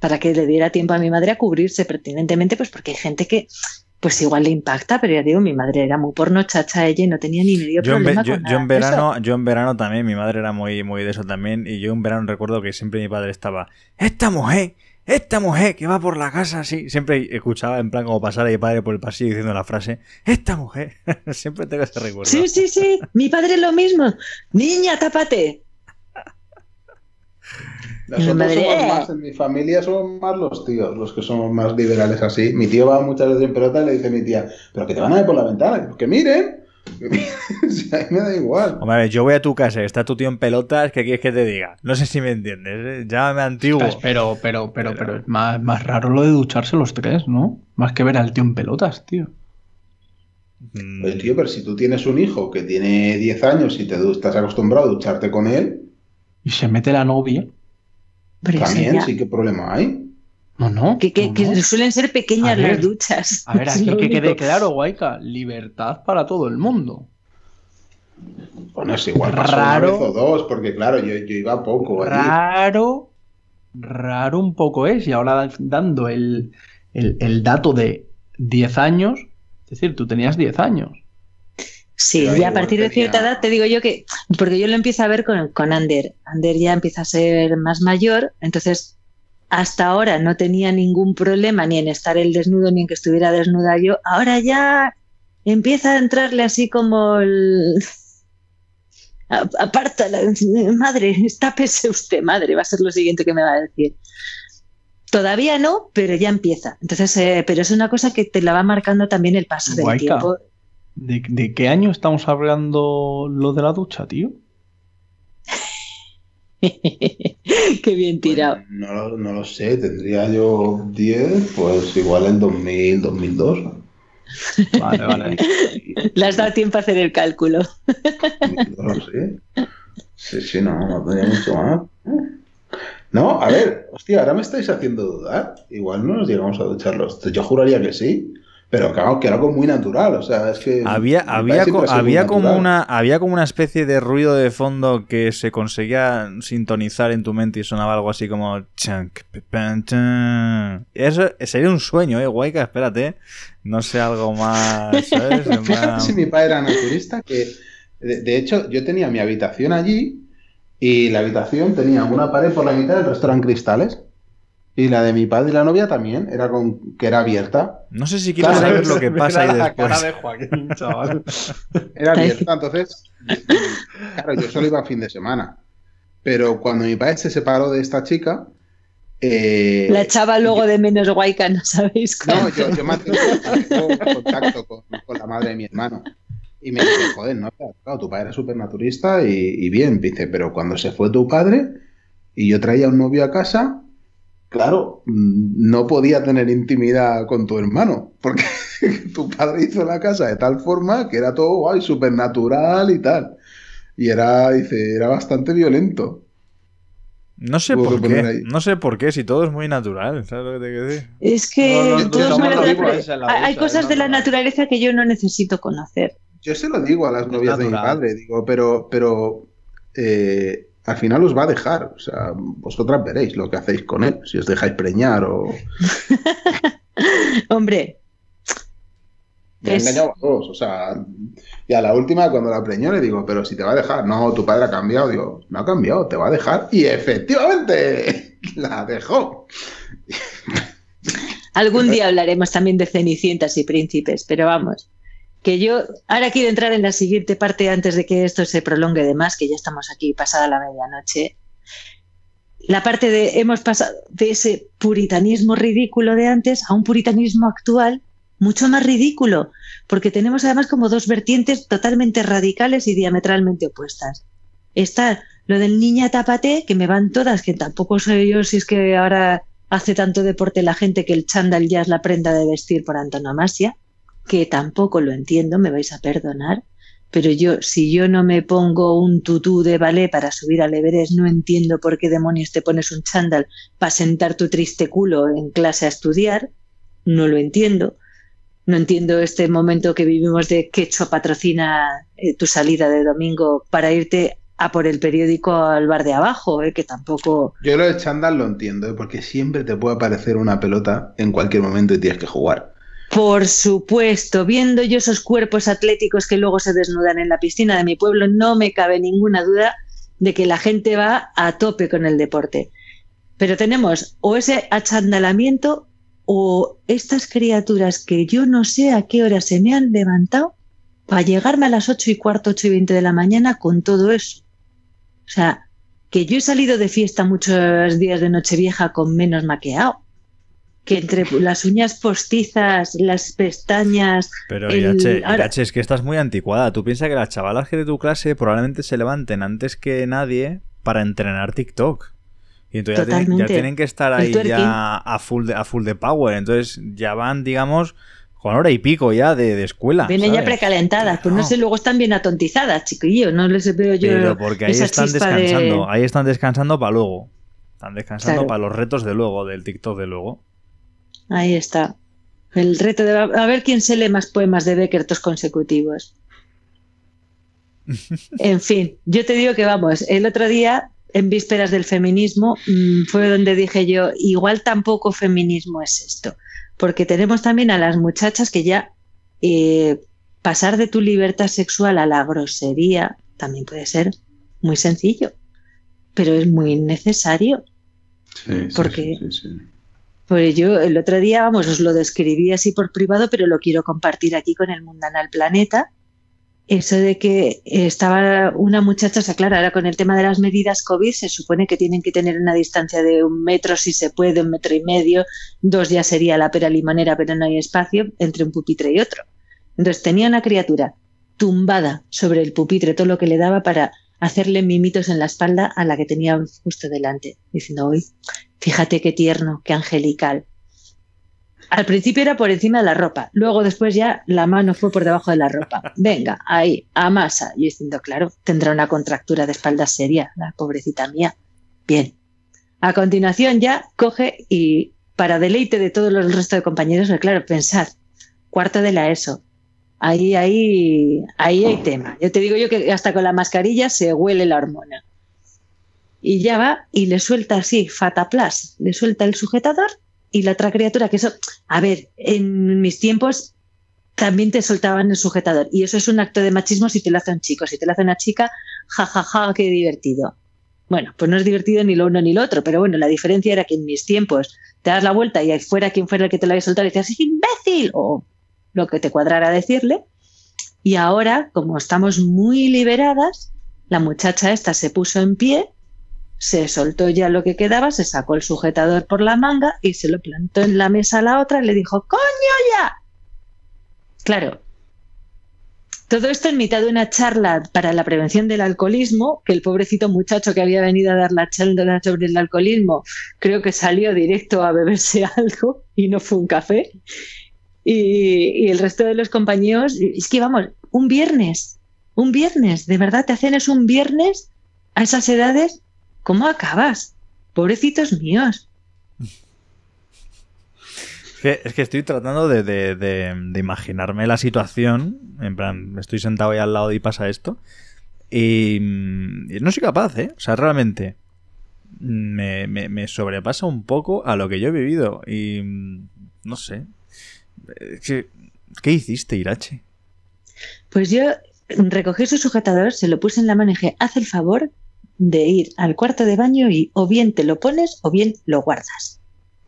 Para que le diera tiempo a mi madre a cubrirse pertinentemente, pues porque hay gente que pues igual le impacta, pero ya digo, mi madre era muy porno chacha ella y no tenía ni medio Yo en, problema yo- con yo nada en de eso. verano, yo en verano también, mi madre era muy, muy de eso también, y yo en verano recuerdo que siempre mi padre estaba, esta mujer, esta mujer que va por la casa así, siempre escuchaba en plan como pasar a mi padre por el pasillo diciendo la frase, esta mujer, siempre tengo ese recuerdo. Sí, sí, sí, mi padre lo mismo. Niña, tápate. Nosotros madre, somos "Eh". más, en mi familia somos más los tíos, los que somos más liberales así. Mi tío va muchas veces en pelota y le dice a mi tía, pero que te van a ver por la ventana, que miren. Si a mí me da igual. Hombre, yo voy a tu casa y está tu tío en pelotas, ¿qué quieres que te diga? No sé si me entiendes, ¿eh? llámame antiguo. Ostras, Pero, pero, pero, pero es más, más raro lo de ducharse los tres, ¿no? Más que ver al tío en pelotas, tío. Mm, Oye, tío, pero si tú tienes un hijo que tiene 10 años y te estás acostumbrado a ducharte con él, Y se mete la novia. Pero también sí que problema hay. No, no. que, que- no, que no. suelen ser pequeñas ver, las duchas. A ver, aquí que quede claro, Guayca. Libertad para todo el mundo. Bueno, es igual pasó Raro. una vez o dos, porque claro, yo, yo iba poco allí. Raro, raro un poco es. Y ahora dan- dando el, el- el dato de 10 años, es decir, tú tenías 10 años. Sí, ya a partir de cierta edad te digo yo que, porque yo lo empiezo a ver con, con Ander. Ander ya empieza a ser más mayor, entonces hasta ahora no tenía ningún problema ni en estar él desnudo ni en que estuviera desnuda yo. Ahora ya empieza a entrarle así como el... Aparta, la- madre, tápese usted, madre, va a ser lo siguiente que me va a decir. Todavía no, pero ya empieza. Entonces, eh, pero es una cosa que te la va marcando también el paso del tiempo. ¿De, de qué año estamos hablando lo de la ducha, tío? Qué bien tirado. Pues no, lo- no lo sé, tendría yo 10, pues igual en 2000, 2002. Vale, vale. Le has dado tiempo a hacer el cálculo. No lo sé. Sí, sí, no, no tenía mucho más. No, a ver, hostia, ahora me estáis haciendo dudar. Igual no nos llegamos a duchar los. Yo juraría que sí, pero claro, que era algo muy natural. O sea, es que. Había, había, co- había como natural. una, había como una especie de ruido de fondo que se conseguía sintonizar en tu mente y sonaba algo así como. Eso sería un sueño, eh, guayca, espérate. No sé, algo más, ¿sabes? Fíjate si mi padre era naturista, que de, de hecho yo tenía mi habitación allí y la habitación tenía una pared por la mitad, el resto eran cristales. Y la de mi padre y la novia también, era con que era abierta. No sé si Claro, saber lo que pasa ahí la después. cara de Joaquín, chaval. Era abierta, entonces, claro, yo solo iba a fin de semana. Pero cuando mi padre se separó de esta chica, eh, La echaba luego de menos guayca, ¿no sabéis No, cuánto? yo, yo mantengo, mantengo contacto con, con la madre de mi hermano. Y me dice, joder, no, claro, tu padre era súper naturista y, y bien, dice, pero cuando se fue tu padre y yo traía un novio a casa, claro, mm, no podía tener intimidad con tu hermano, porque tu padre hizo la casa de tal forma que era todo guay, súper natural y tal. Y era, dice, era bastante violento. No sé por qué. No sé por qué, si todo es muy natural. ¿Sabes lo que te quiero decir? Es que No, no, todo es muy natural, hay- cosas de la natural. naturaleza que yo no necesito conocer. Yo se lo digo a las novias de mi padre, digo, pero, pero eh, al final os va a dejar. O sea, vosotras veréis lo que hacéis con él, si os dejáis preñar o. Hombre, Me ha Es- engañado a todos. O sea, y a la última, cuando la preñó, le digo, pero si te va a dejar. No, tu padre ha cambiado. Digo, no ha cambiado, te va a dejar. Y efectivamente, la dejó. algún día hablaremos también de cenicientas y príncipes, pero vamos, que yo ahora quiero entrar en la siguiente parte antes de que esto se prolongue de más, que ya estamos aquí pasada la medianoche. La parte de hemos pasado de ese puritanismo ridículo de antes a un puritanismo actual mucho más ridículo, porque tenemos además como dos vertientes totalmente radicales y diametralmente opuestas. Está lo del niña tapate, que me van todas, que tampoco sé yo si es que ahora hace tanto deporte la gente que el chándal ya es la prenda de vestir por antonomasia, que tampoco lo entiendo, me vais a perdonar, pero yo, si yo no me pongo un tutú de ballet para subir al Everest, no entiendo por qué demonios te pones un chándal para sentar tu triste culo en clase a estudiar, no lo entiendo. No entiendo este momento que vivimos de que hecho patrocina eh, tu salida de domingo para irte a por el periódico al bar de abajo, eh, que tampoco... Yo lo de chándal lo entiendo, eh, porque siempre te puede aparecer una pelota en cualquier momento y tienes que jugar. Por supuesto, viendo yo esos cuerpos atléticos que luego se desnudan en la piscina de mi pueblo, no me cabe ninguna duda de que la gente va a tope con el deporte. Pero tenemos o ese achandalamiento o estas criaturas que yo no sé a qué hora se me han levantado para llegarme a las ocho y cuarto, ocho y veinte de la mañana con todo eso. O sea, que yo he salido de fiesta muchos días de Nochevieja con menos maqueado que entre las uñas postizas, las pestañas. Pero, el- Irache, es que estás muy anticuada. Tú piensas que las chavalas que de tu clase probablemente se levanten antes que nadie para entrenar TikTok. Y entonces ya tienen, ya Totalmente. tienen que estar ahí ya a full, de, a full de power. Entonces ya van, digamos, con hora y pico ya de, de escuela. Vienen ya precalentadas, pues no sé, luego están bien atontizadas, chiquillo, no les veo yo Pero porque ahí están de- descansando. Ahí están descansando para luego. Están descansando Claro. para los retos de luego, del TikTok de luego. Ahí está. El reto de a ver quién se lee más poemas de Becker todos consecutivos. En fin, yo te digo que vamos, el otro día, en vísperas del feminismo, mm, fue donde dije yo, igual tampoco feminismo es esto, porque tenemos también a las muchachas que ya eh, pasar de tu libertad sexual a la grosería también puede ser muy sencillo, pero es muy necesario. Sí, sí, Porque- sí, sí, sí. Pues yo el otro día, vamos, os lo describí así por privado, pero lo quiero compartir aquí con el mundanal planeta. Eso de que estaba una muchacha, o sea, claro, ahora con el tema de las medidas COVID se supone que tienen que tener una distancia de un metro si se puede, un metro y medio, dos ya sería la pera limonera, pero no hay espacio entre un pupitre y otro. Entonces tenía una criatura tumbada sobre el pupitre, todo lo que le daba para hacerle mimitos en la espalda a la que tenía justo delante, diciendo, uy, fíjate qué tierno, qué angelical. Al principio era por encima de la ropa, luego después ya la mano fue por debajo de la ropa. Venga, ahí, a masa. Yo diciendo, claro, tendrá una contractura de espalda seria, la pobrecita mía. Bien. A continuación ya coge y para deleite de todos los restos de compañeros, pues claro, pensad, cuarto de la ESO. Ahí, ahí, ahí hay tema. Yo te digo yo que hasta con la mascarilla se huele la hormona. Y ya va y le suelta así, fataplas, le suelta el sujetador y la otra criatura, que eso, a ver, en mis tiempos también te soltaban el sujetador y eso es un acto de machismo si te lo hace un chico, si te lo hace una chica, jajaja, ja, ja, qué divertido. Bueno, pues no es divertido ni lo uno ni lo otro, pero bueno, la diferencia era que en mis tiempos te das la vuelta y ahí fuera quien fuera el que te lo había soltado y decías, imbécil, o lo que te cuadrara decirle. Y ahora, como estamos muy liberadas, la muchacha esta se puso en pie, se soltó ya lo que quedaba, se sacó el sujetador por la manga y se lo plantó en la mesa a la otra y le dijo, ¡coño ya! Claro. Todo esto en mitad de una charla para la prevención del alcoholismo, que el pobrecito muchacho que había venido a dar la charla sobre el alcoholismo, creo que salió directo a beberse algo y no fue un café. Y, el resto de los compañeros, es que vamos, un viernes, un viernes, de verdad te hacen un viernes a esas edades, ¿cómo acabas? Pobrecitos míos. Es que, es que estoy tratando de, de- de- de imaginarme la situación. En plan, estoy sentado ahí al lado y pasa esto. Y, y no soy capaz, ¿eh? O sea, realmente me, me- me sobrepasa un poco a lo que yo he vivido. Y no sé. Que- ¿Qué hiciste, Irache? Pues yo recogí su sujetador, se lo puse en la mano y dije, haz el favor de ir al cuarto de baño y o bien te lo pones o bien lo guardas.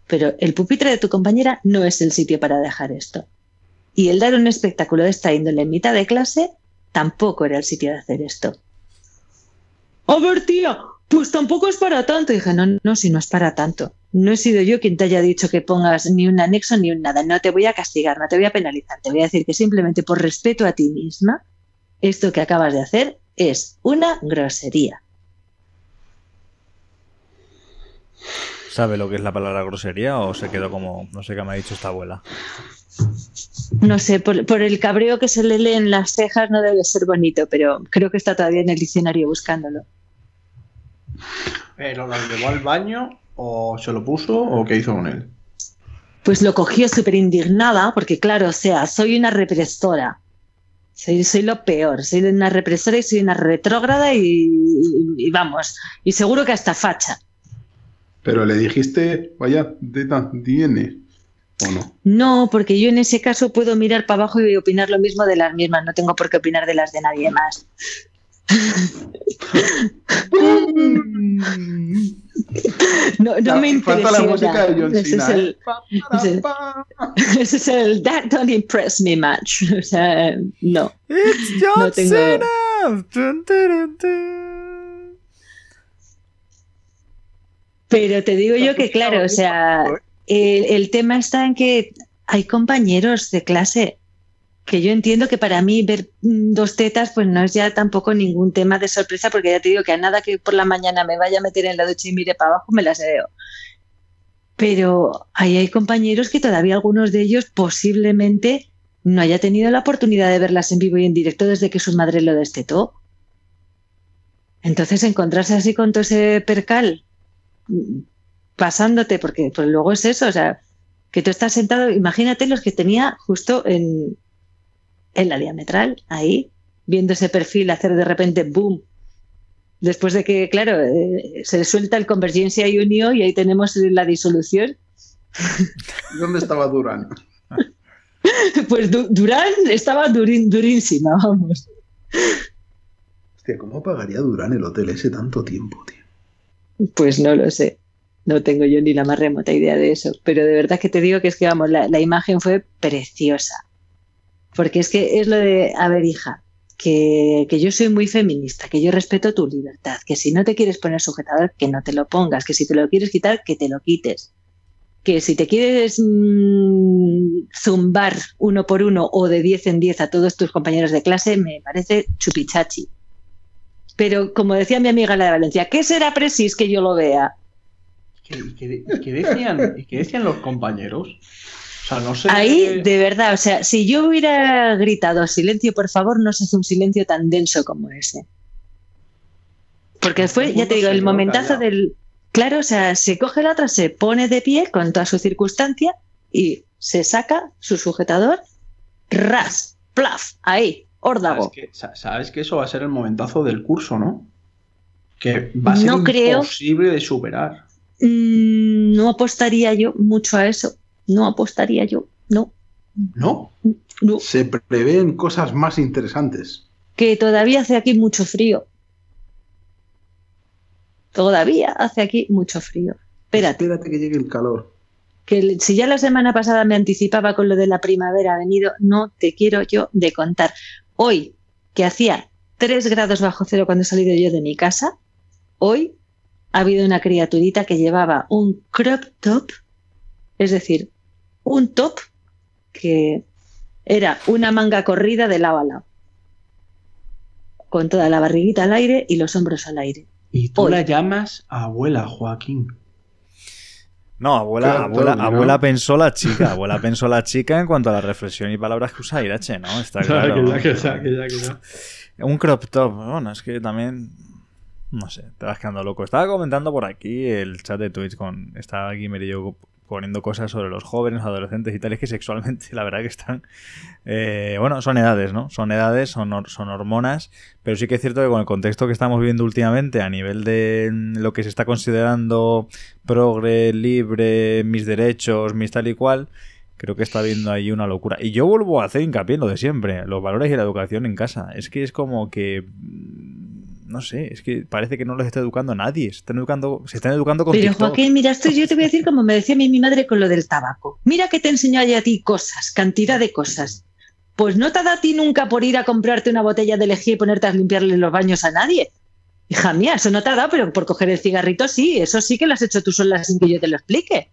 Pero el pupitre de tu compañera no es el sitio para dejar esto. Y el dar un espectáculo de esta índole en mitad de clase tampoco era el sitio de hacer esto. A ver, tía, pues tampoco es para tanto. Y dije, no, no, si no es para tanto. No he sido yo quien te haya dicho que pongas ni un anexo ni un nada. No te voy a castigar, no te voy a penalizar. Te voy a decir que simplemente por respeto a ti misma, esto que acabas de hacer es una grosería. ¿Sabe lo que es la palabra grosería o se quedó como, no sé qué me ha dicho esta abuela? No sé, por, por el cabreo que se le lee en las cejas no debe ser bonito, pero creo que está todavía en el diccionario buscándolo. ¿Pero lo llevó al baño o se lo puso o qué hizo con él? Pues lo cogió súper indignada, porque claro, o sea, soy una represora. Soy, soy lo peor, soy una represora y soy una retrógrada y, y- y vamos, y seguro que hasta facha. Pero le dijiste, vaya teta tiene. ¿O no? No, porque yo en ese caso puedo mirar para abajo y opinar lo mismo de las mismas, no tengo por qué opinar de las de nadie más. No, no me Falta la música de John Ese es Cena. el- ¿eh? Ese- pa. Ese es el That don't impress me much. O sea, no. It's John No tengo- Cena. Pero te digo yo que, claro, o sea, el, el tema está en que hay compañeros de clase que yo entiendo que para mí ver mm, dos tetas pues no es ya tampoco ningún tema de sorpresa porque ya te digo que a nada que por la mañana me vaya a meter en la ducha y mire para abajo me las veo. Pero ahí hay compañeros que todavía algunos de ellos posiblemente no haya tenido la oportunidad de verlas en vivo y en directo desde que su madre lo destetó. Entonces encontrarse así con todo ese percal pasándote, porque pues luego es eso, o sea, que tú estás sentado, imagínate los que tenía justo en, en la diametral, ahí, viendo ese perfil hacer de repente boom. Después de que, claro, eh, se suelta el Convergencia y Unió y ahí tenemos la disolución. ¿Dónde estaba Durán? Pues Du- Durán estaba durín- durísima, vamos. Hostia, ¿cómo pagaría Durán el hotel ese tanto tiempo, tío? Pues no lo sé. No tengo yo ni la más remota idea de eso. Pero de verdad que te digo que es que, vamos, la, la imagen fue preciosa. Porque es que es lo de, a ver, hija, que, que yo soy muy feminista, que yo respeto tu libertad, que si no te quieres poner sujetador, que no te lo pongas, que si te lo quieres quitar, que te lo quites. Que si te quieres mm, zumbar uno por uno o de 10 en 10 a todos tus compañeros de clase, me parece chupichachi. Pero como decía mi amiga la de Valencia, ¿qué será precis que yo lo vea? ¿Qué, qué- qué decían, y qué decían los compañeros? O sea, no sé. Ahí, de verdad, o sea, si yo hubiera gritado silencio, por favor, no se hace un silencio tan denso como ese. Porque fue, ya te digo, el momentazo del. Claro, o sea, se coge la otra, se pone de pie con toda su circunstancia y se saca su sujetador, ras, plaf, ahí, Sabes órdago. que, sabes que eso va a ser el momentazo del curso, ¿no? Que va a ser No creo. imposible de superar. Mm, no apostaría yo mucho a eso. No apostaría yo. No, ¿No? no. Se prevén cosas más interesantes. que todavía hace aquí mucho frío. Todavía hace aquí mucho frío. Espérate, Espérate que llegue el calor. que si ya la semana pasada me anticipaba con lo de la primavera ha venido, no te quiero yo de contar. Hoy, que hacía 3 grados bajo cero cuando he salido yo de mi casa, hoy ha habido una criaturita que llevaba un crop top, es decir, un top que era una manga corrida de lado a lado, con toda la barriguita al aire y los hombros al aire. Y tú Hoy. la llamas abuela, Joaquín. No, abuela, Claro, abuela, abuela pensó la chica, abuela pensó la chica en cuanto a la reflexión y palabras que usa Irache, ¿no? Está claro. Un crop top, bueno, es que también. No sé, te vas quedando loco. Estaba comentando por aquí el chat de Twitch con. Estaba aquí yo poniendo cosas sobre los jóvenes, adolescentes y tal. Es que sexualmente, la verdad que están. eh, bueno, son edades, ¿no? Son edades, son, son hormonas. Pero sí que es cierto que con el contexto que estamos viviendo últimamente, a nivel de mm, lo que se está considerando progre, libre, mis derechos, mis tal y cual. Creo que está habiendo ahí una locura. Y yo vuelvo a hacer hincapié en lo de siempre, los valores y la educación en casa. Es que es como que... No sé, es que parece que no los está educando nadie. Se están educando, se están educando con Pero TikTok. Joaquín, mira, esto yo te voy a decir como me decía a mí mi madre con lo del tabaco. Mira que te enseñó a ti cosas, cantidad de cosas. Pues no te ha dado a ti nunca por ir a comprarte una botella de lejía y ponerte a limpiarle los baños a nadie. Hija mía, eso no te ha dado, pero por coger el cigarrito sí, eso sí que lo has hecho tú sola sin que yo te lo explique.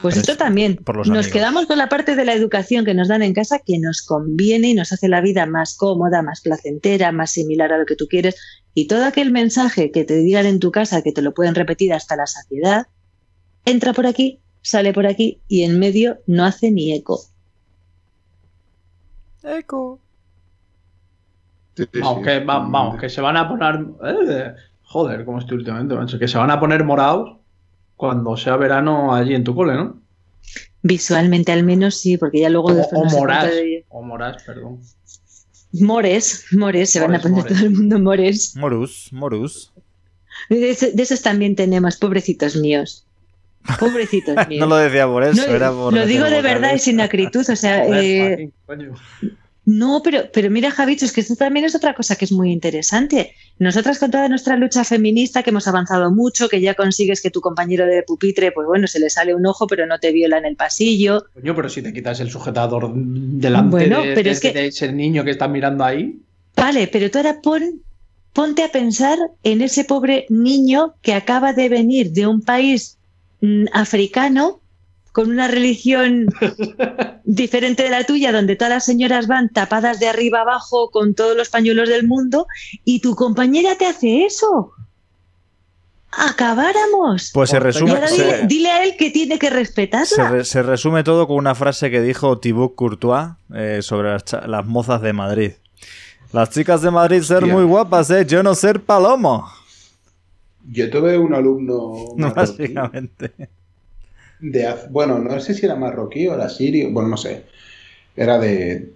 Pues esto es también. por los nos amigos. quedamos con la parte de la educación que nos dan en casa que nos conviene y nos hace la vida más cómoda, más placentera, más similar a lo que tú quieres. Y todo aquel mensaje que te digan en tu casa que te lo pueden repetir hasta la saciedad, entra por aquí, sale por aquí y en medio no hace ni eco. Eco. Sí, sí, Vamos, sí. que, va- vamos, que se van a poner. eh, joder, como estoy últimamente, macho. Que se van a poner morados cuando sea verano allí en tu cole, ¿no? Visualmente al menos sí, porque ya luego O, después o no de- O moras, perdón. Mores, mores, se van a poner mores. todo el mundo mores. Morus, Morus. De, eso- de esos también tenemos, pobrecitos míos. Pobrecitos míos. No lo decía por eso, No, era por. lo digo de verdad y sin acritud, o sea, Joder, eh, coño. no, pero, pero mira, Javicho, es que esto también es otra cosa que es muy interesante. Nosotras con toda nuestra lucha feminista, que hemos avanzado mucho, que ya consigues que tu compañero de pupitre, pues bueno, se le sale un ojo, pero no te viola en el pasillo. Coño, pero si te quitas el sujetador delante Bueno, de, pero de- es que- de ese niño que está mirando ahí. Vale, pero tú ahora pon, ponte a pensar en ese pobre niño que acaba de venir de un país mm, africano con una religión diferente de la tuya, donde todas las señoras van tapadas de arriba abajo con todos los pañuelos del mundo, y tu compañera te hace eso. Acabáramos. Pues se Joder, y resume. ahora se- dile, dile a él que tiene que Se, respetarla. re- se resume todo con una frase que dijo Thibaut Courtois eh, sobre las, mozas de Madrid. Las chicas de Madrid ser Hostia. muy guapas, ¿eh? Yo no ser palomo. Yo tuve un alumno Básicamente. De bueno, no sé si era marroquí o era sirio, bueno, no sé. Era de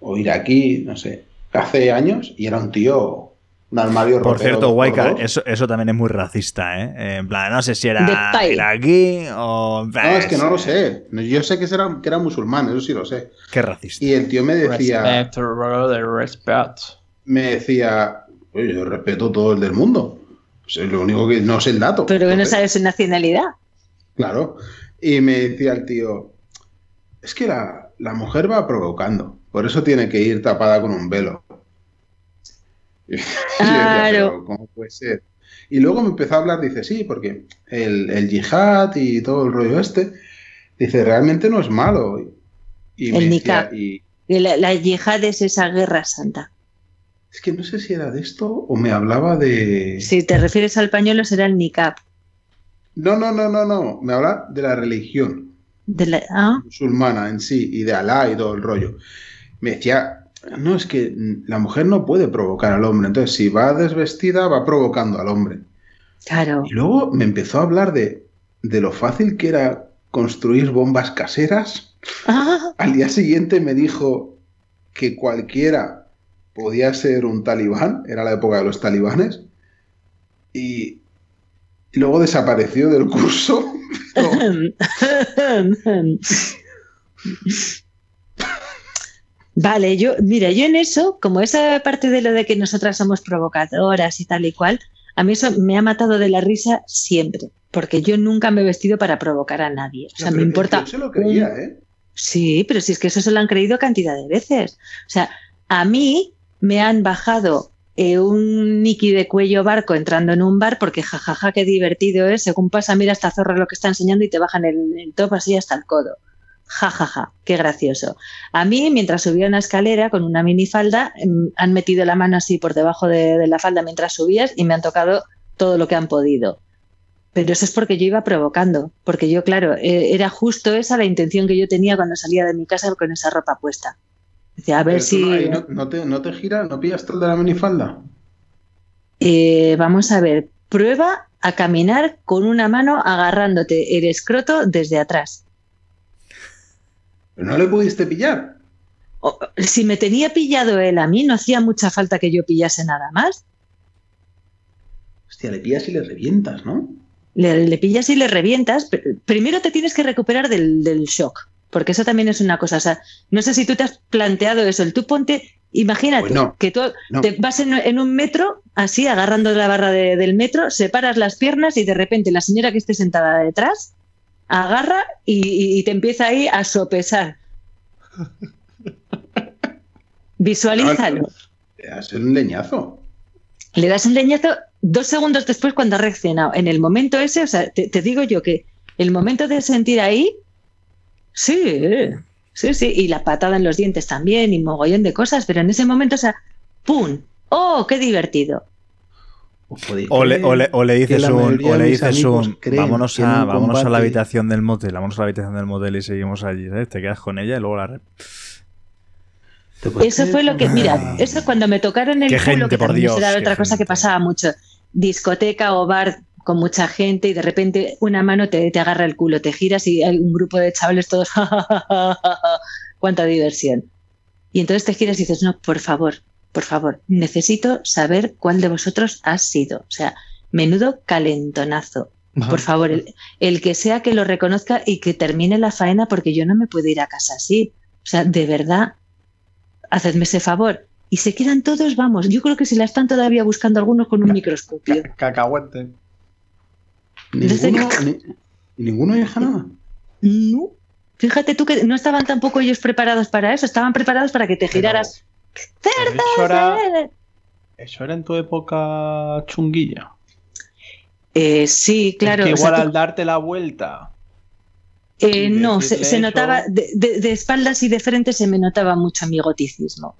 o iraquí, no sé. Hace años y era un tío, un armario Por cierto, Waika, eso, eso también es muy racista, ¿eh? En plan, no sé si era iraquí o... No, es que no lo sé. Yo sé que era, que era musulmán, eso sí lo sé. Qué racista. Y el tío me decía, Respect, brother, respect. me decía, "Oye, yo respeto todo el del mundo. Pues es lo único que no sé el dato. Pero que no sabes su nacionalidad. Claro. Y me decía el tío, es que la, la mujer va provocando, por eso tiene que ir tapada con un velo. Decía, Claro. "Pero ¿cómo puede ser? Y luego me empezó a hablar, dice, sí, porque el, el yihad y todo el rollo este, dice, realmente no es malo. Y El me decía, niqab. y La, la yihad es esa guerra santa. es que no sé si era de esto o me hablaba de... Si te refieres al pañuelo, será el niqab. No, no, no, no, no, me habla de la religión. De la- ah, musulmana en sí y de Alá y todo el rollo. Me decía, no, es que la mujer no puede provocar al hombre, entonces si va desvestida va provocando al hombre. claro. Y luego me empezó a hablar de, de lo fácil que era construir bombas caseras. Ah, Al día siguiente me dijo que cualquiera podía ser un talibán, era la época de los talibanes, y, y luego desapareció del curso. Vale, yo, mira, yo en eso, como esa parte de lo de que nosotras somos provocadoras y tal y cual, a mí eso me ha matado de la risa siempre, porque yo nunca me he vestido para provocar a nadie. O sea, me importa. se lo creía, ¿eh? Sí, pero si es que eso se lo han creído cantidad de veces. O sea, a mí me han bajado eh, un Nicky de cuello barco entrando en un bar porque jajaja, qué divertido es. Según pasa, mira esta zorra lo que está enseñando y te bajan el, top así hasta el codo. Jajaja, qué gracioso. A mí, mientras subía una escalera con una minifalda, em, han metido la mano así por debajo de, de la falda mientras subías y me han tocado todo lo que han podido. Pero eso es porque yo iba provocando, porque yo, claro, eh, era justo esa la intención que yo tenía cuando salía de mi casa con esa ropa puesta. A ver Pero si... no, ahí no, no te, no te gira, no pillas el de la minifalda. Eh, vamos a ver, prueba a caminar con una mano agarrándote el escroto desde atrás. Pero no le pudiste pillar. Si me tenía pillado él a mí, no hacía mucha falta que yo pillase nada más. Hostia, le pillas y le revientas, ¿no? Le, le pillas y le revientas. primero te tienes que recuperar del, del shock, porque eso también es una cosa. O sea, no sé si tú te has planteado eso. El tú ponte, imagínate Pues no, que tú no. te vas en, en un metro, así, agarrando la barra de- del metro, separas las piernas y de repente la señora que esté sentada detrás agarra y, te empieza ahí a sopesar. Visualízalo. Te das un leñazo. Le das un leñazo dos segundos después cuando ha reaccionado. En el momento ese, o sea, te, te digo yo que el momento de sentir ahí, sí, sí, sí, y la patada en los dientes también, y mogollón de cosas, pero en ese momento, o sea, ¡pum! ¡Oh, qué divertido! O le, creer o le- o le que dices un, o le dices un, vámonos, a, vámonos a la habitación del motel, vámonos a la habitación del motel y seguimos allí, ¿sabes? Te quedas con ella y luego la... re- ¿Te puedes Eso fue lo que, mira, eso cuando me tocaron el Qué culo, gente, que por Dios, era otra cosa que pasaba mucho, discoteca o bar con mucha gente y de repente una mano te, te agarra el culo, te giras y hay un grupo de chavales todos, cuánta diversión. Y entonces te giras y dices, no, por favor, por favor, necesito saber cuál de vosotros ha sido. O sea, menudo calentonazo. Por favor, el, el que sea que lo reconozca y que termine la faena porque yo no me puedo ir a casa así. O sea, de verdad, hacedme ese favor. Y se quedan todos, vamos, yo creo que se la están todavía buscando algunos con un microscopio. Cacahuete. ¿Ninguno, ni- ninguno deja nada. No. Fíjate tú que no estaban tampoco ellos preparados para eso, estaban preparados para que te giraras. Eso era, ¡Cerdo! eso era en tu época chunguilla. Eh, sí, claro. Es que o sea, igual tú- al darte la vuelta. eh, no, se, se eso- notaba, de, de- de espaldas y de frente se me notaba mucho mi goticismo.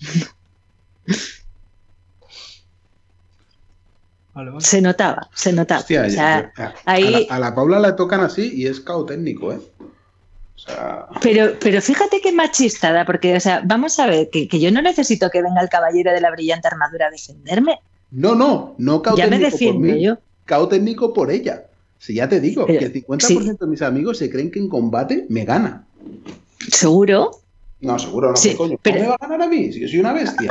Vale, vale. Se notaba, se notaba. Hostia, O sea, ya- a, ahí- a la, a la Paula le tocan así y es cao técnico, ¿eh? O sea, Pero, pero fíjate qué machistada, porque, o sea, vamos a ver, que, que yo no necesito que venga el caballero de la brillante armadura a defenderme. no, no, no cao Ya me por defiendo mí, yo. cao técnico por ella. Si ya te digo, Pero- que el 50% de mis amigos se creen que en combate me gana. Seguro. No, seguro no, Sí, ¿qué coño? pero- ¿Cómo me va a ganar a mí? Si yo soy una bestia.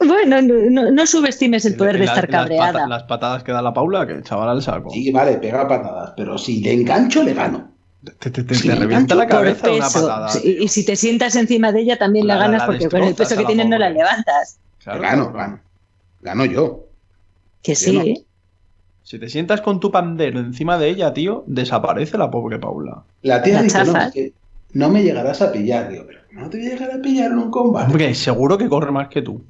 Bueno, no, no- no subestimes el poder de estar las cabreada. pata- las patadas que da la Paula, que el chaval al saco. Sí, vale, pega patadas, pero si le engancho, le gano. Te, te- te- Sí, te revienta la cabeza una peso. patada. Sí, y si te sientas encima de ella también la, ganas la porque con el peso que tienes no la levantas. Claro, gano, gano. Gano yo. Que sí. no. ¿eh? Si te sientas con tu pandero encima de ella, tío, desaparece la pobre Paula. La tía La dice, no, es que no me llegarás a pillar. Digo, pero no te voy a llegar a pillar en un combate. Hombre, seguro que corre más que tú.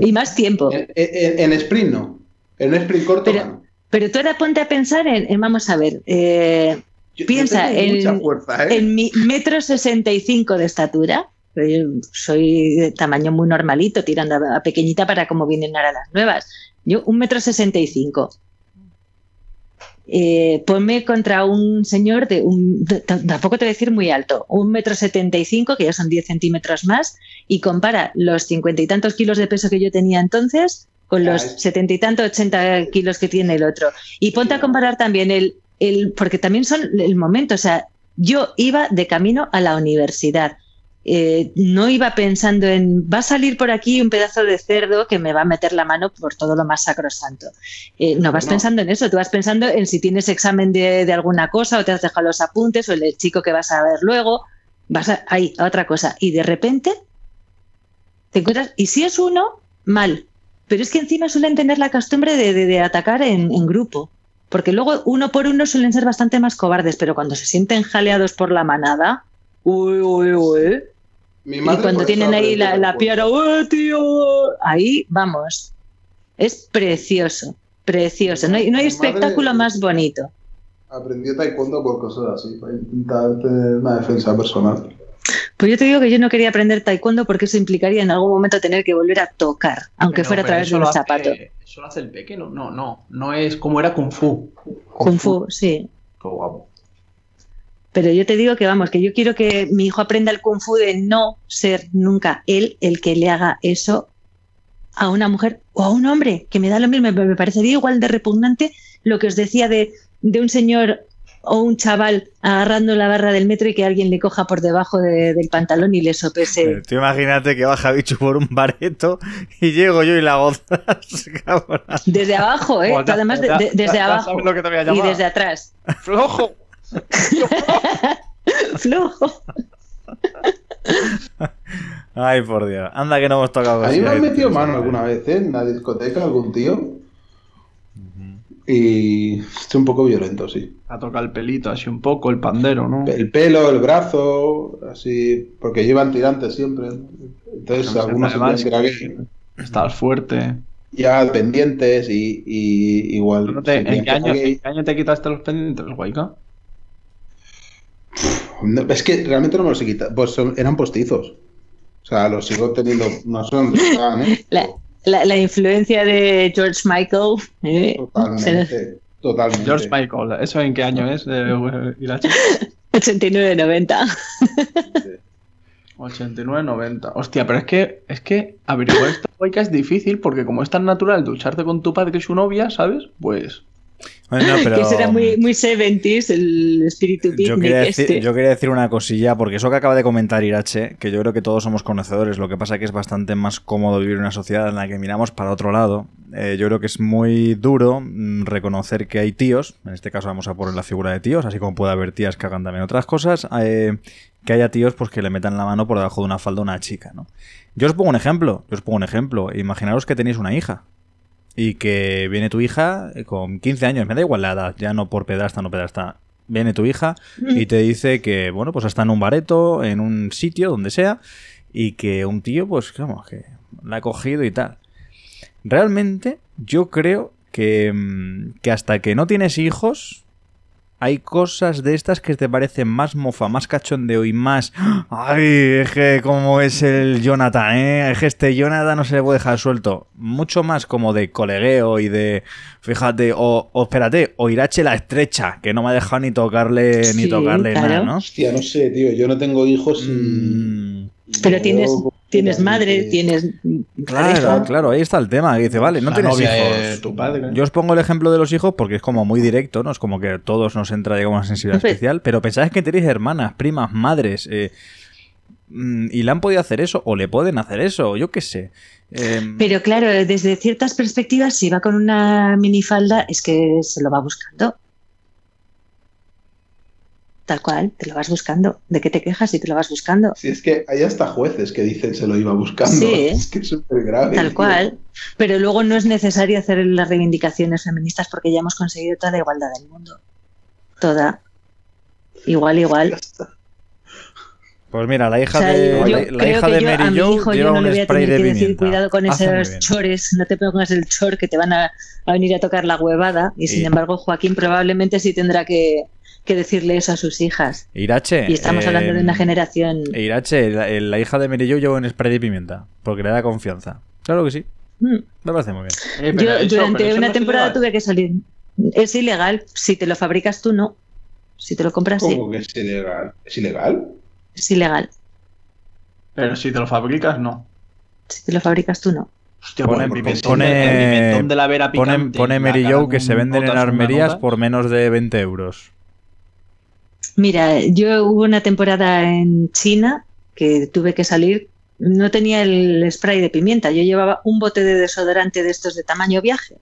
Y más tiempo. En, en- en sprint no. En un sprint corto Pero- gano. Pero tú ahora ponte a pensar en, en- vamos a ver, eh, Yo- piensa en- fuerza, ¿eh? en mi metro sesenta y cinco de estatura, yo soy de tamaño muy normalito, tirando a, a pequeñita para como vienen ahora las nuevas. Yo, un metro sesenta y cinco. Eh, ponme contra un señor de un, de- tampoco te voy a decir muy alto, un metro setenta y cinco, que ya son 10 centímetros más, y compara los cincuenta y tantos kilos de peso que yo tenía entonces con los setenta y tantos, ochenta kilos que tiene el otro. Y ponte a comparar también el, el, porque también son el momento, o sea, yo iba de camino a la universidad. Eh, no iba pensando en, va a salir por aquí un pedazo de cerdo que me va a meter la mano por todo lo más sacrosanto. Eh, no vas pensando en eso, tú vas pensando en si tienes examen de, de alguna cosa o te has dejado los apuntes o el chico que vas a ver luego, vas a, ahí, a otra cosa. Y de repente te encuentras, y si es uno, mal. Pero es que encima suelen tener la costumbre de, de- de atacar en, en grupo. Porque luego uno por uno suelen ser bastante más cobardes, pero cuando se sienten jaleados por la manada, uy, uy, uy. Mi Y cuando tienen ahí la, la piara, ¡oh, tío! Ahí vamos. Es precioso, precioso. No hay, no hay espectáculo más bonito. Aprendió taekwondo por cosas así, para intentar tener una defensa personal. Pues yo te digo que yo no quería aprender taekwondo porque eso implicaría en algún momento tener que volver a tocar, aunque Pero- fuera a través de un hace- zapato. Eso lo hace el peque, no, no, no. No es como era Kung Fu. Kung Fu, sí. Qué guapo. Pero yo te digo que vamos, que yo quiero que mi hijo aprenda el kung fu de no ser nunca él el que le haga eso a una mujer o a un hombre, que me da lo mismo, me me parecería igual de repugnante lo que os decía de, de un señor o un chaval agarrando la barra del metro y que alguien le coja por debajo de- del pantalón y le sopese. Tú imagínate que baja bicho por un bareto y llego yo y la cabrón. Desde abajo, ¿eh? Además, ya- de- desde ya abajo y desde atrás. ¡Flojo! Flojo. Ay, por Dios. Anda que no hemos tocado A mí me han metido mano alguna vez, ¿eh? En la discoteca, algún tío. Y estoy un poco violento, sí. A tocar el pelito, así un poco, el pandero, ¿no? El pelo, el brazo, así, porque llevan tirantes siempre. Entonces No algunos se que Estás fuerte. ya pendientes y, y igual. ¿No te- ¿En, qué año, en qué año te quitaste los pendientes, Guayca? No, es que realmente no me los he quitado. Pues son- eran postizos. O sea, los sigo teniendo. No sé dónde están, ¿eh? La, La, la influencia de George Michael. ¿eh? Totalmente. Totalmente. George Michael, ¿eso en qué año es? Eh, Irache? 89-90. 89-90. Hostia, pero es que, es que averiguar esta guayca es difícil porque como es tan natural ducharte con tu padre y su novia, ¿sabes? Pues... Bueno, pero... Que será muy, muy 70s el espíritu Yo este. decir, yo quería decir una cosilla, porque eso que acaba de comentar Irache, que yo creo que todos somos conocedores, lo que pasa que es bastante más cómodo vivir en una sociedad en la que miramos para otro lado. Eh, yo creo que es muy duro mm, reconocer que hay tíos, en este caso vamos a poner la figura de tíos, así como puede haber tías que hagan también otras cosas, eh, que haya tíos pues que le metan la mano por debajo de una falda a una chica, ¿no? Yo os pongo un ejemplo, yo os pongo un ejemplo. Imaginaros que tenéis una hija y que viene tu hija con 15 años, me da igual la edad, ya no por pedrasta, no pedrasta. Viene tu hija y te dice que, bueno, pues está en un bareto, en un sitio, donde sea, y que un tío, pues, vamos, que la ha cogido y tal. Realmente, yo creo que, mm, que hasta que no tienes hijos, hay cosas de estas que te parecen más mofa, más cachondeo y más. ¡Ay! Es que como es el Jonathan, ¿eh? Es que este Jonathan no se le puede dejar suelto. Mucho más como de colegueo y de. Fíjate, o, o espérate, o Irache la estrecha, que no me ha dejado ni tocarle, ni tocarle claro. nada, ¿no? Hostia, no sé, tío. Yo no tengo hijos y. Mm, Pero tienes, veo tienes madre, tienes. Claro, pareja. claro, ahí está el tema. Y dice, vale, no La tienes novia hijos. de tu padre. Yo os pongo el ejemplo de los hijos porque es como muy directo, ¿no? Es como que a todos nos entra, digamos, una sensibilidad especial. Pero pensáis que tenéis hermanas, primas, madres. eh, mm, y le han podido hacer eso, o le pueden hacer eso, yo qué sé. Eh, Pero claro, desde ciertas perspectivas, si va con una minifalda, es que se lo va buscando. Tal cual, te lo vas buscando. ¿De qué te quejas si te lo vas buscando? Si es que hay hasta jueces que dicen se lo iba buscando. Sí. Es que es súper grave. Tal tío. cual. Pero luego no es necesario hacer las reivindicaciones feministas porque ya hemos conseguido toda la igualdad del mundo. Toda. Igual, igual. pues mira, la hija O sea, de, yo la, la hija de yo Mary mi Jo hijo lleva yo no un le voy a spray tener de que decir cuidado con Hace esos chores, no te pongas el chor que te van a, a venir a tocar la huevada. Y sin embargo, Joaquín probablemente sí tendrá que, que decirle eso a sus hijas. Irache. Y estamos hablando de eh, una generación. Irache, la, la hija de Mary Jo lleva un spray de pimienta. Porque le da confianza. Claro que sí. Mm. Me parece muy bien. Eh, pero Yo eso- durante una no temporada tuve que salir. Es ilegal. Si te lo fabricas tú, no. Si te lo compras, sí. ¿Cómo que es ilegal? ¿Es ilegal? Es ilegal. Pero si te lo fabricas, no. Si te lo fabricas tú, no. Hostia, Pone- pone, pimentón, pone- de, el pimentón de la vera Pone, picante. pone la Mary Jo que se venden en armerías por menos de 20 euros. Mira, yo hubo una temporada en China que tuve que salir. No tenía el spray de pimienta. Yo llevaba un bote de desodorante de estos de tamaño viaje.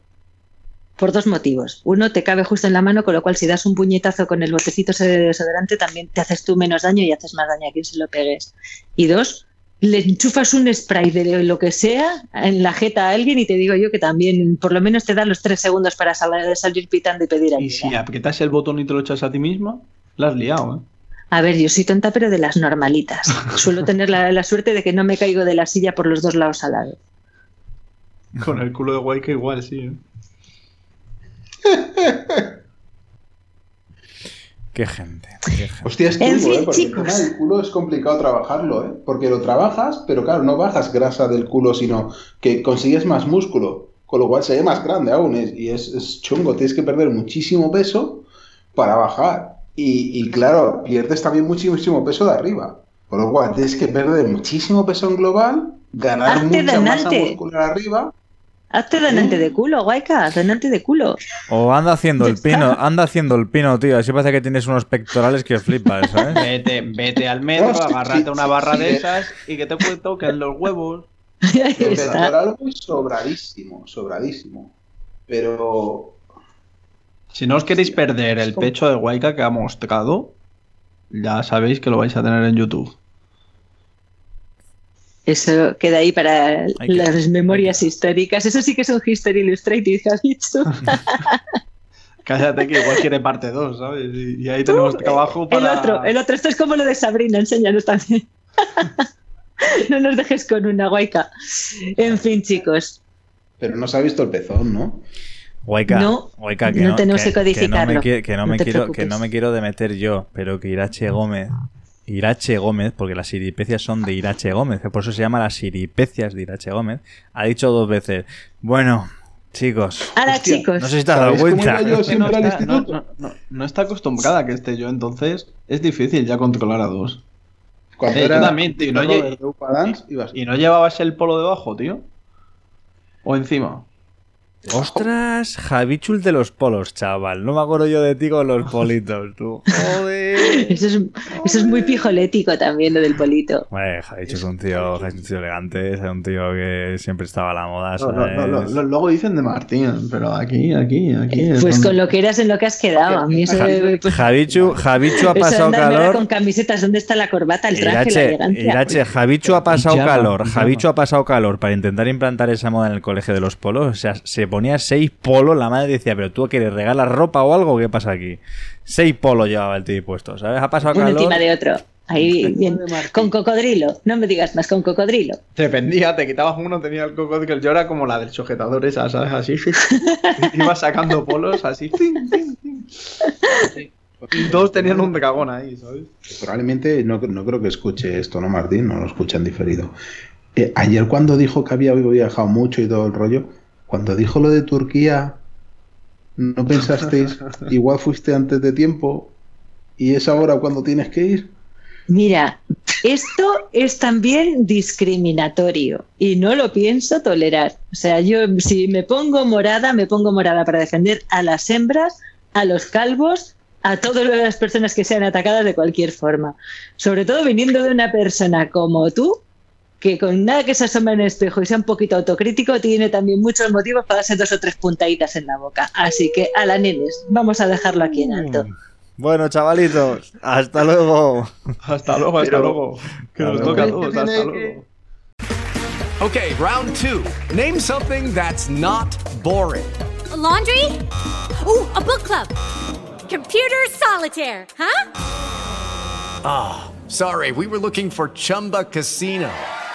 Por dos motivos. Uno, te cabe justo en la mano, con lo cual si das un puñetazo con el botecito ese de desodorante, también te haces tú menos daño y haces más daño a quien se lo pegues. Y dos, le enchufas un spray de lo que sea en la jeta a alguien y te digo yo que también por lo menos te da los tres segundos para sal- salir pitando y pedir ayuda. Y si aprietas el botón y te lo echas a ti misma, la has liado, ¿eh? A ver, yo soy tonta, pero de las normalitas. Suelo tener la, la suerte de que no me caigo de la silla por los dos lados al lado. Con el culo de guay que igual, sí. ¿eh? Qué gente. Qué gente. Hostia, es En fin, ¿eh? Porque el chicos. del culo es complicado trabajarlo, ¿eh? Porque lo trabajas, pero claro, no bajas grasa del culo, sino que consigues más músculo. Con lo cual se ve más grande aún. es- y es, es chungo. Tienes que perder muchísimo peso para bajar. Y, y claro, pierdes también muchísimo peso de arriba. Con lo cual tienes que perder muchísimo peso en global, ganar Hazte mucha masa donante. muscular arriba. Hazte donante de culo, guayca, donante de culo. O anda haciendo el pino, anda haciendo el pino, tío. Así parece que tienes unos pectorales que flipas, ¿sabes? Vete, vete al metro, agárrate sí, una barra sí, de eh. esas y que te toquen los huevos. Ahí El pectoral voy sobradísimo, sobradísimo. Pero Si no os queréis perder el pecho de Waika que ha mostrado, ya sabéis que lo vais a tener en YouTube. Eso queda ahí para que- las memorias históricas. Eso sí que es un History Illustrated, ¿has visto? Cállate que igual quiere parte 2, ¿sabes? Y, y ahí tenemos trabajo El para... otro, el otro, esto es como lo de Sabrina, enséñanos también. no nos dejes con una guayca. En fin, chicos. Pero no se ha visto el pezón, ¿no? Guayca, No, que no no, tenemos que no me, codificarlo. que no No me quiero, que no me quiero de meter yo, pero que Irache Gómez Irache Gómez, porque las siripecias son de Irache Gómez, por eso se llama las siripecias de Irache Gómez, ha dicho dos veces, bueno, chicos, Ahora, Hostia, chicos, no sé si te has dado ¿Sabéis cómo cuenta. yo que no siempre al está, no- instituto? no- no- no está acostumbrada a que esté yo, entonces es difícil ya controlar a dos. Cuando Eh, yo era también, tío, ¿Y no llevabas el polo debajo, tío? ¿O encima? Ostras, Javichul de los polos, chaval. No me acuerdo yo de ti con los politos, tú. Joder. eso es, eso es muy pijolético también, lo del polito. Bueno, Javichul es un tío, es un tío elegante, es un tío que siempre estaba a la moda, No, no, no, ¿sabes? no, luego dicen de Martín, pero aquí, aquí, aquí. es Pues donde- con lo que eras en lo que has quedado. A mí eso de- pues, Javichu, Javichu ha pasado calor. con camisetas, ¿dónde está la corbata, el traje, la Irache, elegancia? Irache, Javichu ha pasado Pijama, calor. Javichu ha pasado calor para intentar implantar esa moda en el colegio de los polos. O sea, se ponía seis polos. La madre decía, pero tú quieres regalar ropa o algo, ¿qué pasa aquí? Seis polos llevaba el tío puesto, ¿sabes? Ha pasado Uno calor. encima de otro. Ahí, bien. Con cocodrilo. No me digas más, con cocodrilo. Dependía, te quitabas uno, tenía el cocodrilo. Yo era como la del sujetador esa, ¿sabes? Así. Iba sacando polos así. todos tenían un dragón ahí, ¿sabes? Probablemente no, no creo que escuche esto, ¿no, Martín? No lo escuchan diferido. Eh, ayer cuando dijo que había viajado mucho y todo el rollo, cuando dijo lo de Turquía, ¿no pensasteis, igual fuiste antes de tiempo y es ahora cuando tienes que ir? Mira, esto es también discriminatorio y no lo pienso tolerar. O sea, yo si me pongo morada, me pongo morada para defender a las hembras, a los calvos, a todas las personas que sean atacadas de cualquier forma. Sobre todo viniendo de una persona como tú, que con nada que se asome en el espejo y sea un poquito autocrítico, tiene también muchos motivos para darse dos o tres puntaditas en la boca. Así que a la nenes, vamos a dejarlo aquí en alto. Bueno, chavalitos, hasta luego. Hasta luego, hasta Pero- luego. Que nos toca a luego. todos, hasta luego. Okay, round two. Name something that's not boring. A laundry? Ooh, a book club. Computer solitaire, huh? Ah, sorry, we were looking for Chumba Casino.